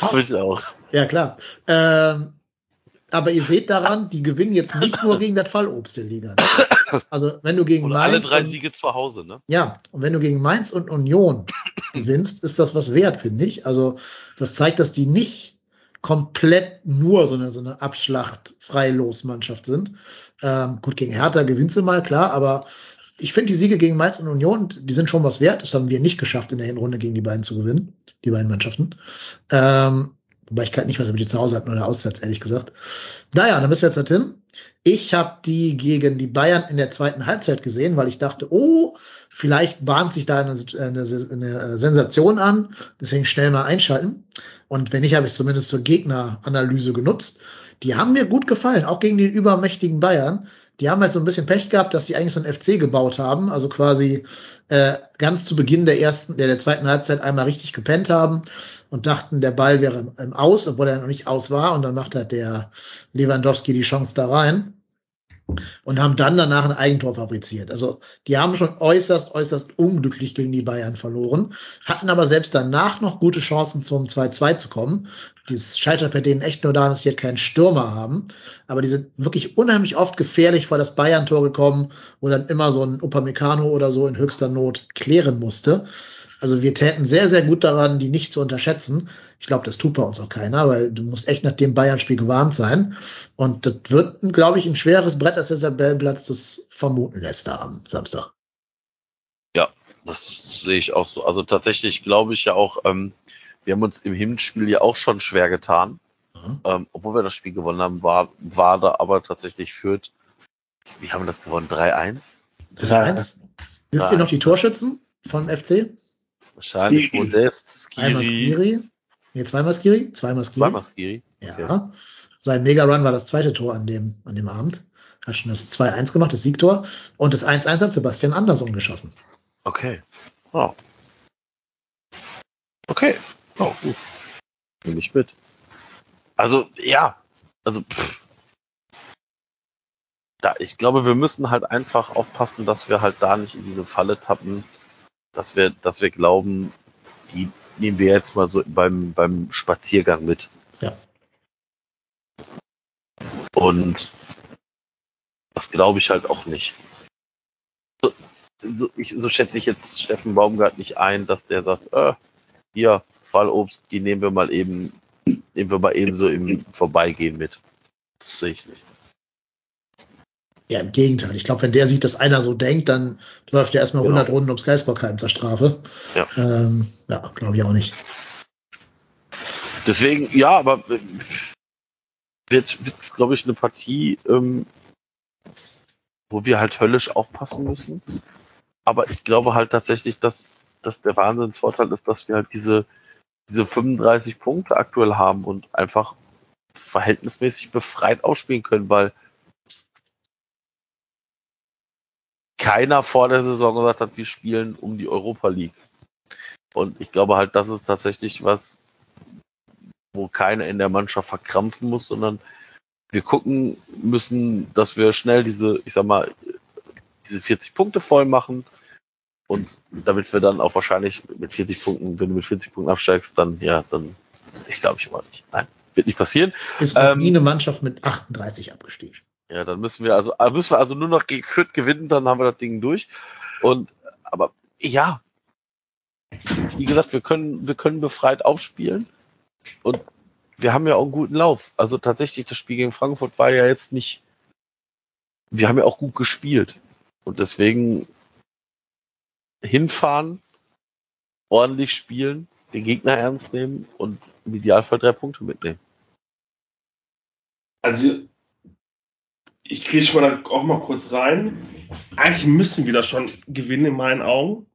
Hab ich auch. ja, klar. Ähm, aber ihr seht daran, die gewinnen jetzt nicht nur gegen das Fallobst der Liga. Ne? Also wenn du gegen Und Mainz alle drei und, Siege zu Hause, ne? ja, und wenn du gegen Mainz und Union gewinnst, ist das was wert, finde ich. Also das zeigt, dass die nicht komplett nur so eine, so eine Abschlacht-Freilos-Mannschaft sind. Ähm, gut, gegen Hertha gewinnst du mal, klar, aber ich finde die Siege gegen Mainz und Union, die sind schon was wert. Das haben wir nicht geschafft, in der Hinrunde gegen die beiden zu gewinnen, die beiden Mannschaften. Ähm, wobei ich gerade nicht weiß, ob die zu Hause hatten oder auswärts, ehrlich gesagt. Naja, dann müssen wir jetzt halt hin. Ich habe die gegen die Bayern in der zweiten Halbzeit gesehen, weil ich dachte, oh, vielleicht bahnt sich da eine, eine, eine Sensation an. Deswegen schnell mal einschalten. Und wenn nicht, habe ich es zumindest zur Gegneranalyse genutzt. Die haben mir gut gefallen, auch gegen die übermächtigen Bayern. Die haben halt so ein bisschen Pech gehabt, dass sie eigentlich so ein FC gebaut haben, also quasi äh, ganz zu Beginn der ersten, der, der zweiten Halbzeit einmal richtig gepennt haben und dachten, der Ball wäre im, Aus, obwohl er noch nicht aus war. Und dann macht halt der Lewandowski die Chance da rein und haben dann danach ein Eigentor fabriziert. Also die haben schon äußerst, äußerst unglücklich gegen die Bayern verloren, hatten aber selbst danach noch gute Chancen zum 2-2 zu kommen. Das scheitert bei denen echt nur daran, dass sie halt keinen Stürmer haben. Aber die sind wirklich unheimlich oft gefährlich vor das Bayern-Tor gekommen, wo dann immer so ein Upamecano oder so in höchster Not klären musste. Also wir täten sehr, sehr gut daran, die nicht zu unterschätzen. Ich glaube, das tut bei uns auch keiner, weil du musst echt nach dem Bayern-Spiel gewarnt sein. Und das wird, glaube ich, ein schweres Brett, als der Tabellenplatz das vermuten lässt da am Samstag. Ja, das sehe ich auch so. Also tatsächlich glaube ich ja auch, ähm, wir haben uns im Hinspiel ja auch schon schwer getan. Mhm. Ähm, obwohl wir das Spiel gewonnen haben, war, war da aber tatsächlich führt. Wie haben wir das gewonnen? 3-1? 3-1. Wisst ihr noch die Torschützen vom FC? Wahrscheinlich Skiri. Modest, Einmal Skiri, Skiri. Nee, zweimal Skiri? Zweimal Skiri. zweimal Skiri. Ja. Sein Mega-Run war das zweite Tor an dem, an dem Abend. Hat schon das 2-1 gemacht, das Siegtor. Und das 1-1 hat Sebastian Andersson geschossen. Okay. Oh. Okay. Oh, gut. Nehme ich mit. Also, ja. Also, pff. Da, ich glaube, wir müssen halt einfach aufpassen, dass wir halt da nicht in diese Falle tappen, dass wir, dass wir glauben, die nehmen wir jetzt mal so beim, beim Spaziergang mit. Ja. Und das glaube ich halt auch nicht. So, so, ich, so schätze ich jetzt Steffen Baumgart nicht ein, dass der sagt, äh, hier, Fallobst, die nehmen wir mal eben, nehmen wir mal eben so im Vorbeigehen mit. Das sehe ich nicht. Ja, im Gegenteil. Ich glaube, wenn der sieht, dass einer so denkt, dann läuft er erstmal Genau. 100 Runden ums Geisbockheim zur Strafe. Ja. Ähm, ja, glaube ich auch nicht. Deswegen, ja, aber äh, wird, wird glaube ich, eine Partie, ähm, wo wir halt höllisch aufpassen müssen. Aber ich glaube halt tatsächlich, dass, dass der Wahnsinnsvorteil ist, dass wir halt diese, diese 35 Punkte aktuell haben und einfach verhältnismäßig befreit ausspielen können, weil keiner vor der Saison gesagt hat, wir spielen um die Europa League. Und ich glaube halt, das ist tatsächlich was, wo keiner in der Mannschaft verkrampfen muss, sondern wir gucken müssen, dass wir schnell diese, ich sag mal, diese 40 Punkte voll machen. Und damit wir dann auch wahrscheinlich mit 40 Punkten, wenn du mit 40 Punkten absteigst, dann, ja, dann, ich glaube ich mal nicht. Nein, wird nicht passieren. Ist Ähm, nie eine Mannschaft mit 38 abgestiegen. Ja, dann müssen wir also, äh, müssen wir also nur noch gegen Fürth gewinnen, dann haben wir das Ding durch. Und, aber, ja, wie gesagt, wir können, wir können befreit aufspielen und wir haben ja auch einen guten Lauf. Also tatsächlich, das Spiel gegen Frankfurt war ja jetzt nicht, wir haben ja auch gut gespielt. Und deswegen hinfahren, ordentlich spielen, den Gegner ernst nehmen und im Idealfall drei Punkte mitnehmen. Also, ich kriege schon mal auch mal kurz rein. Eigentlich müssen wir das schon gewinnen in meinen Augen.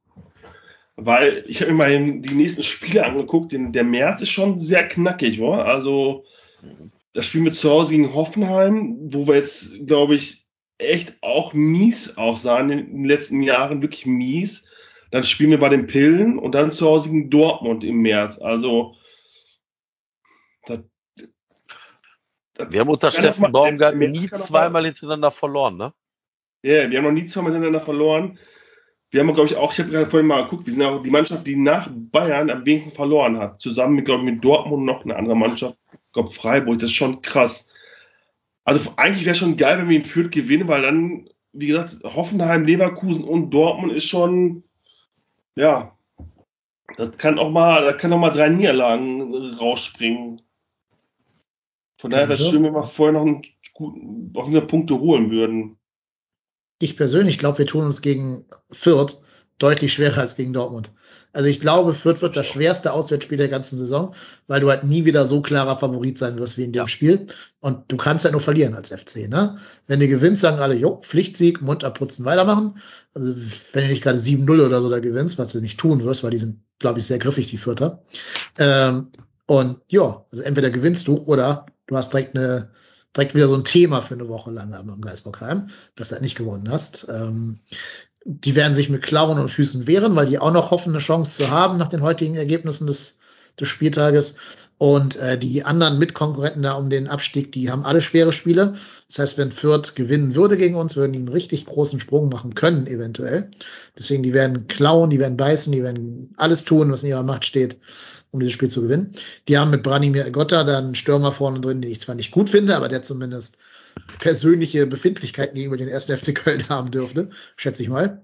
Weil ich habe mir mal die nächsten Spiele angeguckt. Der März ist schon sehr knackig, war. Also das Spiel mit zu Hause gegen Hoffenheim, wo wir jetzt, glaube ich, echt auch mies aussahen in den letzten Jahren, wirklich mies. Dann spielen wir bei den Pillen und dann zu Hause gegen Dortmund im März. Also das, das wir haben unter Steffen Baumgart nie zweimal hintereinander verloren, ne? Ja, yeah, wir haben noch nie zweimal hintereinander verloren. Wir haben, glaube ich, auch, ich habe gerade vorhin mal geguckt, wir sind auch die Mannschaft, die nach Bayern am wenigsten verloren hat. Zusammen mit, glaube ich, mit Dortmund noch eine andere Mannschaft. Ich glaube, Freiburg, das ist schon krass. Also eigentlich wäre schon geil, wenn wir ihn Fürth gewinnen, weil dann, wie gesagt, Hoffenheim, Leverkusen und Dortmund ist schon, ja, das kann auch mal, da kann auch mal drei Niederlagen rausspringen. Von daher wäre es schön, wenn wir vorher noch einen guten, auf jeden Punkte holen würden ich persönlich glaube, wir tun uns gegen Fürth deutlich schwerer als gegen Dortmund. Also ich glaube, Fürth wird das schwerste Auswärtsspiel der ganzen Saison, weil du halt nie wieder so klarer Favorit sein wirst wie in dem ja. Spiel. Und du kannst halt nur verlieren als FC, ne? Wenn du gewinnst, sagen alle, jo, Pflichtsieg, Mund abputzen, weitermachen. Also wenn du nicht gerade 7-0 oder so da gewinnst, was du nicht tun wirst, weil die sind, glaube ich, sehr griffig, die Fürther. Ähm, und ja, also entweder gewinnst du oder du hast direkt eine direkt wieder so ein Thema für eine Woche lang am Geisbockheim, dass du halt nicht gewonnen hast. Ähm, die werden sich mit Klauen und Füßen wehren, weil die auch noch hoffen, eine Chance zu haben nach den heutigen Ergebnissen des, des Spieltages. Und äh, die anderen Mitkonkurrenten da um den Abstieg, die haben alle schwere Spiele. Das heißt, wenn Fürth gewinnen würde gegen uns, würden die einen richtig großen Sprung machen können, eventuell. Deswegen, die werden klauen, die werden beißen, die werden alles tun, was in ihrer Macht steht, um dieses Spiel zu gewinnen. Die haben mit Branimir Gotta dann einen Stürmer vorne drin, den ich zwar nicht gut finde, aber der zumindest persönliche Befindlichkeiten gegenüber den ersten FC Köln haben dürfte, schätze ich mal.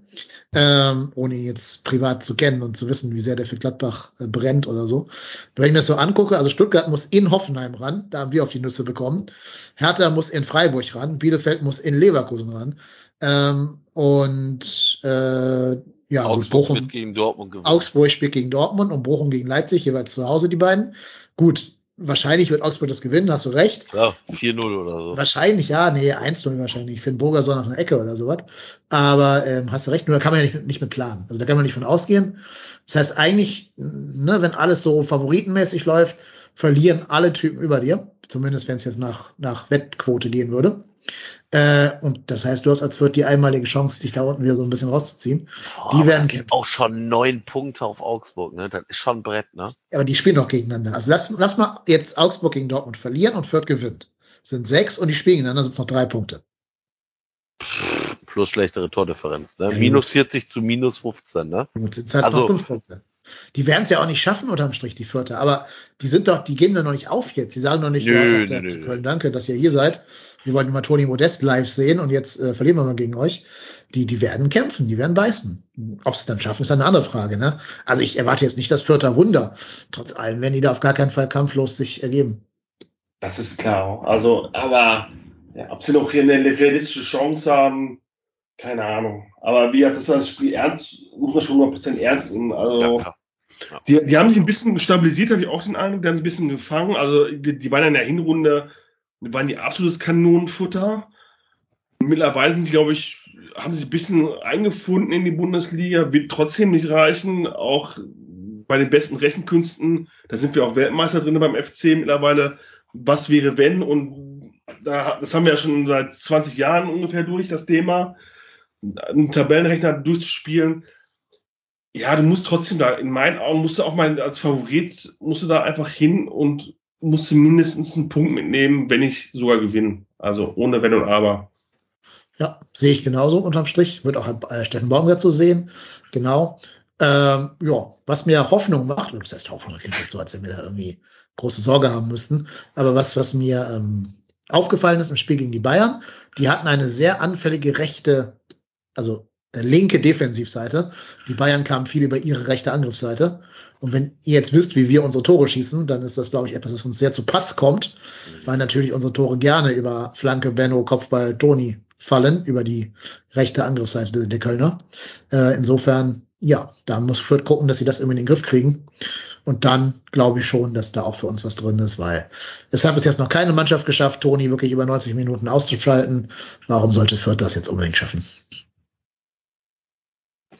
Ähm, ohne ihn jetzt privat zu kennen und zu wissen, wie sehr der für Gladbach äh, brennt oder so. Wenn ich mir das so angucke, also Stuttgart muss in Hoffenheim ran, da haben wir auf die Nüsse bekommen. Hertha muss in Freiburg ran, Bielefeld muss in Leverkusen ran. Ähm, und äh, ja, Augsburg Bochum, spielt gegen Dortmund gewonnen. Augsburg spielt gegen Dortmund und Bochum gegen Leipzig, jeweils zu Hause die beiden. Gut, wahrscheinlich wird Augsburg das gewinnen, hast du recht. Ja, 4-0 oder so. Wahrscheinlich, ja, nee, 1-0 wahrscheinlich. Finn Burgerson nach einer Ecke oder sowas. Aber ähm, hast du recht, nur da kann man ja nicht, nicht mit planen. Also da kann man nicht von ausgehen. Das heißt eigentlich, ne, wenn alles so favoritenmäßig läuft, verlieren alle Typen über dir. Zumindest wenn es jetzt nach, nach Wettquote gehen würde. Äh, und das heißt, du hast als Wirt die einmalige Chance, dich da unten wieder so ein bisschen rauszuziehen. Boah, die werden kämpfen. Auch schon neun Punkte auf Augsburg, ne? Das ist schon ein Brett, ne? Aber die spielen doch gegeneinander. Also lass, lass mal jetzt Augsburg gegen Dortmund verlieren und Fürth gewinnt. Das sind sechs und die spielen gegeneinander, sind noch drei Punkte. Plus schlechtere Tordifferenz, ne? Ja, minus 40 zu minus 15, ne? Gut, sind halt also, noch fünf Punkte. Die werden es ja auch nicht schaffen unterm Strich, die Vierte. Aber die sind doch, die geben da noch nicht auf jetzt. Die sagen noch nicht, nö, ja, nö, nö, Köln, danke, dass ihr hier seid wir wollten mal Toni Modest live sehen und jetzt äh, verlieren wir mal gegen euch. Die, die werden kämpfen, die werden beißen. Ob sie es dann schaffen, ist eine andere Frage. Ne? Also ich erwarte jetzt nicht das vierte Wunder. Trotz allem werden die da auf gar keinen Fall kampflos sich ergeben. Das ist klar. Also, aber ja, ob sie noch hier eine realistische Chance haben, keine Ahnung. Aber wie hat das das Spiel ernst, muss man schon 100% ernst nehmen. Also, ja, die, die haben sich ein bisschen stabilisiert, habe ich auch den Eindruck, die haben sich ein bisschen gefangen. Also, die, die waren in der Hinrunde waren die absolutes Kanonenfutter. Mittlerweile sind die, glaube ich, haben sich ein bisschen eingefunden in die Bundesliga, wird trotzdem nicht reichen. Auch bei den besten Rechenkünsten, da sind wir auch Weltmeister drin beim FC mittlerweile. Was wäre wenn? Und da, das haben wir ja schon seit 20 Jahren ungefähr durch, das Thema, einen Tabellenrechner durchzuspielen. Ja, du musst trotzdem da, in meinen Augen musst du auch mal als Favorit, musst du da einfach hin und musste mindestens einen Punkt mitnehmen, wenn ich sogar gewinne. Also ohne Wenn und Aber. Ja, sehe ich genauso unterm Strich. Wird auch äh, Steffen Baumgart so sehen. Genau. Ähm, ja, was mir Hoffnung macht, das heißt Hoffnung, klingt jetzt so, als wenn wir da irgendwie große Sorge haben müssten, aber was, was mir ähm, aufgefallen ist im Spiel gegen die Bayern, die hatten eine sehr anfällige rechte, also linke Defensivseite. Die Bayern kamen viel über ihre rechte Angriffsseite. Und wenn ihr jetzt wisst, wie wir unsere Tore schießen, dann ist das, glaube ich, etwas, was uns sehr zu Pass kommt, weil natürlich unsere Tore gerne über Flanke, Benno, Kopfball, Toni fallen, über die rechte Angriffsseite der Kölner. Äh, insofern, ja, da muss Fürth gucken, dass sie das irgendwie in den Griff kriegen. Und dann glaube ich schon, dass da auch für uns was drin ist, weil es hat bis jetzt noch keine Mannschaft geschafft, Toni wirklich über 90 Minuten auszuschalten. Warum sollte Fürth das jetzt unbedingt schaffen?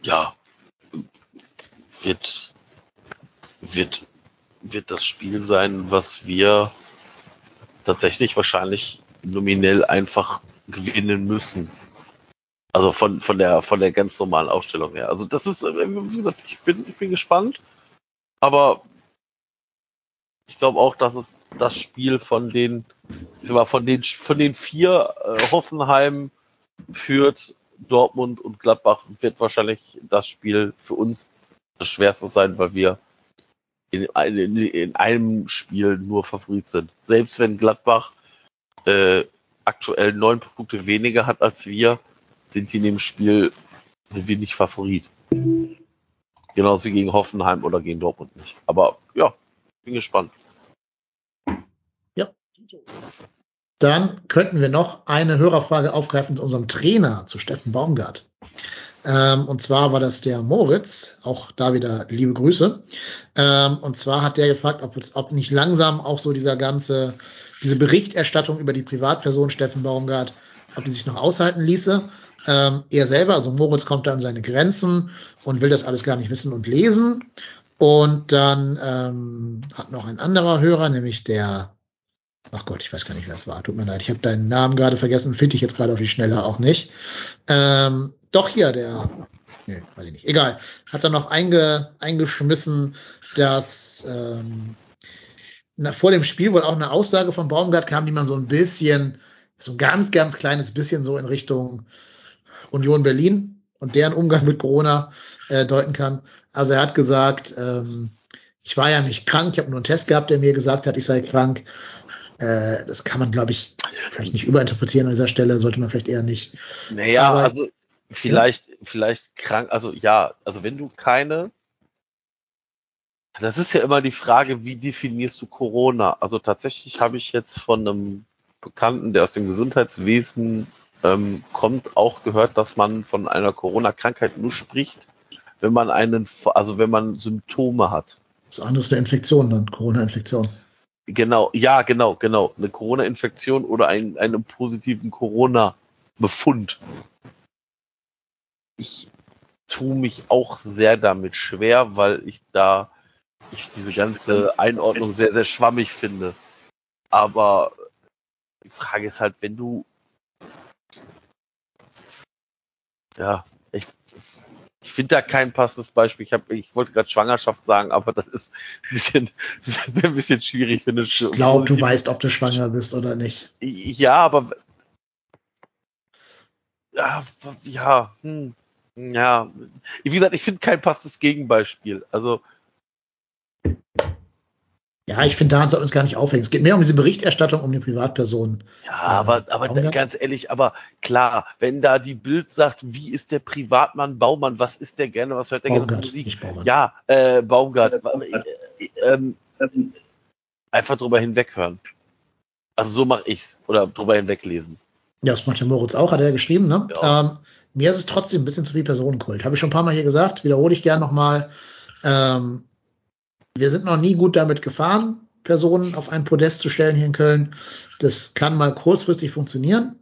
Ja, wird, wird, wird das Spiel sein, was wir tatsächlich wahrscheinlich nominell einfach gewinnen müssen. Also von, von der, von der ganz normalen Aufstellung her. Also das ist, wie gesagt, ich bin, ich bin gespannt. Aber ich glaube auch, dass es das Spiel von den, ich sag mal, von den, von den vier äh, Hoffenheim führt, Dortmund und Gladbach wird wahrscheinlich das Spiel für uns das schwerste sein, weil wir in, in, in einem Spiel nur Favorit sind. Selbst wenn Gladbach äh, aktuell neun Punkte weniger hat als wir, sind die in dem Spiel sind wir nicht Favorit. Genauso wie gegen Hoffenheim oder gegen Dortmund nicht. Aber ja, bin gespannt. Ja. Dann könnten wir noch eine Hörerfrage aufgreifen zu unserem Trainer, zu Steffen Baumgart. Ähm, und zwar war das der Moritz, auch da wieder liebe Grüße. Ähm, und zwar hat der gefragt, ob, ob nicht langsam auch so dieser ganze, diese Berichterstattung über die Privatperson Steffen Baumgart, ob die sich noch aushalten ließe ähm, er selber, also Moritz kommt da an seine Grenzen und will das alles gar nicht wissen und lesen. Und dann ähm, hat noch ein anderer Hörer, nämlich der, ach Gott, ich weiß gar nicht, wer es war, tut mir leid, ich habe deinen Namen gerade vergessen, finde ich jetzt gerade auf die Schnelle auch nicht. Ähm, doch hier, der, nee, weiß ich nicht, egal, hat dann noch einge, eingeschmissen, dass ähm, na, vor dem Spiel wohl auch eine Aussage von Baumgart kam, die man so ein bisschen, so ein ganz, ganz kleines bisschen so in Richtung Union Berlin und deren Umgang mit Corona äh, deuten kann. Also er hat gesagt, ähm, ich war ja nicht krank, ich habe nur einen Test gehabt, der mir gesagt hat, ich sei krank. Äh, das kann man, glaube ich, vielleicht nicht überinterpretieren an dieser Stelle, sollte man vielleicht eher nicht. Naja, Aber, also vielleicht, ja? vielleicht krank, also ja, also wenn du keine, das ist ja immer die Frage, wie definierst du Corona? Also tatsächlich habe ich jetzt von einem Bekannten, der aus dem Gesundheitswesen ähm, kommt, auch gehört, dass man von einer Corona-Krankheit nur spricht, wenn man einen, also wenn man Symptome hat. Das andere ist eine Infektion dann, Corona-Infektion. Genau, ja, genau, genau. Eine Corona-Infektion oder ein, einen positiven Corona-Befund. Ich tue mich auch sehr damit schwer, weil ich da ich diese ganze Einordnung sehr, sehr schwammig finde. Aber die Frage ist halt, wenn du ja, ich, ich finde da kein passendes Beispiel. Ich, hab, ich wollte gerade Schwangerschaft sagen, aber das ist ein bisschen, ein bisschen schwierig. Finde ich glaube, du weißt, ob du schwanger bist oder nicht. Ja, aber ja, ja, hm, ja. Wie gesagt, ich finde kein passendes Gegenbeispiel. Also ja, ich finde, daran sollten wir uns gar nicht aufhängen. Es geht mehr um diese Berichterstattung um die Privatperson. Ja, aber, äh, aber ganz ehrlich, aber klar, wenn da die Bild sagt, wie ist der Privatmann Baumann, was ist der gerne, was hört der Baumgart, gerne für Musik? Ja, äh, Baumgart. Äh, ähm, einfach drüber hinweghören. Also so mache ich's. Oder drüber hinweglesen. Ja, das macht der Moritz auch, hat er geschrieben, ne? Ja. Ähm, mir ist es trotzdem ein bisschen zu viel Personenkult. Habe ich schon ein paar Mal hier gesagt, wiederhole ich gern nochmal. Ähm, wir sind noch nie gut damit gefahren, Personen auf ein Podest zu stellen hier in Köln. Das kann mal kurzfristig funktionieren.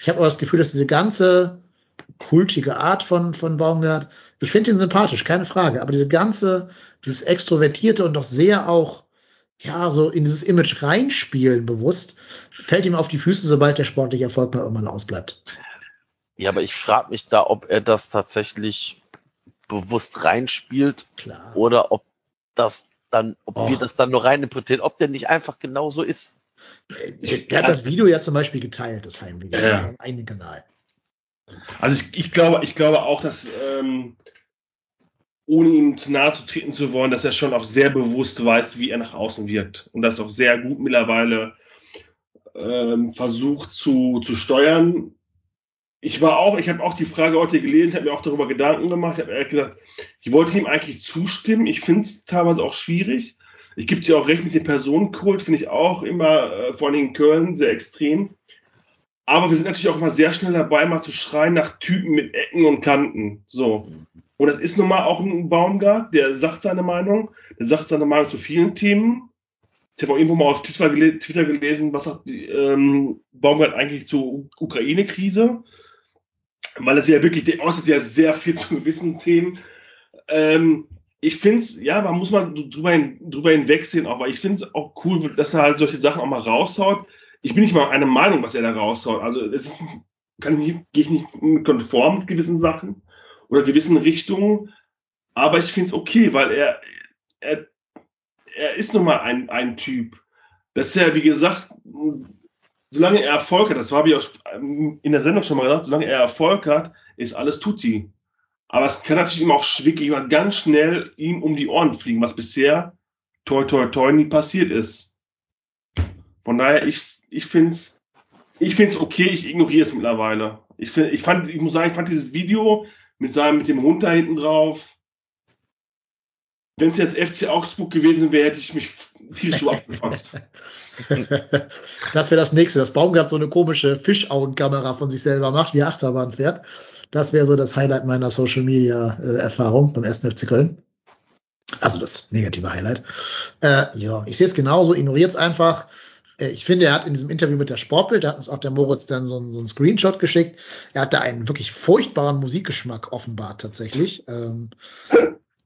Ich habe aber das Gefühl, dass diese ganze kultige Art von, von Baumgart, ich finde ihn sympathisch, keine Frage, aber diese ganze, dieses extrovertierte und doch sehr auch, ja, so in dieses Image reinspielen bewusst, fällt ihm auf die Füße, sobald der sportliche Erfolg mal irgendwann ausbleibt. Ja, aber ich frage mich da, ob er das tatsächlich bewusst reinspielt Klar. oder ob das dann, ob Och. wir das dann nur rein interpretieren, ob der nicht einfach genau so ist. Der hat das Video ja zum Beispiel geteilt, das Heimvideo, ja. auf seinem eigenen Kanal. Also ich, ich, glaube, ich glaube auch, dass ähm, ohne ihm zu nahe zu treten zu wollen, dass er schon auch sehr bewusst weiß, wie er nach außen wirkt und das auch sehr gut mittlerweile ähm, versucht zu, zu steuern. Ich war auch, ich habe auch die Frage heute gelesen, habe mir auch darüber Gedanken gemacht. Ich habe ehrlich gesagt, ich wollte ihm eigentlich zustimmen. Ich finde es teilweise auch schwierig. Ich gebe dir auch recht mit dem Personenkult, finde ich auch immer, äh, vor allem in Köln, sehr extrem. Aber wir sind natürlich auch immer sehr schnell dabei, mal zu schreien nach Typen mit Ecken und Kanten. So. Und das ist nun mal auch ein Baumgart, der sagt seine Meinung, der sagt seine Meinung zu vielen Themen. Ich habe auch irgendwo mal auf Twitter, gele Twitter gelesen, was sagt ähm, Baumgart eigentlich zur Ukraine-Krise, weil es ja wirklich, der äußert ja sehr viel zu gewissen Themen. Ähm, ich finde es, ja, man muss mal drüber, hin, drüber hinwegsehen, aber ich finde es auch cool, dass er halt solche Sachen auch mal raushaut. Ich bin nicht mal einer Meinung, was er da raushaut. Also es ist, kann ich nicht, gehe ich nicht konform mit gewissen Sachen oder gewissen Richtungen, aber ich finde es okay, weil er, er, er ist nun mal ein, ein Typ. Das ist ja, wie gesagt, solange er Erfolg hat, das habe ich auch in der Sendung schon mal gesagt, solange er Erfolg hat, ist alles Tutti. Aber es kann natürlich immer auch wirklich ganz schnell ihm um die Ohren fliegen, was bisher toi toi toi nie passiert ist. Von daher, ich, ich finde es ich find's okay, ich ignoriere es mittlerweile. Ich, find, ich, fand, ich muss sagen, ich fand dieses Video mit, seinem, mit dem Hund da hinten drauf, wenn es jetzt FC Augsburg gewesen wäre, hätte ich mich tierisch abgefasst. das wäre das nächste, dass Baumgart so eine komische Fischaugenkamera von sich selber macht, wie Achterbahn fährt. Das wäre so das Highlight meiner Social Media äh, Erfahrung beim 1. FC Köln. Also das negative Highlight. Äh, ja, ich sehe es genauso, ignoriert es einfach. Äh, ich finde, er hat in diesem Interview mit der Sportbild, da hat uns auch der Moritz dann so, ein, so einen Screenshot geschickt. Er hat da einen wirklich furchtbaren Musikgeschmack offenbart tatsächlich. Ähm,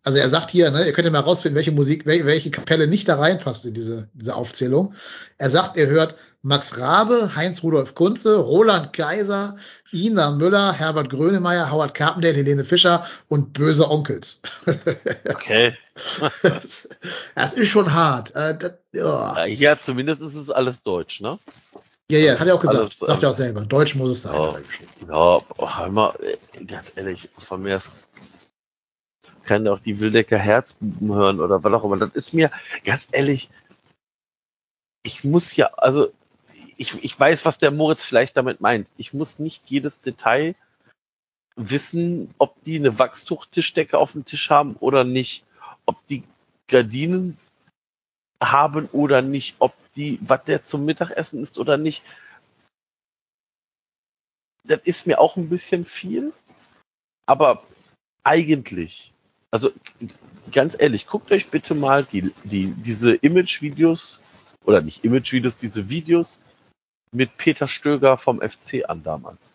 also er sagt hier, ne, ihr könnt ja mal rausfinden, welche Musik, welche, Kapelle nicht da reinpasst in diese, diese Aufzählung. Er sagt, er hört Max Rabe, Heinz Rudolf Kunze, Roland Kaiser, Ina Müller, Herbert Grönemeyer, Howard Carpendale, Helene Fischer und böse Onkels. Okay. das, ist schon hart. Äh, das, ja. ja, zumindest ist es alles Deutsch, ne? Ja, ja, hat er auch gesagt. Alles, Sagt er auch selber. Deutsch muss es sein. Ja, ja oh, immer, ganz ehrlich, von mir ist kann auch die Wildecker Herzbuben hören oder was auch immer. Das ist mir, ganz ehrlich, ich muss ja, also ich, ich weiß, was der Moritz vielleicht damit meint. Ich muss nicht jedes Detail wissen, ob die eine Wachstuchtischdecke auf dem Tisch haben oder nicht, ob die Gardinen haben oder nicht, ob die, was der zum Mittagessen ist oder nicht. Das ist mir auch ein bisschen viel, aber eigentlich also ganz ehrlich, guckt euch bitte mal die, die, diese Image-Videos, oder nicht Image-Videos, diese Videos mit Peter Stöger vom FC an damals.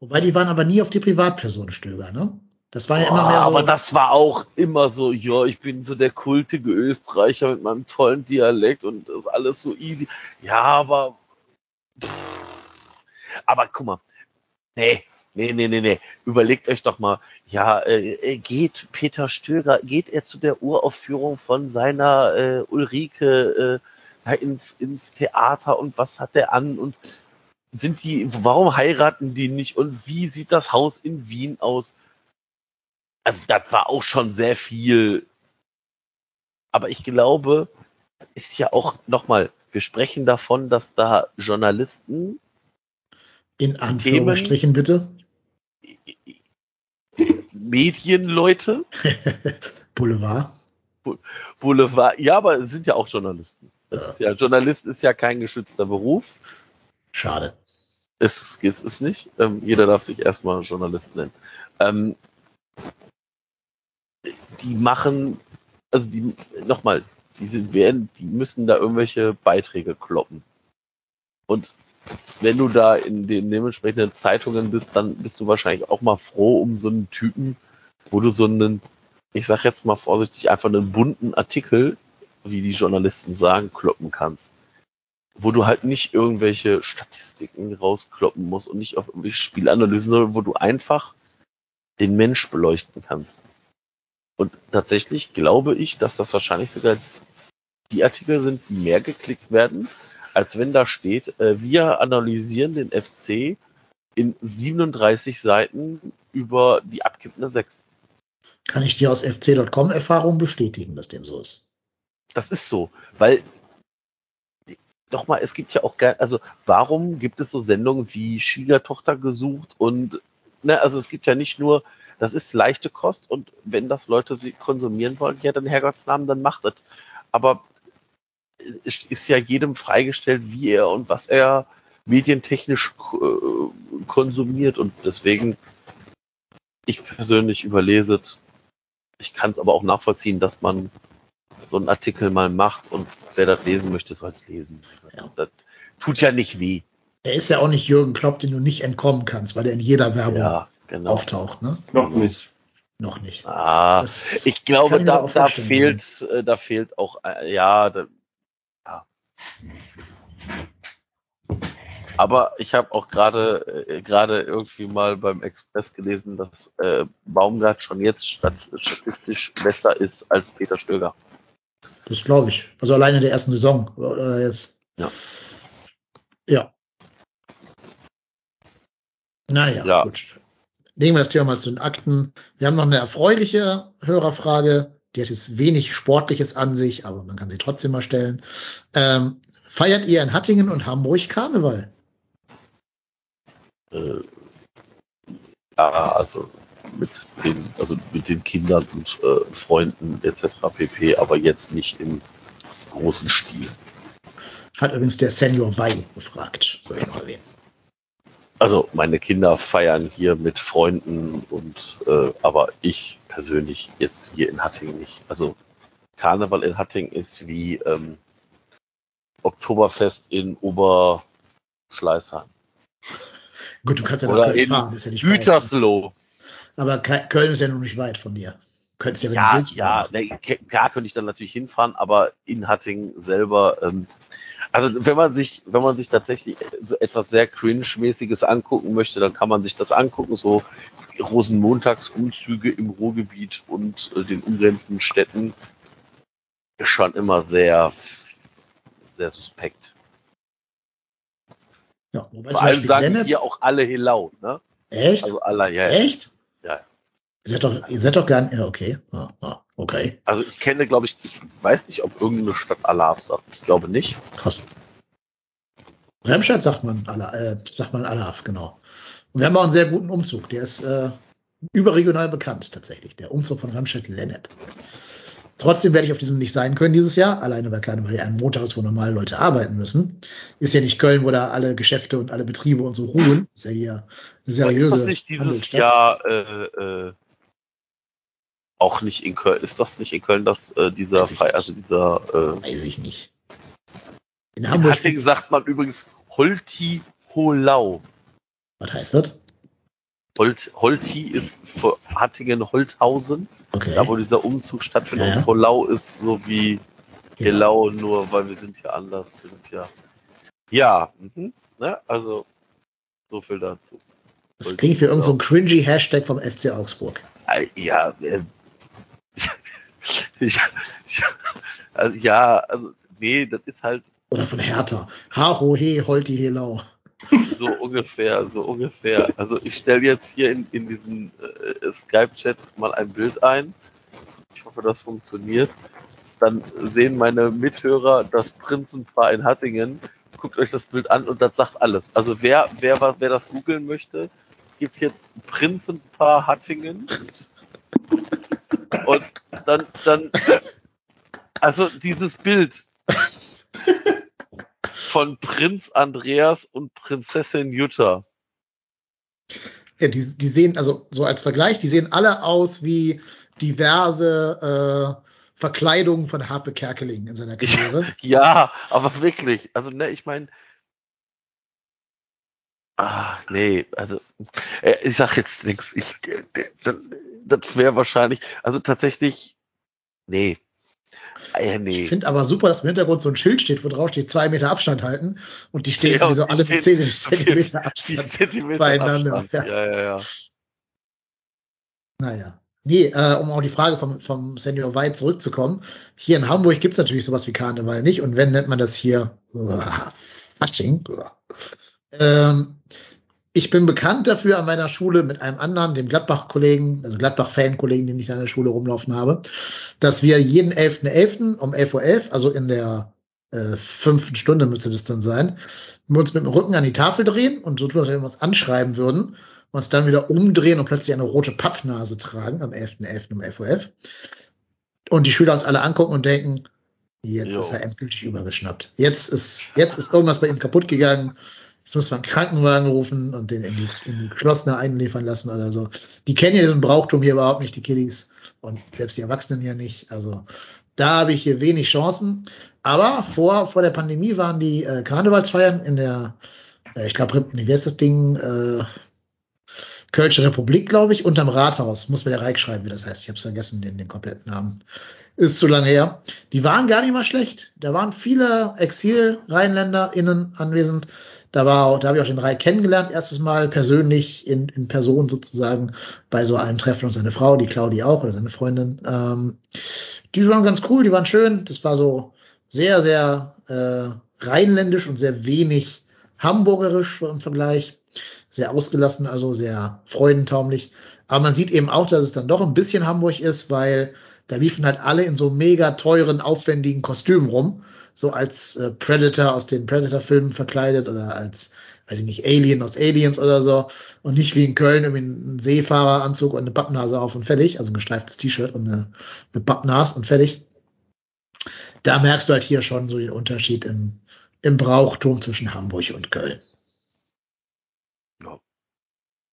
Wobei die waren aber nie auf die Privatperson Stöger, ne? Das war ja immer oh, mehr. So aber das war auch immer so, ja, ich bin so der kultige Österreicher mit meinem tollen Dialekt und das ist alles so easy. Ja, aber. Pff, aber guck mal. Nee, Nee, nee, nee, nee. Überlegt euch doch mal, ja, äh, äh, geht Peter Stöger, geht er zu der Uraufführung von seiner äh, Ulrike äh, ins, ins Theater und was hat er an und sind die, warum heiraten die nicht und wie sieht das Haus in Wien aus? Also das war auch schon sehr viel. Aber ich glaube, ist ja auch nochmal, wir sprechen davon, dass da Journalisten in Anführungsstrichen bitte Medienleute. Boulevard. Boulevard, ja, aber es sind ja auch Journalisten. Ist ja, Journalist ist ja kein geschützter Beruf. Schade. Es, es ist nicht. Ähm, jeder darf sich erstmal Journalist nennen. Ähm, die machen, also die, nochmal, die sind, werden, die müssen da irgendwelche Beiträge kloppen. Und wenn du da in den dementsprechenden Zeitungen bist, dann bist du wahrscheinlich auch mal froh um so einen Typen, wo du so einen, ich sag jetzt mal vorsichtig, einfach einen bunten Artikel, wie die Journalisten sagen, kloppen kannst. Wo du halt nicht irgendwelche Statistiken rauskloppen musst und nicht auf irgendwelche Spielanalysen, sondern wo du einfach den Mensch beleuchten kannst. Und tatsächlich glaube ich, dass das wahrscheinlich sogar die Artikel sind, die mehr geklickt werden, als wenn da steht, äh, wir analysieren den FC in 37 Seiten über die abkippende 6. Kann ich dir aus fc.com Erfahrung bestätigen, dass dem so ist? Das ist so, weil nochmal, es gibt ja auch gar, also warum gibt es so Sendungen wie Schwiegertochter gesucht und, ne, also es gibt ja nicht nur, das ist leichte Kost und wenn das Leute sie konsumieren wollen, ja, dann Herrgottsnamen, dann macht es. Aber ist ja jedem freigestellt, wie er und was er medientechnisch äh, konsumiert und deswegen, ich persönlich überlese es. Ich kann es aber auch nachvollziehen, dass man so einen Artikel mal macht und wer das lesen möchte, soll es lesen. Ja. Das tut ja nicht weh. Er ist ja auch nicht Jürgen Klopp, den du nicht entkommen kannst, weil der in jeder Werbung Ja, genau. auftaucht, ne? Noch nicht. Noch nicht. Ah, Das ich glaube, da, da fehlt, äh, da fehlt auch, äh, ja, da, ja. Aber ich habe auch gerade äh, gerade irgendwie mal beim Express gelesen, dass äh, Baumgart schon jetzt stat statistisch besser ist als Peter Stöger. Das glaube ich. Also alleine in der ersten Saison. Oder jetzt. Ja. Ja. Naja, Ja. gut. Nehmen wir das Thema mal zu den Akten. Wir haben noch eine erfreuliche Hörerfrage. Die hat jetzt wenig Sportliches an sich, aber man kann sie trotzdem mal stellen. Ähm, feiert ihr in Hattingen und Hamburg Karneval? Äh, ja, also mit den, also mit den Kindern und äh, Freunden etc. pp, aber jetzt nicht im großen Stil. Hat übrigens der Senior Wei gefragt. Soll ich noch erwähnen. Also meine Kinder feiern hier mit Freunden und äh, aber ich persönlich jetzt hier in Hattingen nicht. Also Karneval in Hattingen ist wie ähm, Oktoberfest in Oberschleißheim. Gut, du kannst ja nach Köln fahren, ist ja nicht weit. Gütersloh. Aber Köln ist ja noch nicht weit von dir. Könntest ja, wenn du Ja, willst, ja, ne, klar könnte ich dann natürlich hinfahren, aber in Hattingen selber, ähm, also wenn man sich, wenn man sich tatsächlich so etwas sehr cringe-mäßiges angucken möchte, dann kann man sich das angucken, so Rosenmontagsumzüge im Ruhrgebiet und äh, den umgrenzenden Städten ist schon immer sehr, sehr suspekt. Ja, wobei Vor allem sagen Lennep, hier auch alle Helau, ne? echt? Also alle, ja, ja. echt? Ja. Ihr seid doch, ihr seid doch gar nicht, ja, okay. Ja, ja, okay. Also ich kenne, glaube ich, ich weiß nicht, ob irgendeine Stadt Alaf sagt. Ich glaube nicht. Krass. Remscheid sagt man, Ala, äh, sagt man Alaf, genau. Und wir haben auch einen sehr guten Umzug. Der ist äh, überregional bekannt tatsächlich. Der Umzug von Remscheid Lennep. Trotzdem werde ich auf diesem nicht sein können dieses Jahr, alleine weil Karneval ja ein Montag ist, wo normal Leute arbeiten müssen. Ist ja nicht Köln, wo da alle Geschäfte und alle Betriebe und so ruhen. Ist ja hier eine ist seriöse das nicht dieses. Jahr äh, äh, auch nicht in Köln? Ist das nicht in Köln, dass äh, dieser Weiß ich Fre nicht. also dieser äh, Weiß ich nicht. In in Hamburg Hattingen sagt man übrigens Holti Holau. Was heißt das? Holt, Holti ist für Hattingen Holthausen, Okay. da wo dieser Umzug stattfindet. Ja. Und Holau ist so wie Ja. Helau, nur weil wir sind ja anders. Wir sind ja. Ja, mhm, ne? also so viel dazu. Das klingt wie irgendein so ein cringy Hashtag vom FC Augsburg. Äh, Ja, ja, ja, also, ja, also nee, das ist halt Oder von Hertha. Ha, ho, he, holti, he, lau. so ungefähr, so ungefähr. Also ich stelle jetzt hier in, in diesen äh, Skype-Chat mal ein Bild ein. Ich hoffe, das funktioniert. Dann sehen meine Mithörer das Prinzenpaar in Hattingen. Guckt euch das Bild an und das sagt alles. Also wer, wer, wer das googeln möchte, gibt jetzt Prinzenpaar Hattingen. Und dann, dann, also dieses Bild von Prinz Andreas und Prinzessin Jutta. Ja, die, die sehen, also so als Vergleich, die sehen alle aus wie diverse äh, Verkleidungen von Harpe Kerkeling in seiner Karriere. Ja, aber wirklich. Also, ne, ich meine. Ah, nee, also äh, ich sag jetzt nichts. Ich, äh, das, wäre wahrscheinlich, also tatsächlich, nee. Äh, nee. Ich finde aber super, dass im Hintergrund so ein Schild steht, wo drauf steht, zwei Meter Abstand halten. Und die stehen Ja, so alle 10 Zentimeter Abstand Zentimeter beieinander. Abstand. Ja. Ja, ja, ja. Naja. Nee, äh, um auf die Frage vom, vom Senior White zurückzukommen. Hier in Hamburg gibt's natürlich sowas wie Karneval nicht. Und wenn, nennt man das hier uah, Fasching. uah. Ähm, ich bin bekannt dafür an meiner Schule mit einem anderen, dem Gladbach-Kollegen, also Gladbach-Fan-Kollegen, den ich an der Schule rumlaufen habe, dass wir jeden 11.11. um 11.11 Uhr, also in der äh, fünften Stunde müsste das dann sein, uns mit dem Rücken an die Tafel drehen und so tun, als wenn wir uns anschreiben würden, uns dann wieder umdrehen und plötzlich eine rote Pappnase tragen am 11.11. .11. um FOF. Und die Schüler uns alle angucken und denken, jetzt Jo. ist er endgültig übergeschnappt. Jetzt ist, jetzt ist irgendwas bei ihm kaputt gegangen. Jetzt muss man einen Krankenwagen rufen und den in die, in die geschlossene einliefern lassen oder so. Die kennen ja diesen Brauchtum hier überhaupt nicht, die Kiddies. Und selbst die Erwachsenen ja nicht. Also da habe ich hier wenig Chancen. Aber vor, vor der Pandemie waren die äh, Karnevalsfeiern in der, äh, ich glaube, wie heißt das Ding? Äh, Kölsche Republik, glaube ich, unterm Rathaus. Muss mir der Reich schreiben, wie das heißt. Ich habe es vergessen, den, den kompletten Namen. Ist zu lange her. Die waren gar nicht mal schlecht. Da waren viele Exil-RheinländerInnen anwesend. Da war, da habe ich auch den Rai kennengelernt, erstes Mal persönlich in, in Person sozusagen bei so einem Treffen und seine Frau, die Claudi auch oder seine Freundin. Ähm, die waren ganz cool, die waren schön. Das war so sehr, sehr äh, rheinländisch und sehr wenig hamburgerisch im Vergleich. Sehr ausgelassen, also sehr freudentaumlich. Aber man sieht eben auch, dass es dann doch ein bisschen Hamburg ist, weil da liefen halt alle in so mega teuren, aufwendigen Kostümen rum. So als äh, Predator aus den Predator-Filmen verkleidet oder als, weiß ich nicht, Alien aus Aliens oder so. Und nicht wie in Köln irgendwie ein Seefahreranzug und eine Pappnase auf und fertig. Also ein gestreiftes T-Shirt und eine, eine Pappnase und fertig. Da merkst du halt hier schon so den Unterschied im, im Brauchtum zwischen Hamburg und Köln. Ja.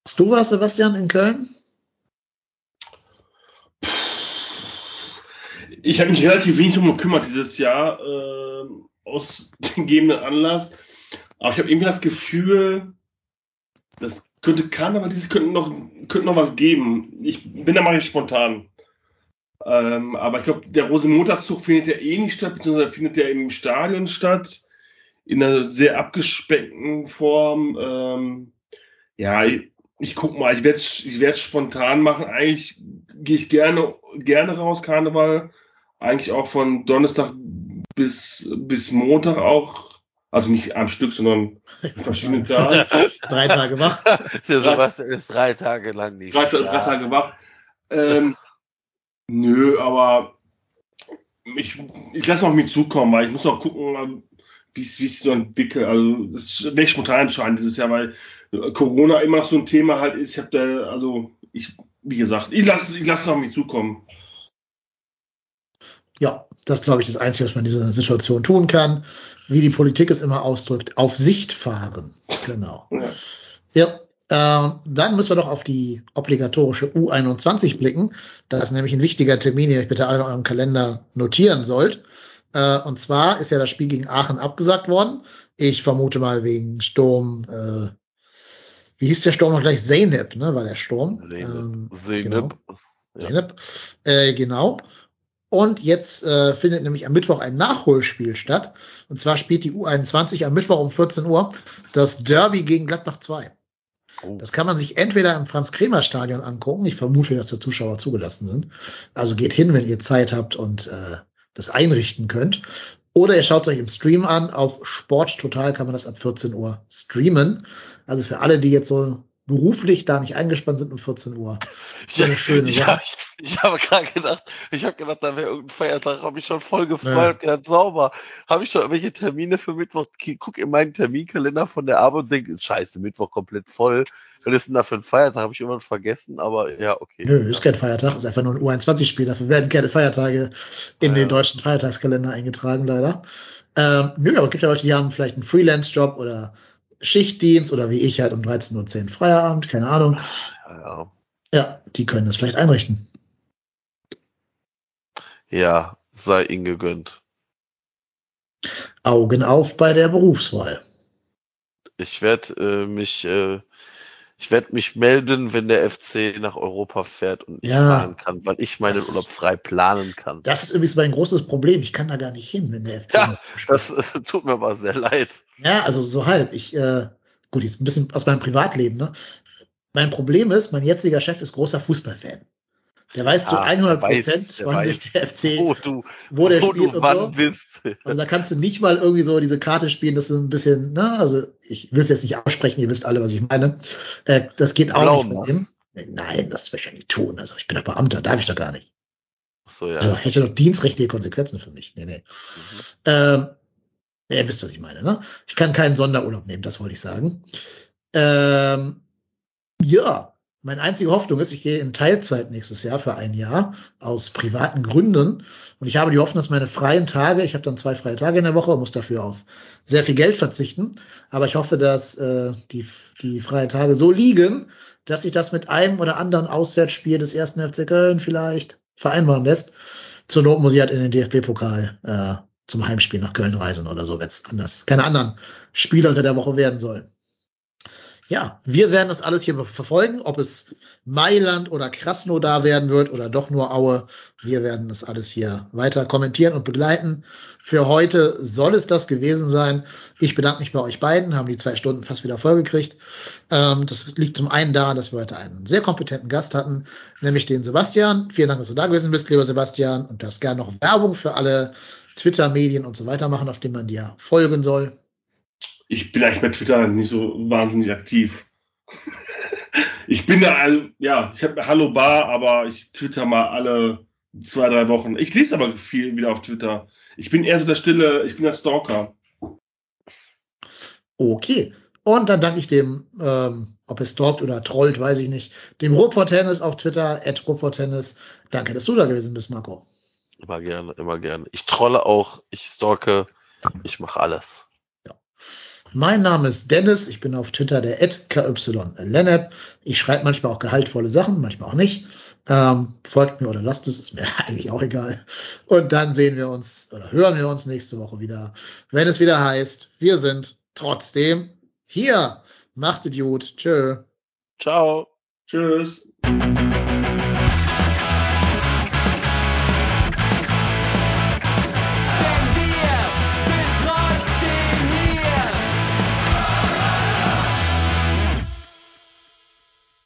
Hast du was, Sebastian, in Köln? Ich habe mich relativ wenig darum gekümmert dieses Jahr, äh, aus dem gegebenen Anlass. Aber ich habe irgendwie das Gefühl, das könnte Karneval, dieses könnte noch, könnte noch was geben. Ich bin da mal spontan. Ähm, aber ich glaube, der Rosenmontagszug findet ja eh nicht statt, beziehungsweise findet ja im Stadion statt. In einer sehr abgespeckten Form. Ähm, ja, ich, ich guck mal, ich werde ich werde spontan machen. Eigentlich gehe ich gerne, gerne raus, Karneval. Eigentlich auch von Donnerstag bis, bis Montag auch. Also nicht am Stück, sondern verschiedene Tage. Drei Tage wach. Der Sebastian ist drei Tage lang nicht. drei, drei. Tage wach. Ähm, nö, aber ich, ich lasse auf mich zukommen, weil ich muss noch gucken, wie es sich so entwickelt. Also das ist nicht spontan entscheidend dieses Jahr, weil Corona immer noch so ein Thema halt ist. Ich habe da, also ich, wie gesagt, ich lasse ich lasse auf mich zukommen. Ja, das glaube ich das Einzige, was man in dieser Situation tun kann. Wie die Politik es immer ausdrückt, auf Sicht fahren. Genau. Ja. Ja, ähm, dann müssen wir doch auf die obligatorische U21 blicken. Das ist nämlich ein wichtiger Termin, den ihr euch bitte alle in eurem Kalender notieren sollt. Äh, und zwar ist ja das Spiel gegen Aachen abgesagt worden. Ich vermute mal wegen Sturm, äh, wie hieß der Sturm noch gleich? Zeynep, ne, war der Sturm. Zeynep. Ähm, Zeynep. Ja. Zeynep. Äh, genau. Und jetzt äh, findet nämlich am Mittwoch ein Nachholspiel statt. Und zwar spielt die U21 am Mittwoch um 14 Uhr das Derby gegen Gladbach 2. Oh. Das kann man sich entweder im Franz-Kremer-Stadion angucken. Ich vermute, dass da Zuschauer zugelassen sind. Also geht hin, wenn ihr Zeit habt und äh, das einrichten könnt. Oder ihr schaut es euch im Stream an. Auf Sport Total kann man das ab 14 Uhr streamen. Also für alle, die jetzt so beruflich da nicht eingespannt sind um 14 Uhr. So eine schöne ich, Sache. ich, ich habe gerade gedacht, ich habe gedacht, da wäre irgendein Feiertag, habe ich schon voll gefreut, Nee. gedacht, sauber. Habe ich schon irgendwelche Termine für Mittwoch? Guck in meinen Terminkalender von der Arbeit und denke, scheiße, Mittwoch komplett voll. Was ist denn da für ein Feiertag? Habe ich irgendwann vergessen, aber ja, okay. Nö, ist kein Feiertag, ist einfach nur ein U21-Spiel. Dafür werden keine Feiertage in Ja. den deutschen Feiertagskalender eingetragen, leider. Ähm, nö, aber es gibt ja Leute, die haben vielleicht einen Freelance-Job oder Schichtdienst oder wie ich halt um 13.10 Uhr Feierabend, keine Ahnung. Ja, ja. Die können das vielleicht einrichten. ja sei ihnen gegönnt. Augen auf bei der Berufswahl. Ich werde äh, mich, äh, ich werde mich melden, wenn der FC nach Europa fährt und Ja. fahren kann, weil ich meinen Das- Urlaub frei planen kann. Das ist übrigens mein großes Problem. Ich kann da gar nicht hin, wenn der FC. Ja. Das tut mir aber sehr leid. Ja, also so halb. Ich, äh, gut, jetzt ein bisschen aus meinem Privatleben, ne? Mein Problem ist, mein jetziger Chef ist großer Fußballfan. Der weiß zu Ah, 100 der weiß- Prozent, wann weiß, sich der FC, wo du, wo der wo spielt du und wann so. bist. Also da kannst du nicht mal irgendwie so diese Karte spielen, das ist ein bisschen, ne, also ich will es jetzt nicht aussprechen, ihr wisst alle, was ich meine. Äh, das geht auch Blau nicht mit ihm. Nein, das will ich ja nicht tun. Also ich bin doch Beamter, darf ich doch gar nicht. So, ja. Also hätte doch dienstrechtliche Konsequenzen für mich. Nee, nee. Mhm. Ähm, ihr wisst, was ich meine, ne? Ich kann keinen Sonderurlaub nehmen, das wollte ich sagen. Ähm, ja, meine einzige Hoffnung ist, ich gehe in Teilzeit nächstes Jahr für ein Jahr aus privaten Gründen. Und ich habe die Hoffnung, dass meine freien Tage, ich habe dann zwei freie Tage in der Woche und muss dafür auf sehr viel Geld verzichten. Aber ich hoffe, dass äh, die, die freien Tage so liegen, dass sich das mit einem oder anderen Auswärtsspiel des ersten FC Köln vielleicht vereinbaren lässt. Zur Not muss ich halt in den DFB-Pokal äh, zum Heimspiel nach Köln reisen oder so, wenn es anders keine anderen Spiele unter der Woche werden sollen. Ja, wir werden das alles hier verfolgen, ob es Mailand oder Krasnodar werden wird oder doch nur Aue. Wir werden das alles hier weiter kommentieren und begleiten. Für heute soll es das gewesen sein. Ich bedanke mich bei euch beiden, haben die zwei Stunden fast wieder vollgekriegt. Ähm, das liegt zum einen daran, dass wir heute einen sehr kompetenten Gast hatten, nämlich den Sebastian. Vielen Dank, dass du da gewesen bist, lieber Sebastian. Und darfst gerne noch Werbung für alle Twitter-Medien und so weiter machen, auf denen man dir folgen soll ich bin eigentlich bei Twitter nicht so wahnsinnig aktiv. ich bin da, also, ja, ich habe Hallo Bar, aber ich twitter mal alle zwei, drei Wochen. Ich lese aber viel wieder auf Twitter. Ich bin eher so der Stille, ich bin der Stalker. Okay. Und dann danke ich dem, ähm, ob es stalkt oder trollt, weiß ich nicht, dem Ruhrport Tennis auf Twitter, at Ruhrport Tennis. Danke, dass du da gewesen bist, Marco. Immer gerne, immer gerne. Ich trolle auch, ich stalke, ich mache alles. Mein Name ist Dennis, ich bin auf Twitter der KY Ich schreibe manchmal auch gehaltvolle Sachen, manchmal auch nicht. Ähm, folgt mir oder lasst es, ist mir eigentlich auch egal. Und dann sehen wir uns oder hören wir uns nächste Woche wieder, wenn es wieder heißt, wir sind trotzdem hier. Macht Idiot. Tschö. Ciao. Tschüss.